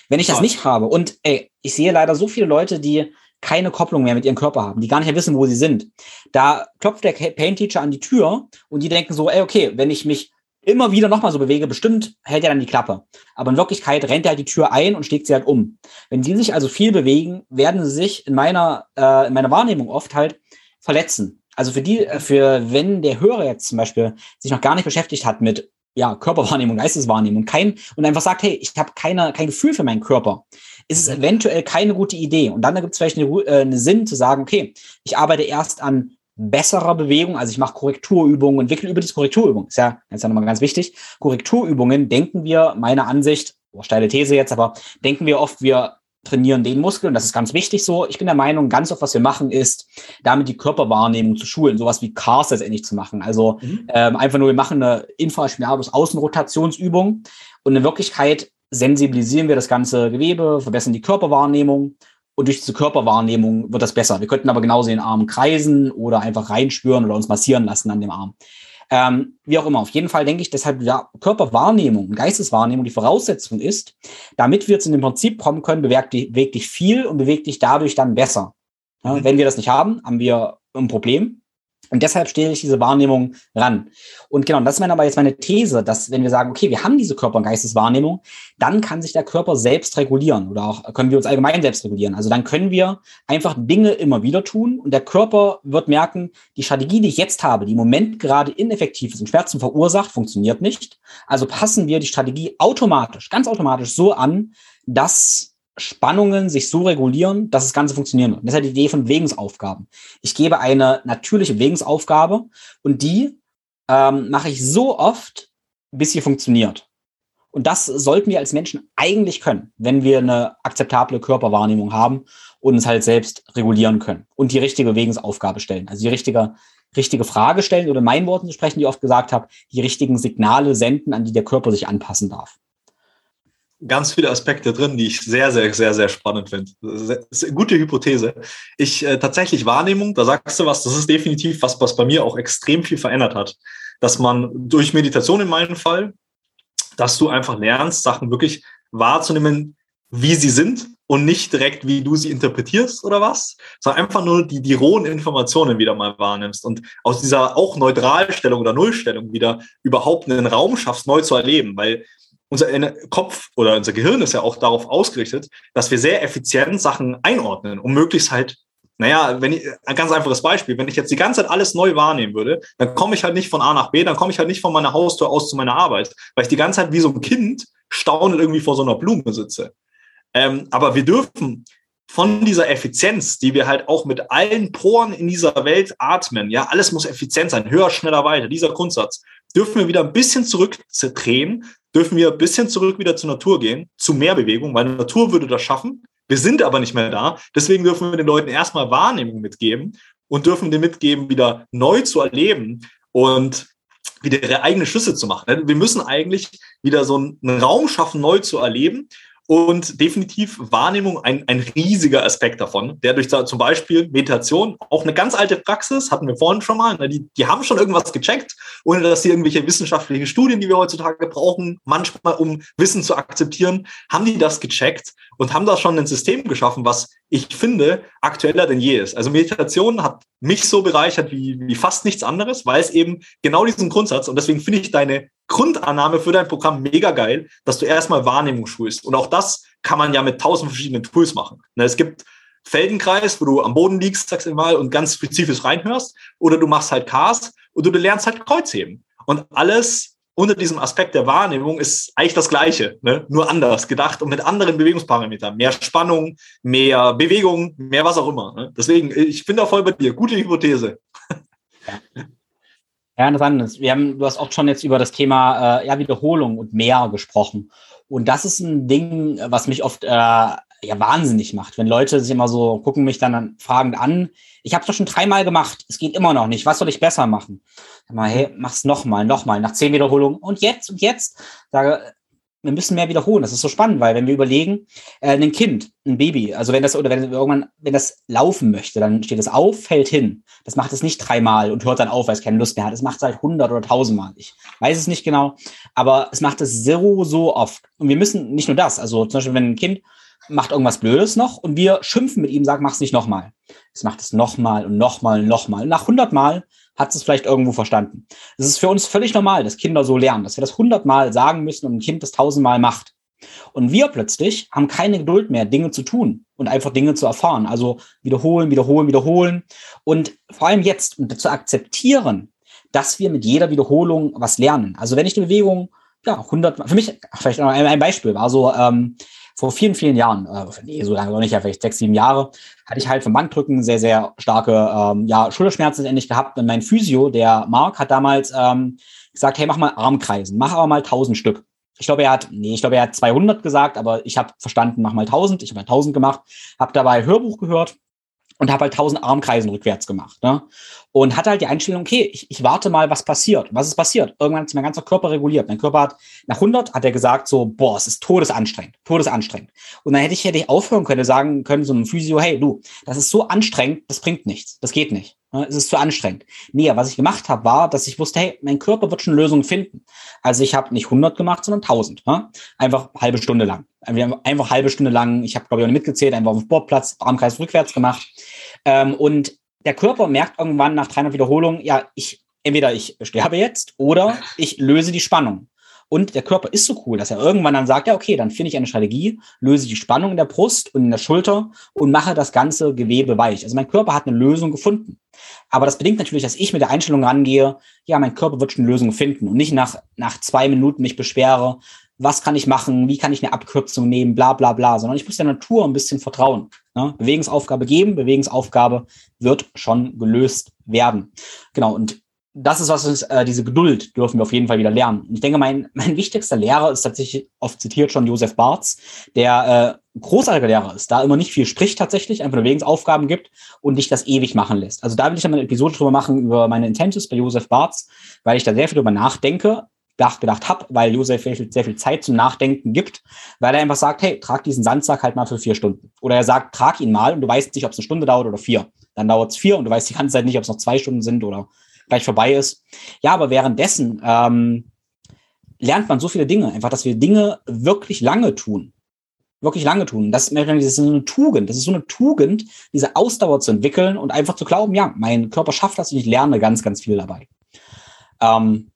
Wenn ich das nicht habe und ey, ich sehe leider so viele Leute, die keine Kopplung mehr mit ihrem Körper haben, die gar nicht mehr wissen, wo sie sind. Da klopft der Pain Teacher an die Tür und die denken so, ey, okay, wenn ich mich immer wieder nochmal so bewege, bestimmt hält er dann die Klappe. Aber in Wirklichkeit rennt er halt die Tür ein und schlägt sie halt um. Wenn sie sich also viel bewegen, werden sie sich in meiner, äh, in meiner Wahrnehmung oft halt verletzen. Also für die, für wenn der Hörer jetzt zum Beispiel sich noch gar nicht beschäftigt hat mit ja, Körperwahrnehmung, Geisteswahrnehmung, kein, und einfach sagt, hey, ich habe keine, kein Gefühl für meinen Körper, ist es mhm. eventuell keine gute Idee. Und dann gibt es vielleicht eine, äh, eine Sinn zu sagen, okay, ich arbeite erst an besserer Bewegung, also ich mache Korrekturübungen, entwickle über diese Korrekturübungen. Ist ja, ist ja nochmal ganz wichtig. Korrekturübungen denken wir, meiner Ansicht, oh, steile These jetzt, aber denken wir oft, wir trainieren den Muskel und das ist ganz wichtig so. Ich bin der Meinung, ganz oft, was wir machen, ist, damit die Körperwahrnehmung zu schulen, sowas wie Cars letztendlich zu machen. Also mhm. ähm, einfach nur, wir machen eine infraspinalis Außenrotationsübung und in Wirklichkeit sensibilisieren wir das ganze Gewebe, verbessern die Körperwahrnehmung und durch diese Körperwahrnehmung wird das besser. Wir könnten aber genauso den Arm kreisen oder einfach reinspüren oder uns massieren lassen an dem Arm. Ähm, wie auch immer, auf jeden Fall denke ich deshalb, ja, Körperwahrnehmung, Geisteswahrnehmung die Voraussetzung ist, damit wir zu dem Prinzip kommen können, beweg dich viel und beweg dich dadurch dann besser. Ja, mhm. Wenn wir das nicht haben, haben wir ein Problem. Und deshalb stelle ich diese Wahrnehmung ran. Und genau, das ist meine, aber jetzt meine These, dass wenn wir sagen, okay, wir haben diese Körper- und Geisteswahrnehmung, dann kann sich der Körper selbst regulieren oder auch können wir uns allgemein selbst regulieren. Also dann können wir einfach Dinge immer wieder tun und der Körper wird merken, die Strategie, die ich jetzt habe, die im Moment gerade ineffektiv ist und Schmerzen verursacht, funktioniert nicht. Also passen wir die Strategie automatisch, ganz automatisch so an, dass Spannungen sich so regulieren, dass das Ganze funktionieren wird. Das ist ja die Idee von Bewegungsaufgaben. Ich gebe eine natürliche Bewegungsaufgabe und die ähm, mache ich so oft, bis sie funktioniert. Und das sollten wir als Menschen eigentlich können, wenn wir eine akzeptable Körperwahrnehmung haben und uns halt selbst regulieren können und die richtige Bewegungsaufgabe stellen. Also die richtige, richtige Frage stellen oder in meinen Worten zu sprechen, die ich oft gesagt habe, die richtigen Signale senden, an die der Körper sich anpassen darf. Ganz viele Aspekte drin, die ich sehr, sehr, sehr, sehr spannend finde. Gute Hypothese. Ich äh, tatsächlich Wahrnehmung, da sagst du was, das ist definitiv was, was bei mir auch extrem viel verändert hat. Dass man durch Meditation in meinem Fall, dass du einfach lernst, Sachen wirklich wahrzunehmen, wie sie sind und nicht direkt, wie du sie interpretierst oder was, sondern einfach nur die, die rohen Informationen wieder mal wahrnimmst und aus dieser auch Neutralstellung oder Nullstellung wieder überhaupt einen Raum schaffst, neu zu erleben, weil unser Kopf oder unser Gehirn ist ja auch darauf ausgerichtet, dass wir sehr effizient Sachen einordnen, um möglichst halt naja, wenn ich, ein ganz einfaches Beispiel, wenn ich jetzt die ganze Zeit alles neu wahrnehmen würde, dann komme ich halt nicht von A nach B, dann komme ich halt nicht von meiner Haustür aus zu meiner Arbeit, weil ich die ganze Zeit wie so ein Kind staunend irgendwie vor so einer Blume sitze. Ähm, aber wir dürfen von dieser Effizienz, die wir halt auch mit allen Poren in dieser Welt atmen, ja, alles muss effizient sein, höher, schneller, weiter, dieser Grundsatz, dürfen wir wieder ein bisschen zurückdrehen, dürfen wir ein bisschen zurück wieder zur Natur gehen, zu mehr Bewegung, weil Natur würde das schaffen. Wir sind aber nicht mehr da. Deswegen dürfen wir den Leuten erstmal Wahrnehmung mitgeben und dürfen den mitgeben, wieder neu zu erleben und wieder ihre eigenen Schlüsse zu machen. Wir müssen eigentlich wieder so einen Raum schaffen, neu zu erleben und definitiv Wahrnehmung ein, ein riesiger Aspekt davon, der durch zum Beispiel Meditation, auch eine ganz alte Praxis, hatten wir vorhin schon mal, ne, die, die haben schon irgendwas gecheckt, ohne dass sie irgendwelche wissenschaftlichen Studien, die wir heutzutage brauchen, manchmal um Wissen zu akzeptieren, haben die das gecheckt und haben da schon ein System geschaffen, was ich finde aktueller denn je ist. Also Meditation hat mich so bereichert wie, wie fast nichts anderes, weil es eben genau diesen Grundsatz und deswegen finde ich deine Grundannahme für dein Programm mega geil, dass du erstmal Wahrnehmung schulst. Und auch das kann man ja mit tausend verschiedenen Tools machen. Ne, es gibt Feldenkreis, wo du am Boden liegst, sagst du mal, und ganz spezifisch reinhörst, oder du machst halt Cars oder du lernst halt Kreuzheben. Und alles unter diesem Aspekt der Wahrnehmung ist eigentlich das Gleiche, ne? nur anders gedacht und mit anderen Bewegungsparametern. Mehr Spannung, mehr Bewegung, mehr was auch immer. Ne? Deswegen, ich bin da voll bei dir. Gute Hypothese. Ja. Interessant. Wir haben, du hast auch schon jetzt über das Thema äh, ja, Wiederholung und mehr gesprochen. Und das ist ein Ding, was mich oft äh, ja wahnsinnig macht, wenn Leute sich immer so gucken mich dann fragend an. Ich habe es doch schon dreimal gemacht, es geht immer noch nicht. Was soll ich besser machen? Sag mal, hey, mach's nochmal, nochmal, nach zehn Wiederholungen und jetzt und jetzt. Sage, wir müssen mehr wiederholen. Das ist so spannend, weil wenn wir überlegen, äh, ein Kind, ein Baby, also wenn das oder wenn irgendwann, wenn das laufen möchte, dann steht es auf, fällt hin. Das macht es nicht dreimal und hört dann auf, weil es keine Lust mehr hat. Es macht es halt hundert oder tausendmal. Ich weiß es nicht genau, aber es macht es so so oft. Und wir müssen nicht nur das. Also zum Beispiel, wenn ein Kind macht irgendwas Blödes noch und wir schimpfen mit ihm, sagen, mach's nicht nochmal. Es macht es nochmal und nochmal und nochmal. Nach hundertmal hat es vielleicht irgendwo verstanden. Es ist für uns völlig normal, dass Kinder so lernen, dass wir das hundertmal sagen müssen und ein Kind das tausendmal macht. Und wir plötzlich haben keine Geduld mehr, Dinge zu tun und einfach Dinge zu erfahren. Also wiederholen, wiederholen, wiederholen. Und vor allem jetzt, und zu akzeptieren, dass wir mit jeder Wiederholung was lernen. Also wenn ich eine Bewegung, ja, 100, für mich, vielleicht noch ein, ein Beispiel, war so, ähm, vor vielen, vielen Jahren, äh, nee, so lange noch nicht, ja, vielleicht sechs, sieben Jahre, hatte ich halt vom Bankdrücken sehr, sehr starke ähm, ja, Schulterschmerzen endlich gehabt. Und mein Physio, der Mark, hat damals ähm, gesagt, hey, mach mal Armkreisen, mach aber mal 1000 Stück. Ich glaube, er hat, nee, ich glaube, er hat 200 gesagt, aber ich habe verstanden, mach mal 1000. Ich habe mal 1000 gemacht, habe dabei Hörbuch gehört und habe halt 1000 Armkreisen rückwärts gemacht. Ne? und hatte halt die Einstellung, okay, ich, ich warte mal, was passiert. Was ist passiert? Irgendwann ist mein ganzer Körper reguliert. Mein Körper hat, nach 100 hat er gesagt so, boah, es ist todesanstrengend, todesanstrengend. Und dann hätte ich, hätte ich aufhören können, sagen können, so einem Physio, hey, du, das ist so anstrengend, das bringt nichts, das geht nicht. Ne? Es ist zu anstrengend. Nee, was ich gemacht habe, war, dass ich wusste, hey, mein Körper wird schon Lösungen finden. Also ich habe nicht 100 gemacht, sondern 1000. Ne? Einfach halbe Stunde lang. Einfach halbe Stunde lang. Ich habe, glaube ich, auch nicht mitgezählt, einfach auf dem Sportplatz, Armkreis rückwärts gemacht. Ähm, und der Körper merkt irgendwann nach 300 Wiederholungen, ja, ich, entweder ich sterbe jetzt oder ich löse die Spannung. Und der Körper ist so cool, dass er irgendwann dann sagt, ja, okay, dann finde ich eine Strategie, löse die Spannung in der Brust und in der Schulter und mache das ganze Gewebe weich. Also mein Körper hat eine Lösung gefunden. Aber das bedingt natürlich, dass ich mit der Einstellung rangehe, ja, mein Körper wird schon eine Lösung finden und nicht nach, nach zwei Minuten mich beschwere, was kann ich machen, wie kann ich eine Abkürzung nehmen, bla bla bla, sondern ich muss der Natur ein bisschen vertrauen. Ne? Bewegungsaufgabe geben, Bewegungsaufgabe wird schon gelöst werden. Genau, und das ist was, ist, äh, diese Geduld dürfen wir auf jeden Fall wieder lernen. Und ich denke, mein, mein wichtigster Lehrer ist tatsächlich, oft zitiert schon Josef Barz, der äh, großartiger Lehrer ist, da immer nicht viel spricht tatsächlich, einfach nur Wegensaufgaben gibt und dich das ewig machen lässt. Also da will ich dann eine Episode drüber machen, über meine Intentions bei Josef Barz, weil ich da sehr viel drüber nachdenke, gedacht habe, weil Josef sehr viel, sehr viel Zeit zum Nachdenken gibt, weil er einfach sagt, hey, trag diesen Sandsack halt mal für vier Stunden. Oder er sagt, trag ihn mal und du weißt nicht, ob es eine Stunde dauert oder vier. Dann dauert es vier und du weißt die ganze Zeit nicht, ob es noch zwei Stunden sind oder gleich vorbei ist. Ja, aber währenddessen ähm, lernt man so viele Dinge, einfach, dass wir Dinge wirklich lange tun. Wirklich lange tun. Das, ist so eine Tugend. Das ist so eine Tugend, diese Ausdauer zu entwickeln und einfach zu glauben, ja, mein Körper schafft das und ich lerne ganz, ganz viel dabei. Ähm,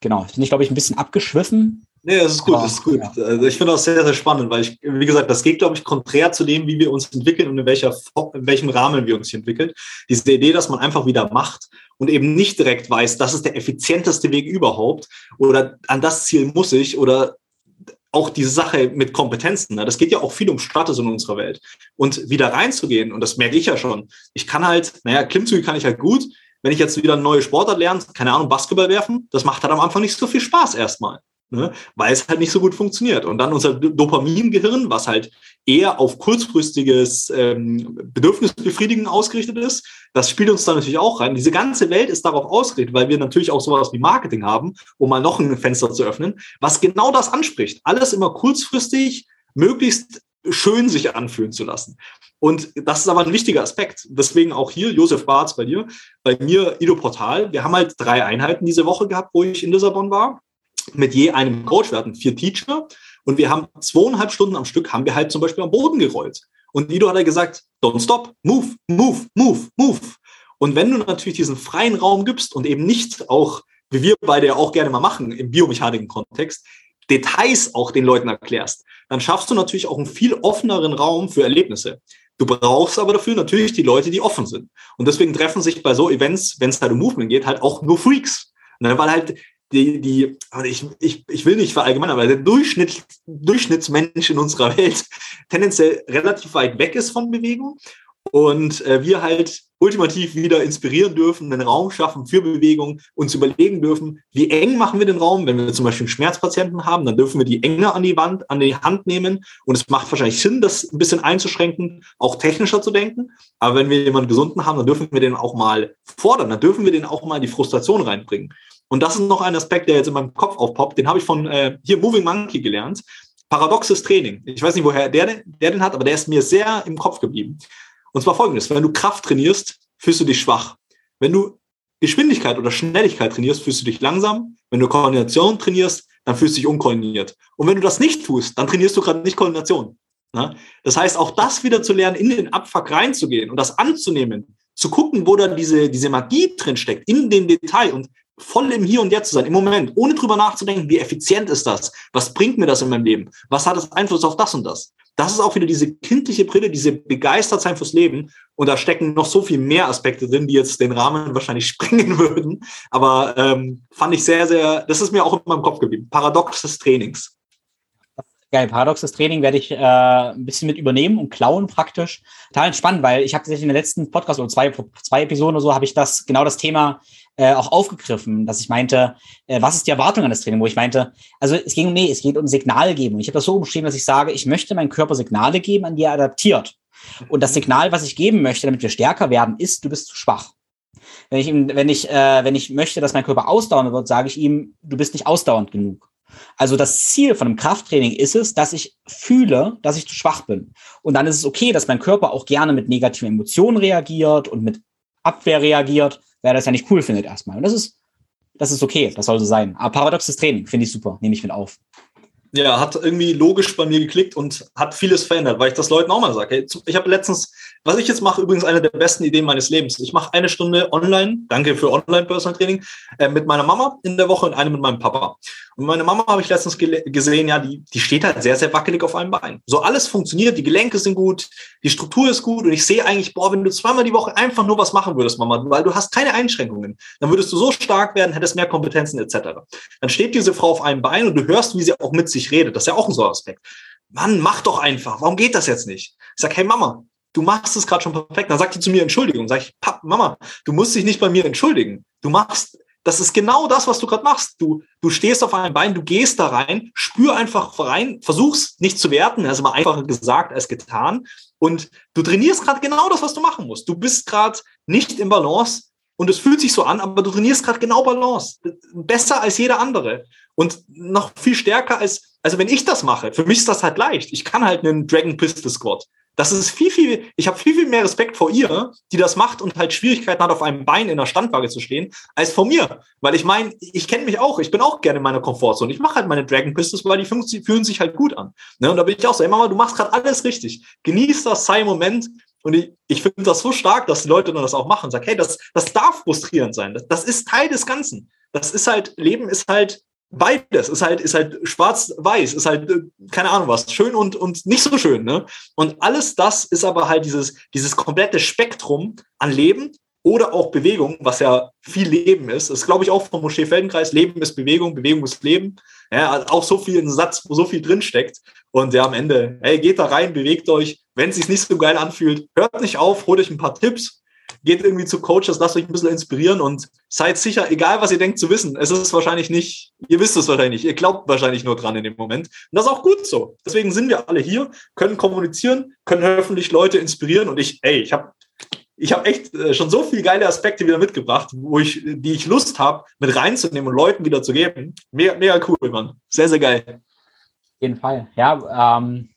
genau, finde ich, glaube ich, ein bisschen abgeschwiffen. Nee, das ist gut, das ist gut. Also ich finde das sehr, sehr spannend, weil ich, wie gesagt, das geht, glaube ich, konträr zu dem, wie wir uns entwickeln und in, welcher, in welchem Rahmen wir uns hier entwickeln. Diese Idee, dass man einfach wieder macht und eben nicht direkt weiß, das ist der effizienteste Weg überhaupt oder an das Ziel muss ich oder auch diese Sache mit Kompetenzen, ne? das geht ja auch viel um Status in unserer Welt. Und wieder reinzugehen, und das merke ich ja schon, ich kann halt, naja, Klimmzüge kann ich halt gut, wenn ich jetzt wieder eine neue Sportart lerne, keine Ahnung, Basketball werfen, das macht halt am Anfang nicht so viel Spaß erstmal ne? weil es halt nicht so gut funktioniert. Und dann unser Dopamingehirn, was halt eher auf kurzfristiges ähm, Bedürfnisbefriedigen ausgerichtet ist, das spielt uns da natürlich auch rein. Diese ganze Welt ist darauf ausgerichtet, weil wir natürlich auch sowas wie Marketing haben, um mal noch ein Fenster zu öffnen, was genau das anspricht. Alles immer kurzfristig, möglichst schön sich anfühlen zu lassen. Und das ist aber ein wichtiger Aspekt. Deswegen auch hier, Josef Barz bei dir, bei mir Ido Portal. Wir haben halt drei Einheiten diese Woche gehabt, wo ich in Lissabon war mit je einem Coach. Wir hatten vier Teacher und wir haben zweieinhalb Stunden am Stück haben wir halt zum Beispiel am Boden gerollt. Und Ido hat er gesagt, don't stop, move, move, move, move. Und wenn du natürlich diesen freien Raum gibst und eben nicht auch, wie wir beide ja auch gerne mal machen, im biomechanischen Kontext, Details auch den Leuten erklärst, dann schaffst du natürlich auch einen viel offeneren Raum für Erlebnisse. Du brauchst aber dafür natürlich die Leute, die offen sind. Und deswegen treffen sich bei so Events, wenn es halt um Movement geht, halt auch nur Freaks. Ne, weil halt die, die ich, ich, ich will nicht verallgemeinern, aber der Durchschnitt, Durchschnittsmensch in unserer Welt tendenziell relativ weit weg ist von Bewegung und äh, wir halt ultimativ wieder inspirieren dürfen, einen Raum schaffen für Bewegung, uns überlegen dürfen, wie eng machen wir den Raum, wenn wir zum Beispiel Schmerzpatienten haben, dann dürfen wir die enger an die Wand, an die Hand nehmen und es macht wahrscheinlich Sinn, das ein bisschen einzuschränken, auch technischer zu denken, aber wenn wir jemanden gesunden haben, dann dürfen wir den auch mal fordern, dann dürfen wir den auch mal in die Frustration reinbringen. Und das ist noch ein Aspekt, der jetzt in meinem Kopf aufpoppt. Den habe ich von äh, hier Moving Monkey gelernt. Paradoxes Training. Ich weiß nicht, woher der, der den hat, aber der ist mir sehr im Kopf geblieben. Und zwar folgendes. Wenn du Kraft trainierst, fühlst du dich schwach. Wenn du Geschwindigkeit oder Schnelligkeit trainierst, fühlst du dich langsam. Wenn du Koordination trainierst, dann fühlst du dich unkoordiniert. Und wenn du das nicht tust, dann trainierst du gerade nicht Koordination. Ne? Das heißt, auch das wieder zu lernen, in den Abfuck reinzugehen und das anzunehmen, zu gucken, wo da diese, diese Magie drin steckt, in dem Detail und voll im Hier und Jetzt zu sein, im Moment, ohne drüber nachzudenken, wie effizient ist das? Was bringt mir das in meinem Leben? Was hat es Einfluss auf das und das? Das ist auch wieder diese kindliche Brille, diese Begeistertsein fürs Leben. Und da stecken noch so viel mehr Aspekte drin, die jetzt den Rahmen wahrscheinlich sprengen würden. Aber ähm, fand ich sehr, sehr, das ist mir auch in meinem Kopf geblieben. Paradox des Trainings. Geil, paradoxes Training werde ich äh, ein bisschen mit übernehmen und klauen praktisch. Total spannend, weil ich habe tatsächlich in der letzten Podcast oder zwei, zwei Episoden oder so habe ich das genau das Thema äh, auch aufgegriffen, dass ich meinte, äh, was ist die Erwartung an das Training, wo ich meinte, also es ging um, nee, es geht um Signal geben. Und ich habe das so umschrieben, dass ich sage, ich möchte meinem Körper Signale geben, an die er adaptiert. Und das Signal, was ich geben möchte, damit wir stärker werden, ist, du bist zu schwach. Wenn ich, ihm, wenn ich, äh, wenn ich möchte, dass mein Körper ausdauern wird, sage ich ihm, du bist nicht ausdauernd genug. Also das Ziel von einem Krafttraining ist es, dass ich fühle, dass ich zu schwach bin. Und dann ist es okay, dass mein Körper auch gerne mit negativen Emotionen reagiert und mit Abwehr reagiert, wer das ja nicht cool findet erstmal. Und das ist, das ist okay, das soll so sein. Aber paradoxes Training finde ich super, nehme ich mit auf ja, hat irgendwie logisch bei mir geklickt und hat vieles verändert, weil ich das Leuten auch mal sage. Ich habe letztens, was ich jetzt mache, übrigens eine der besten Ideen meines Lebens. Ich mache eine Stunde online, danke für Online-Personal-Training, äh, mit meiner Mama in der Woche und eine mit meinem Papa. Und meine Mama habe ich letztens gesehen, ja, die, die steht halt sehr, sehr wackelig auf einem Bein. So alles funktioniert, die Gelenke sind gut, die Struktur ist gut und ich sehe eigentlich, boah, wenn du zweimal die Woche einfach nur was machen würdest, Mama, weil du hast keine Einschränkungen, dann würdest du so stark werden, hättest mehr Kompetenzen etc. Dann steht diese Frau auf einem Bein und du hörst, wie sie auch mit sich redet. Das ist ja auch ein so Aspekt. Mann, mach doch einfach. Warum geht das jetzt nicht? Ich sag, hey Mama, du machst es gerade schon perfekt. Dann sagt die zu mir Entschuldigung. Sag ich, Pap, Mama, du musst dich nicht bei mir entschuldigen. Du machst das ist genau das, was du gerade machst. Du, du stehst auf einem Bein, du gehst da rein, spür einfach rein, versuch's nicht zu werten, also mal einfacher gesagt als getan. Und du trainierst gerade genau das, was du machen musst. Du bist gerade nicht im Balance und es fühlt sich so an, aber du trainierst gerade genau Balance. Besser als jeder andere. Und noch viel stärker als, also wenn ich das mache, für mich ist das halt leicht. Ich kann halt einen Dragon Pistol Squat. Das ist viel, viel, ich habe viel, viel mehr Respekt vor ihr, die das macht und halt Schwierigkeiten hat, auf einem Bein in der Standwaage zu stehen, als vor mir. Weil ich meine, ich kenne mich auch, ich bin auch gerne in meiner Komfortzone. Ich mache halt meine Dragon Pistols, weil die fühlen sich halt gut an. Ne? Und da bin ich auch so, ey Mama, du machst gerade alles richtig. Genieß das, sei im Moment. Und ich, ich finde das so stark, dass die Leute dann das auch machen. Sag, hey, das, das darf frustrierend sein. Das, das ist Teil des Ganzen. Das ist halt, Leben ist halt beides ist halt, ist halt schwarz-weiß, ist halt, äh, keine Ahnung was, schön und, und nicht so schön, ne? Und alles das ist aber halt dieses, dieses komplette Spektrum an Leben oder auch Bewegung, was ja viel Leben ist. Das glaube ich, auch vom Moschee Feldenkreis. Leben ist Bewegung, Bewegung ist Leben. Ja, also auch so viel ein Satz, wo so viel drinsteckt. Und ja, am Ende, hey, geht da rein, bewegt euch. Wenn es sich nicht so geil anfühlt, hört nicht auf, holt euch ein paar Tipps, geht irgendwie zu Coaches, lasst euch ein bisschen inspirieren und seid sicher, egal was ihr denkt zu wissen, es ist wahrscheinlich nicht, ihr wisst es wahrscheinlich nicht, ihr glaubt wahrscheinlich nur dran in dem Moment. Und das ist auch gut so. Deswegen sind wir alle hier, können kommunizieren, können hoffentlich Leute inspirieren und ich, ey, ich habe ich habe echt äh, schon so viele geile Aspekte wieder mitgebracht, wo ich, die ich Lust habe, mit reinzunehmen und Leuten wieder zu geben. Mega, mega cool, Mann. Sehr, sehr geil. Auf jeden Fall. Ja, ähm, hm.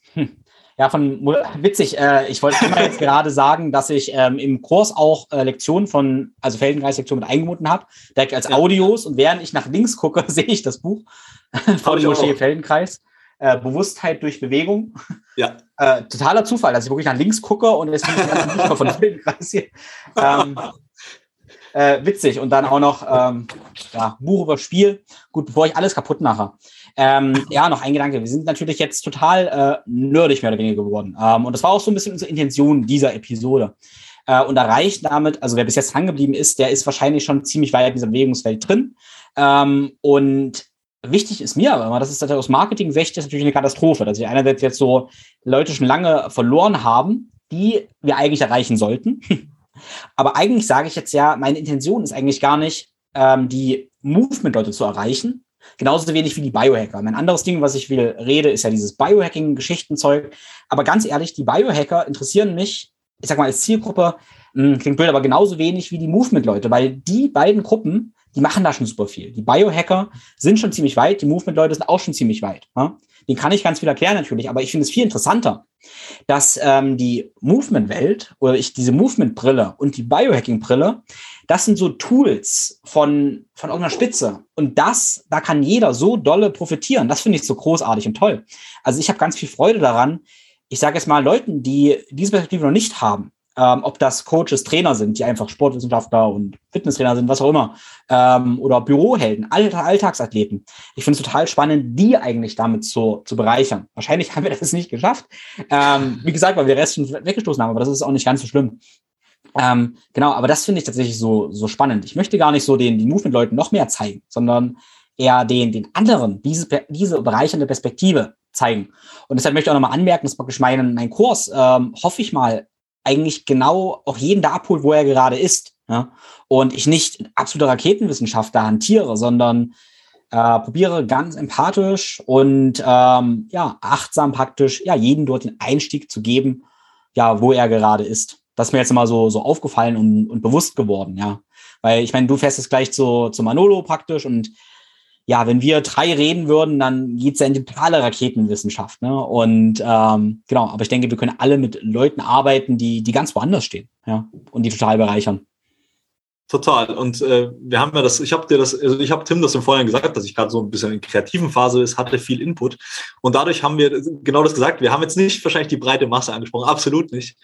Ja, von witzig. Äh, ich wollte immer jetzt gerade sagen, dass ich ähm, im Kurs auch äh, Lektionen von, also Feldenkreis-Lektionen mit eingebunden habe, direkt als ja. Audios. Und während ich nach links gucke, sehe ich das Buch von Moschee Feldenkreis. Äh, Bewusstheit durch Bewegung. Ja. Äh, totaler Zufall, dass ich wirklich nach links gucke und jetzt bin ich ganz Buch von Feldenkreis hier. Ähm, äh, witzig. Und dann auch noch ähm, ja, Buch über Spiel. Gut, bevor ich alles kaputt mache. Ähm, ja, noch ein Gedanke. Wir sind natürlich jetzt total äh, nerdig mehr oder weniger geworden. Ähm, und das war auch so ein bisschen unsere Intention dieser Episode. Äh, und erreicht damit, also wer bis jetzt dran geblieben ist, der ist wahrscheinlich schon ziemlich weit in dieser Bewegungswelt drin. Ähm, und wichtig ist mir aber, das ist aus Marketing-Sicht natürlich eine Katastrophe, dass wir einerseits jetzt so Leute schon lange verloren haben, die wir eigentlich erreichen sollten. aber eigentlich sage ich jetzt ja, meine Intention ist eigentlich gar nicht, ähm, die Movement-Leute zu erreichen, Genauso wenig wie die Biohacker. Mein anderes Ding, was ich will rede, ist ja dieses Biohacking-Geschichtenzeug. Aber ganz ehrlich, die Biohacker interessieren mich, ich sag mal, als Zielgruppe, mh, hm, klingt blöd, aber genauso wenig wie die Movement-Leute, weil die beiden Gruppen, die machen da schon super viel. Die Biohacker sind schon ziemlich weit, die Movement-Leute sind auch schon ziemlich weit. Ja? Den kann ich ganz viel erklären natürlich, aber ich finde es viel interessanter, dass ähm, die Movement-Welt oder ich diese Movement-Brille und die Biohacking-Brille das sind so Tools von, von irgendeiner Spitze. Und das, da kann jeder so dolle profitieren. Das finde ich so großartig und toll. Also ich habe ganz viel Freude daran. Ich sage jetzt mal Leuten, die diese Perspektive noch nicht haben, ähm, ob das Coaches, Trainer sind, die einfach Sportwissenschaftler und Fitnesstrainer sind, was auch immer, ähm, oder Bürohelden, Alltag Alltagsathleten. Ich finde es total spannend, die eigentlich damit zu, zu bereichern. Wahrscheinlich haben wir das nicht geschafft. Ähm, wie gesagt, weil wir Rest schon weggestoßen haben, aber das ist auch nicht ganz so schlimm. Ähm, genau, aber das finde ich tatsächlich so, so spannend. Ich möchte gar nicht so den, die Movement-Leuten noch mehr zeigen, sondern eher den, den anderen diese, diese bereichernde Perspektive zeigen. Und deshalb möchte ich auch nochmal anmerken, dass praktisch mein, mein Kurs, ähm, hoffe ich mal, eigentlich genau auch jeden da abholt, wo er gerade ist. Ja? Und ich nicht absolute Raketenwissenschaft da hantiere, sondern äh, probiere ganz empathisch und ähm, ja, achtsam praktisch, ja, jeden dort den Einstieg zu geben, ja, wo er gerade ist. Das ist mir jetzt mal so, so aufgefallen und, und bewusst geworden, ja. Weil ich meine, du fährst jetzt gleich zu, zu Manolo praktisch und ja, wenn wir drei reden würden, dann geht's ja in die totale Raketenwissenschaft. Ne? Und ähm, genau, aber ich denke, wir können alle mit Leuten arbeiten, die, die ganz woanders stehen, ja, und die total bereichern. Total. Und äh, wir haben ja das, ich habe dir das, also ich habe Tim das im Vorhinein gesagt, dass ich gerade so ein bisschen in kreativen Phase ist, hatte viel Input. Und dadurch haben wir genau das gesagt. Wir haben jetzt nicht wahrscheinlich die breite Masse angesprochen, absolut nicht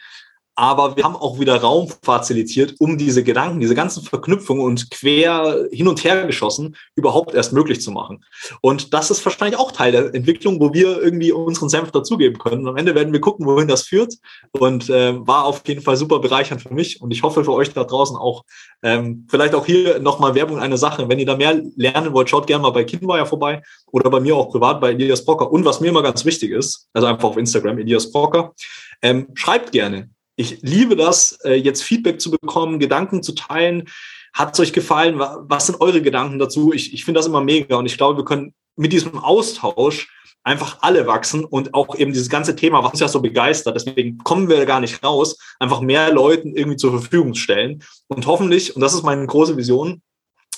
aber wir haben auch wieder Raum facilitiert, um diese Gedanken, diese ganzen Verknüpfungen und quer hin und her geschossen überhaupt erst möglich zu machen. Und das ist wahrscheinlich auch Teil der Entwicklung, wo wir irgendwie unseren Senf dazugeben können. Am Ende werden wir gucken, wohin das führt. Und äh, war auf jeden Fall super bereichernd für mich. Und ich hoffe für euch da draußen auch. Ähm, vielleicht auch hier nochmal Werbung eine Sache. Wenn ihr da mehr lernen wollt, schaut gerne mal bei Kinwire vorbei oder bei mir auch privat bei Elias Brocker. Und was mir immer ganz wichtig ist, also einfach auf Instagram, Elias Brocker, ähm, schreibt gerne ich liebe das, äh, jetzt Feedback zu bekommen, Gedanken zu teilen. Hat es euch gefallen? Was sind eure Gedanken dazu? Ich, ich finde das immer mega und ich glaube, wir können mit diesem Austausch einfach alle wachsen und auch eben dieses ganze Thema, was uns ja so begeistert, deswegen kommen wir gar nicht raus, einfach mehr Leuten irgendwie zur Verfügung stellen und hoffentlich, und das ist meine große Vision,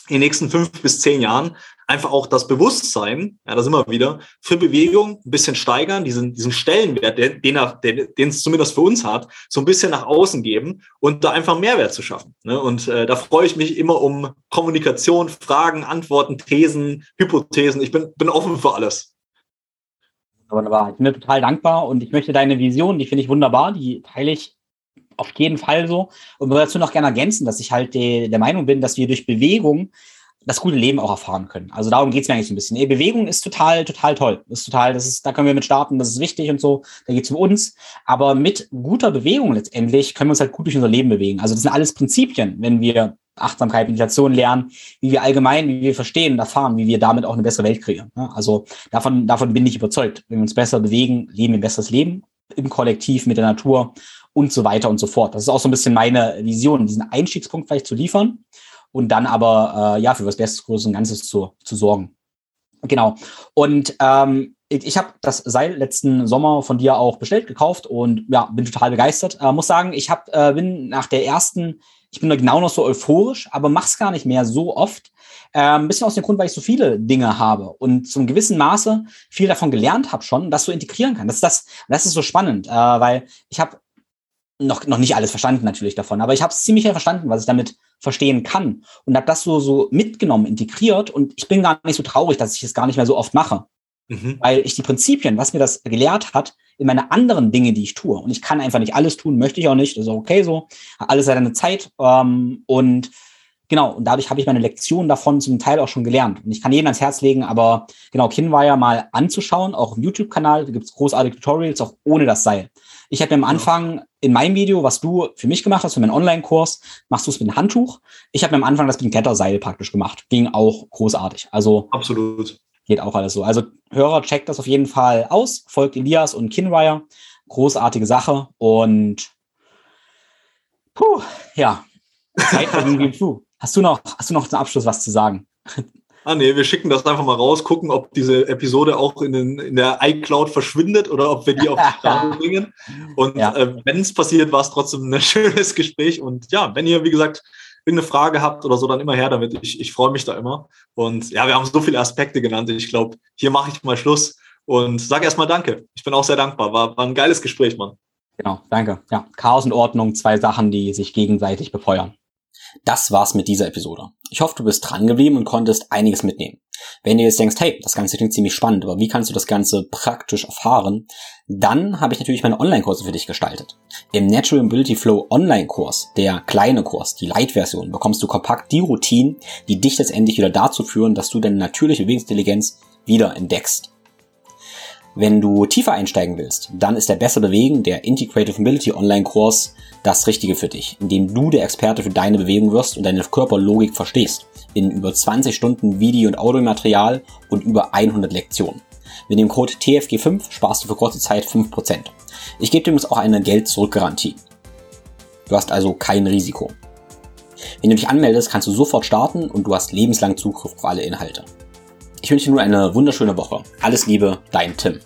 in den nächsten fünf bis zehn Jahren einfach auch das Bewusstsein, ja, da sind wir wieder, für Bewegung ein bisschen steigern, diesen, diesen Stellenwert, den, den, den es zumindest für uns hat, so ein bisschen nach außen geben und da einfach Mehrwert zu schaffen. Ne? Und äh, da freue ich mich immer um Kommunikation, Fragen, Antworten, Thesen, Hypothesen. Ich bin, bin offen für alles. Wunderbar. Ich bin mir total dankbar und ich möchte deine Vision, die finde ich wunderbar, die teile ich auf jeden Fall so. Und würde dazu noch gerne ergänzen, dass ich halt de, der Meinung bin, dass wir durch Bewegung das gute Leben auch erfahren können. Also darum geht's mir eigentlich so ein bisschen. Bewegung ist total, total toll. Ist total, das ist, da können wir mit starten, das ist wichtig und so. Da geht's um uns. Aber mit guter Bewegung letztendlich können wir uns halt gut durch unser Leben bewegen. Also das sind alles Prinzipien, wenn wir Achtsamkeit, Meditation lernen, wie wir allgemein, wie wir verstehen und erfahren, wie wir damit auch eine bessere Welt kreieren. Also davon, davon bin ich überzeugt. Wenn wir uns besser bewegen, leben wir ein besseres Leben im Kollektiv, mit der Natur und so weiter und so fort. Das ist auch so ein bisschen meine Vision, diesen Einstiegspunkt vielleicht zu liefern und dann aber äh, ja für was Besseres Großes und Ganzes zu, zu sorgen. Genau. Und ähm, ich, ich habe das Seil letzten Sommer von dir auch bestellt, gekauft und ja, bin total begeistert. Äh, muss sagen, ich hab, äh, bin nach der ersten, ich bin da genau noch so euphorisch, aber mach's gar nicht mehr so oft. Äh, ein bisschen aus dem Grund, weil ich so viele Dinge habe und zum gewissen Maße viel davon gelernt habe schon, das so integrieren kann. Das ist das, das ist so spannend, äh, weil ich habe noch, noch nicht alles verstanden natürlich davon, aber ich habe es ziemlich verstanden, was ich damit verstehen kann und habe das so, so mitgenommen, integriert und ich bin gar nicht so traurig, dass ich es gar nicht mehr so oft mache. Mhm. Weil ich die Prinzipien, was mir das gelehrt hat, in meine anderen Dinge, die ich tue. Und ich kann einfach nicht alles tun, möchte ich auch nicht, das ist okay so. Alles hat eine Zeit. Ähm, und genau, und dadurch habe ich meine Lektion davon zum Teil auch schon gelernt. Und ich kann jedem ans Herz legen, aber genau, Kinwire mal anzuschauen, auch im YouTube-Kanal, da gibt es großartige Tutorials, auch ohne das Seil. Ich habe mir am Anfang in meinem Video, was du für mich gemacht hast, für meinen Online-Kurs, machst du es mit einem Handtuch. Ich habe mir am Anfang das mit dem Kletterseil praktisch gemacht. Ging auch großartig. Also absolut. Geht auch alles so. Also Hörer, checkt das auf jeden Fall aus. Folgt Elias und Kinwire. Großartige Sache. Und puh, ja. Zeit Hast du noch, hast du noch zum Abschluss was zu sagen? Ah nee, wir schicken das einfach mal raus, gucken, ob diese Episode auch in, den, in der iCloud verschwindet oder ob wir die auf die Starte bringen. Und ja. äh, wenn es passiert, war es trotzdem ein schönes Gespräch. Und ja, wenn ihr, wie gesagt, irgendeine Frage habt oder so, dann immer her damit. Ich, ich freue mich da immer. Und ja, wir haben so viele Aspekte genannt. Ich glaube, hier mache ich mal Schluss und sage erstmal Danke. Ich bin auch sehr dankbar. War, war ein geiles Gespräch, Mann. Genau, danke. Ja, Chaos und Ordnung, zwei Sachen, die sich gegenseitig befeuern. Das war's mit dieser Episode. Ich hoffe, du bist dran geblieben und konntest einiges mitnehmen. Wenn du jetzt denkst, hey, das Ganze klingt ziemlich spannend, aber wie kannst du das Ganze praktisch erfahren? Dann habe ich natürlich meine Online-Kurse für dich gestaltet. Im Natural Mobility Flow Online-Kurs, der kleine Kurs, die Light-Version, bekommst du kompakt die Routinen, die dich letztendlich wieder dazu führen, dass du deine natürliche Bewegungsintelligenz wieder entdeckst. Wenn du tiefer einsteigen willst, dann ist der Besser Bewegen, der Integrative Mobility Online-Kurs, das Richtige für dich, indem du der Experte für deine Bewegung wirst und deine Körperlogik verstehst. In über 20 Stunden Video- und Audiomaterial und über 100 Lektionen. Mit dem Code TFG5 sparst du für kurze Zeit 5%. Ich gebe dir übrigens auch eine Geld-Zurück-Garantie. Du hast also kein Risiko. Wenn du dich anmeldest, kannst du sofort starten und du hast lebenslang Zugriff auf alle Inhalte. Ich wünsche dir nur eine wunderschöne Woche. Alles Liebe, dein Tim.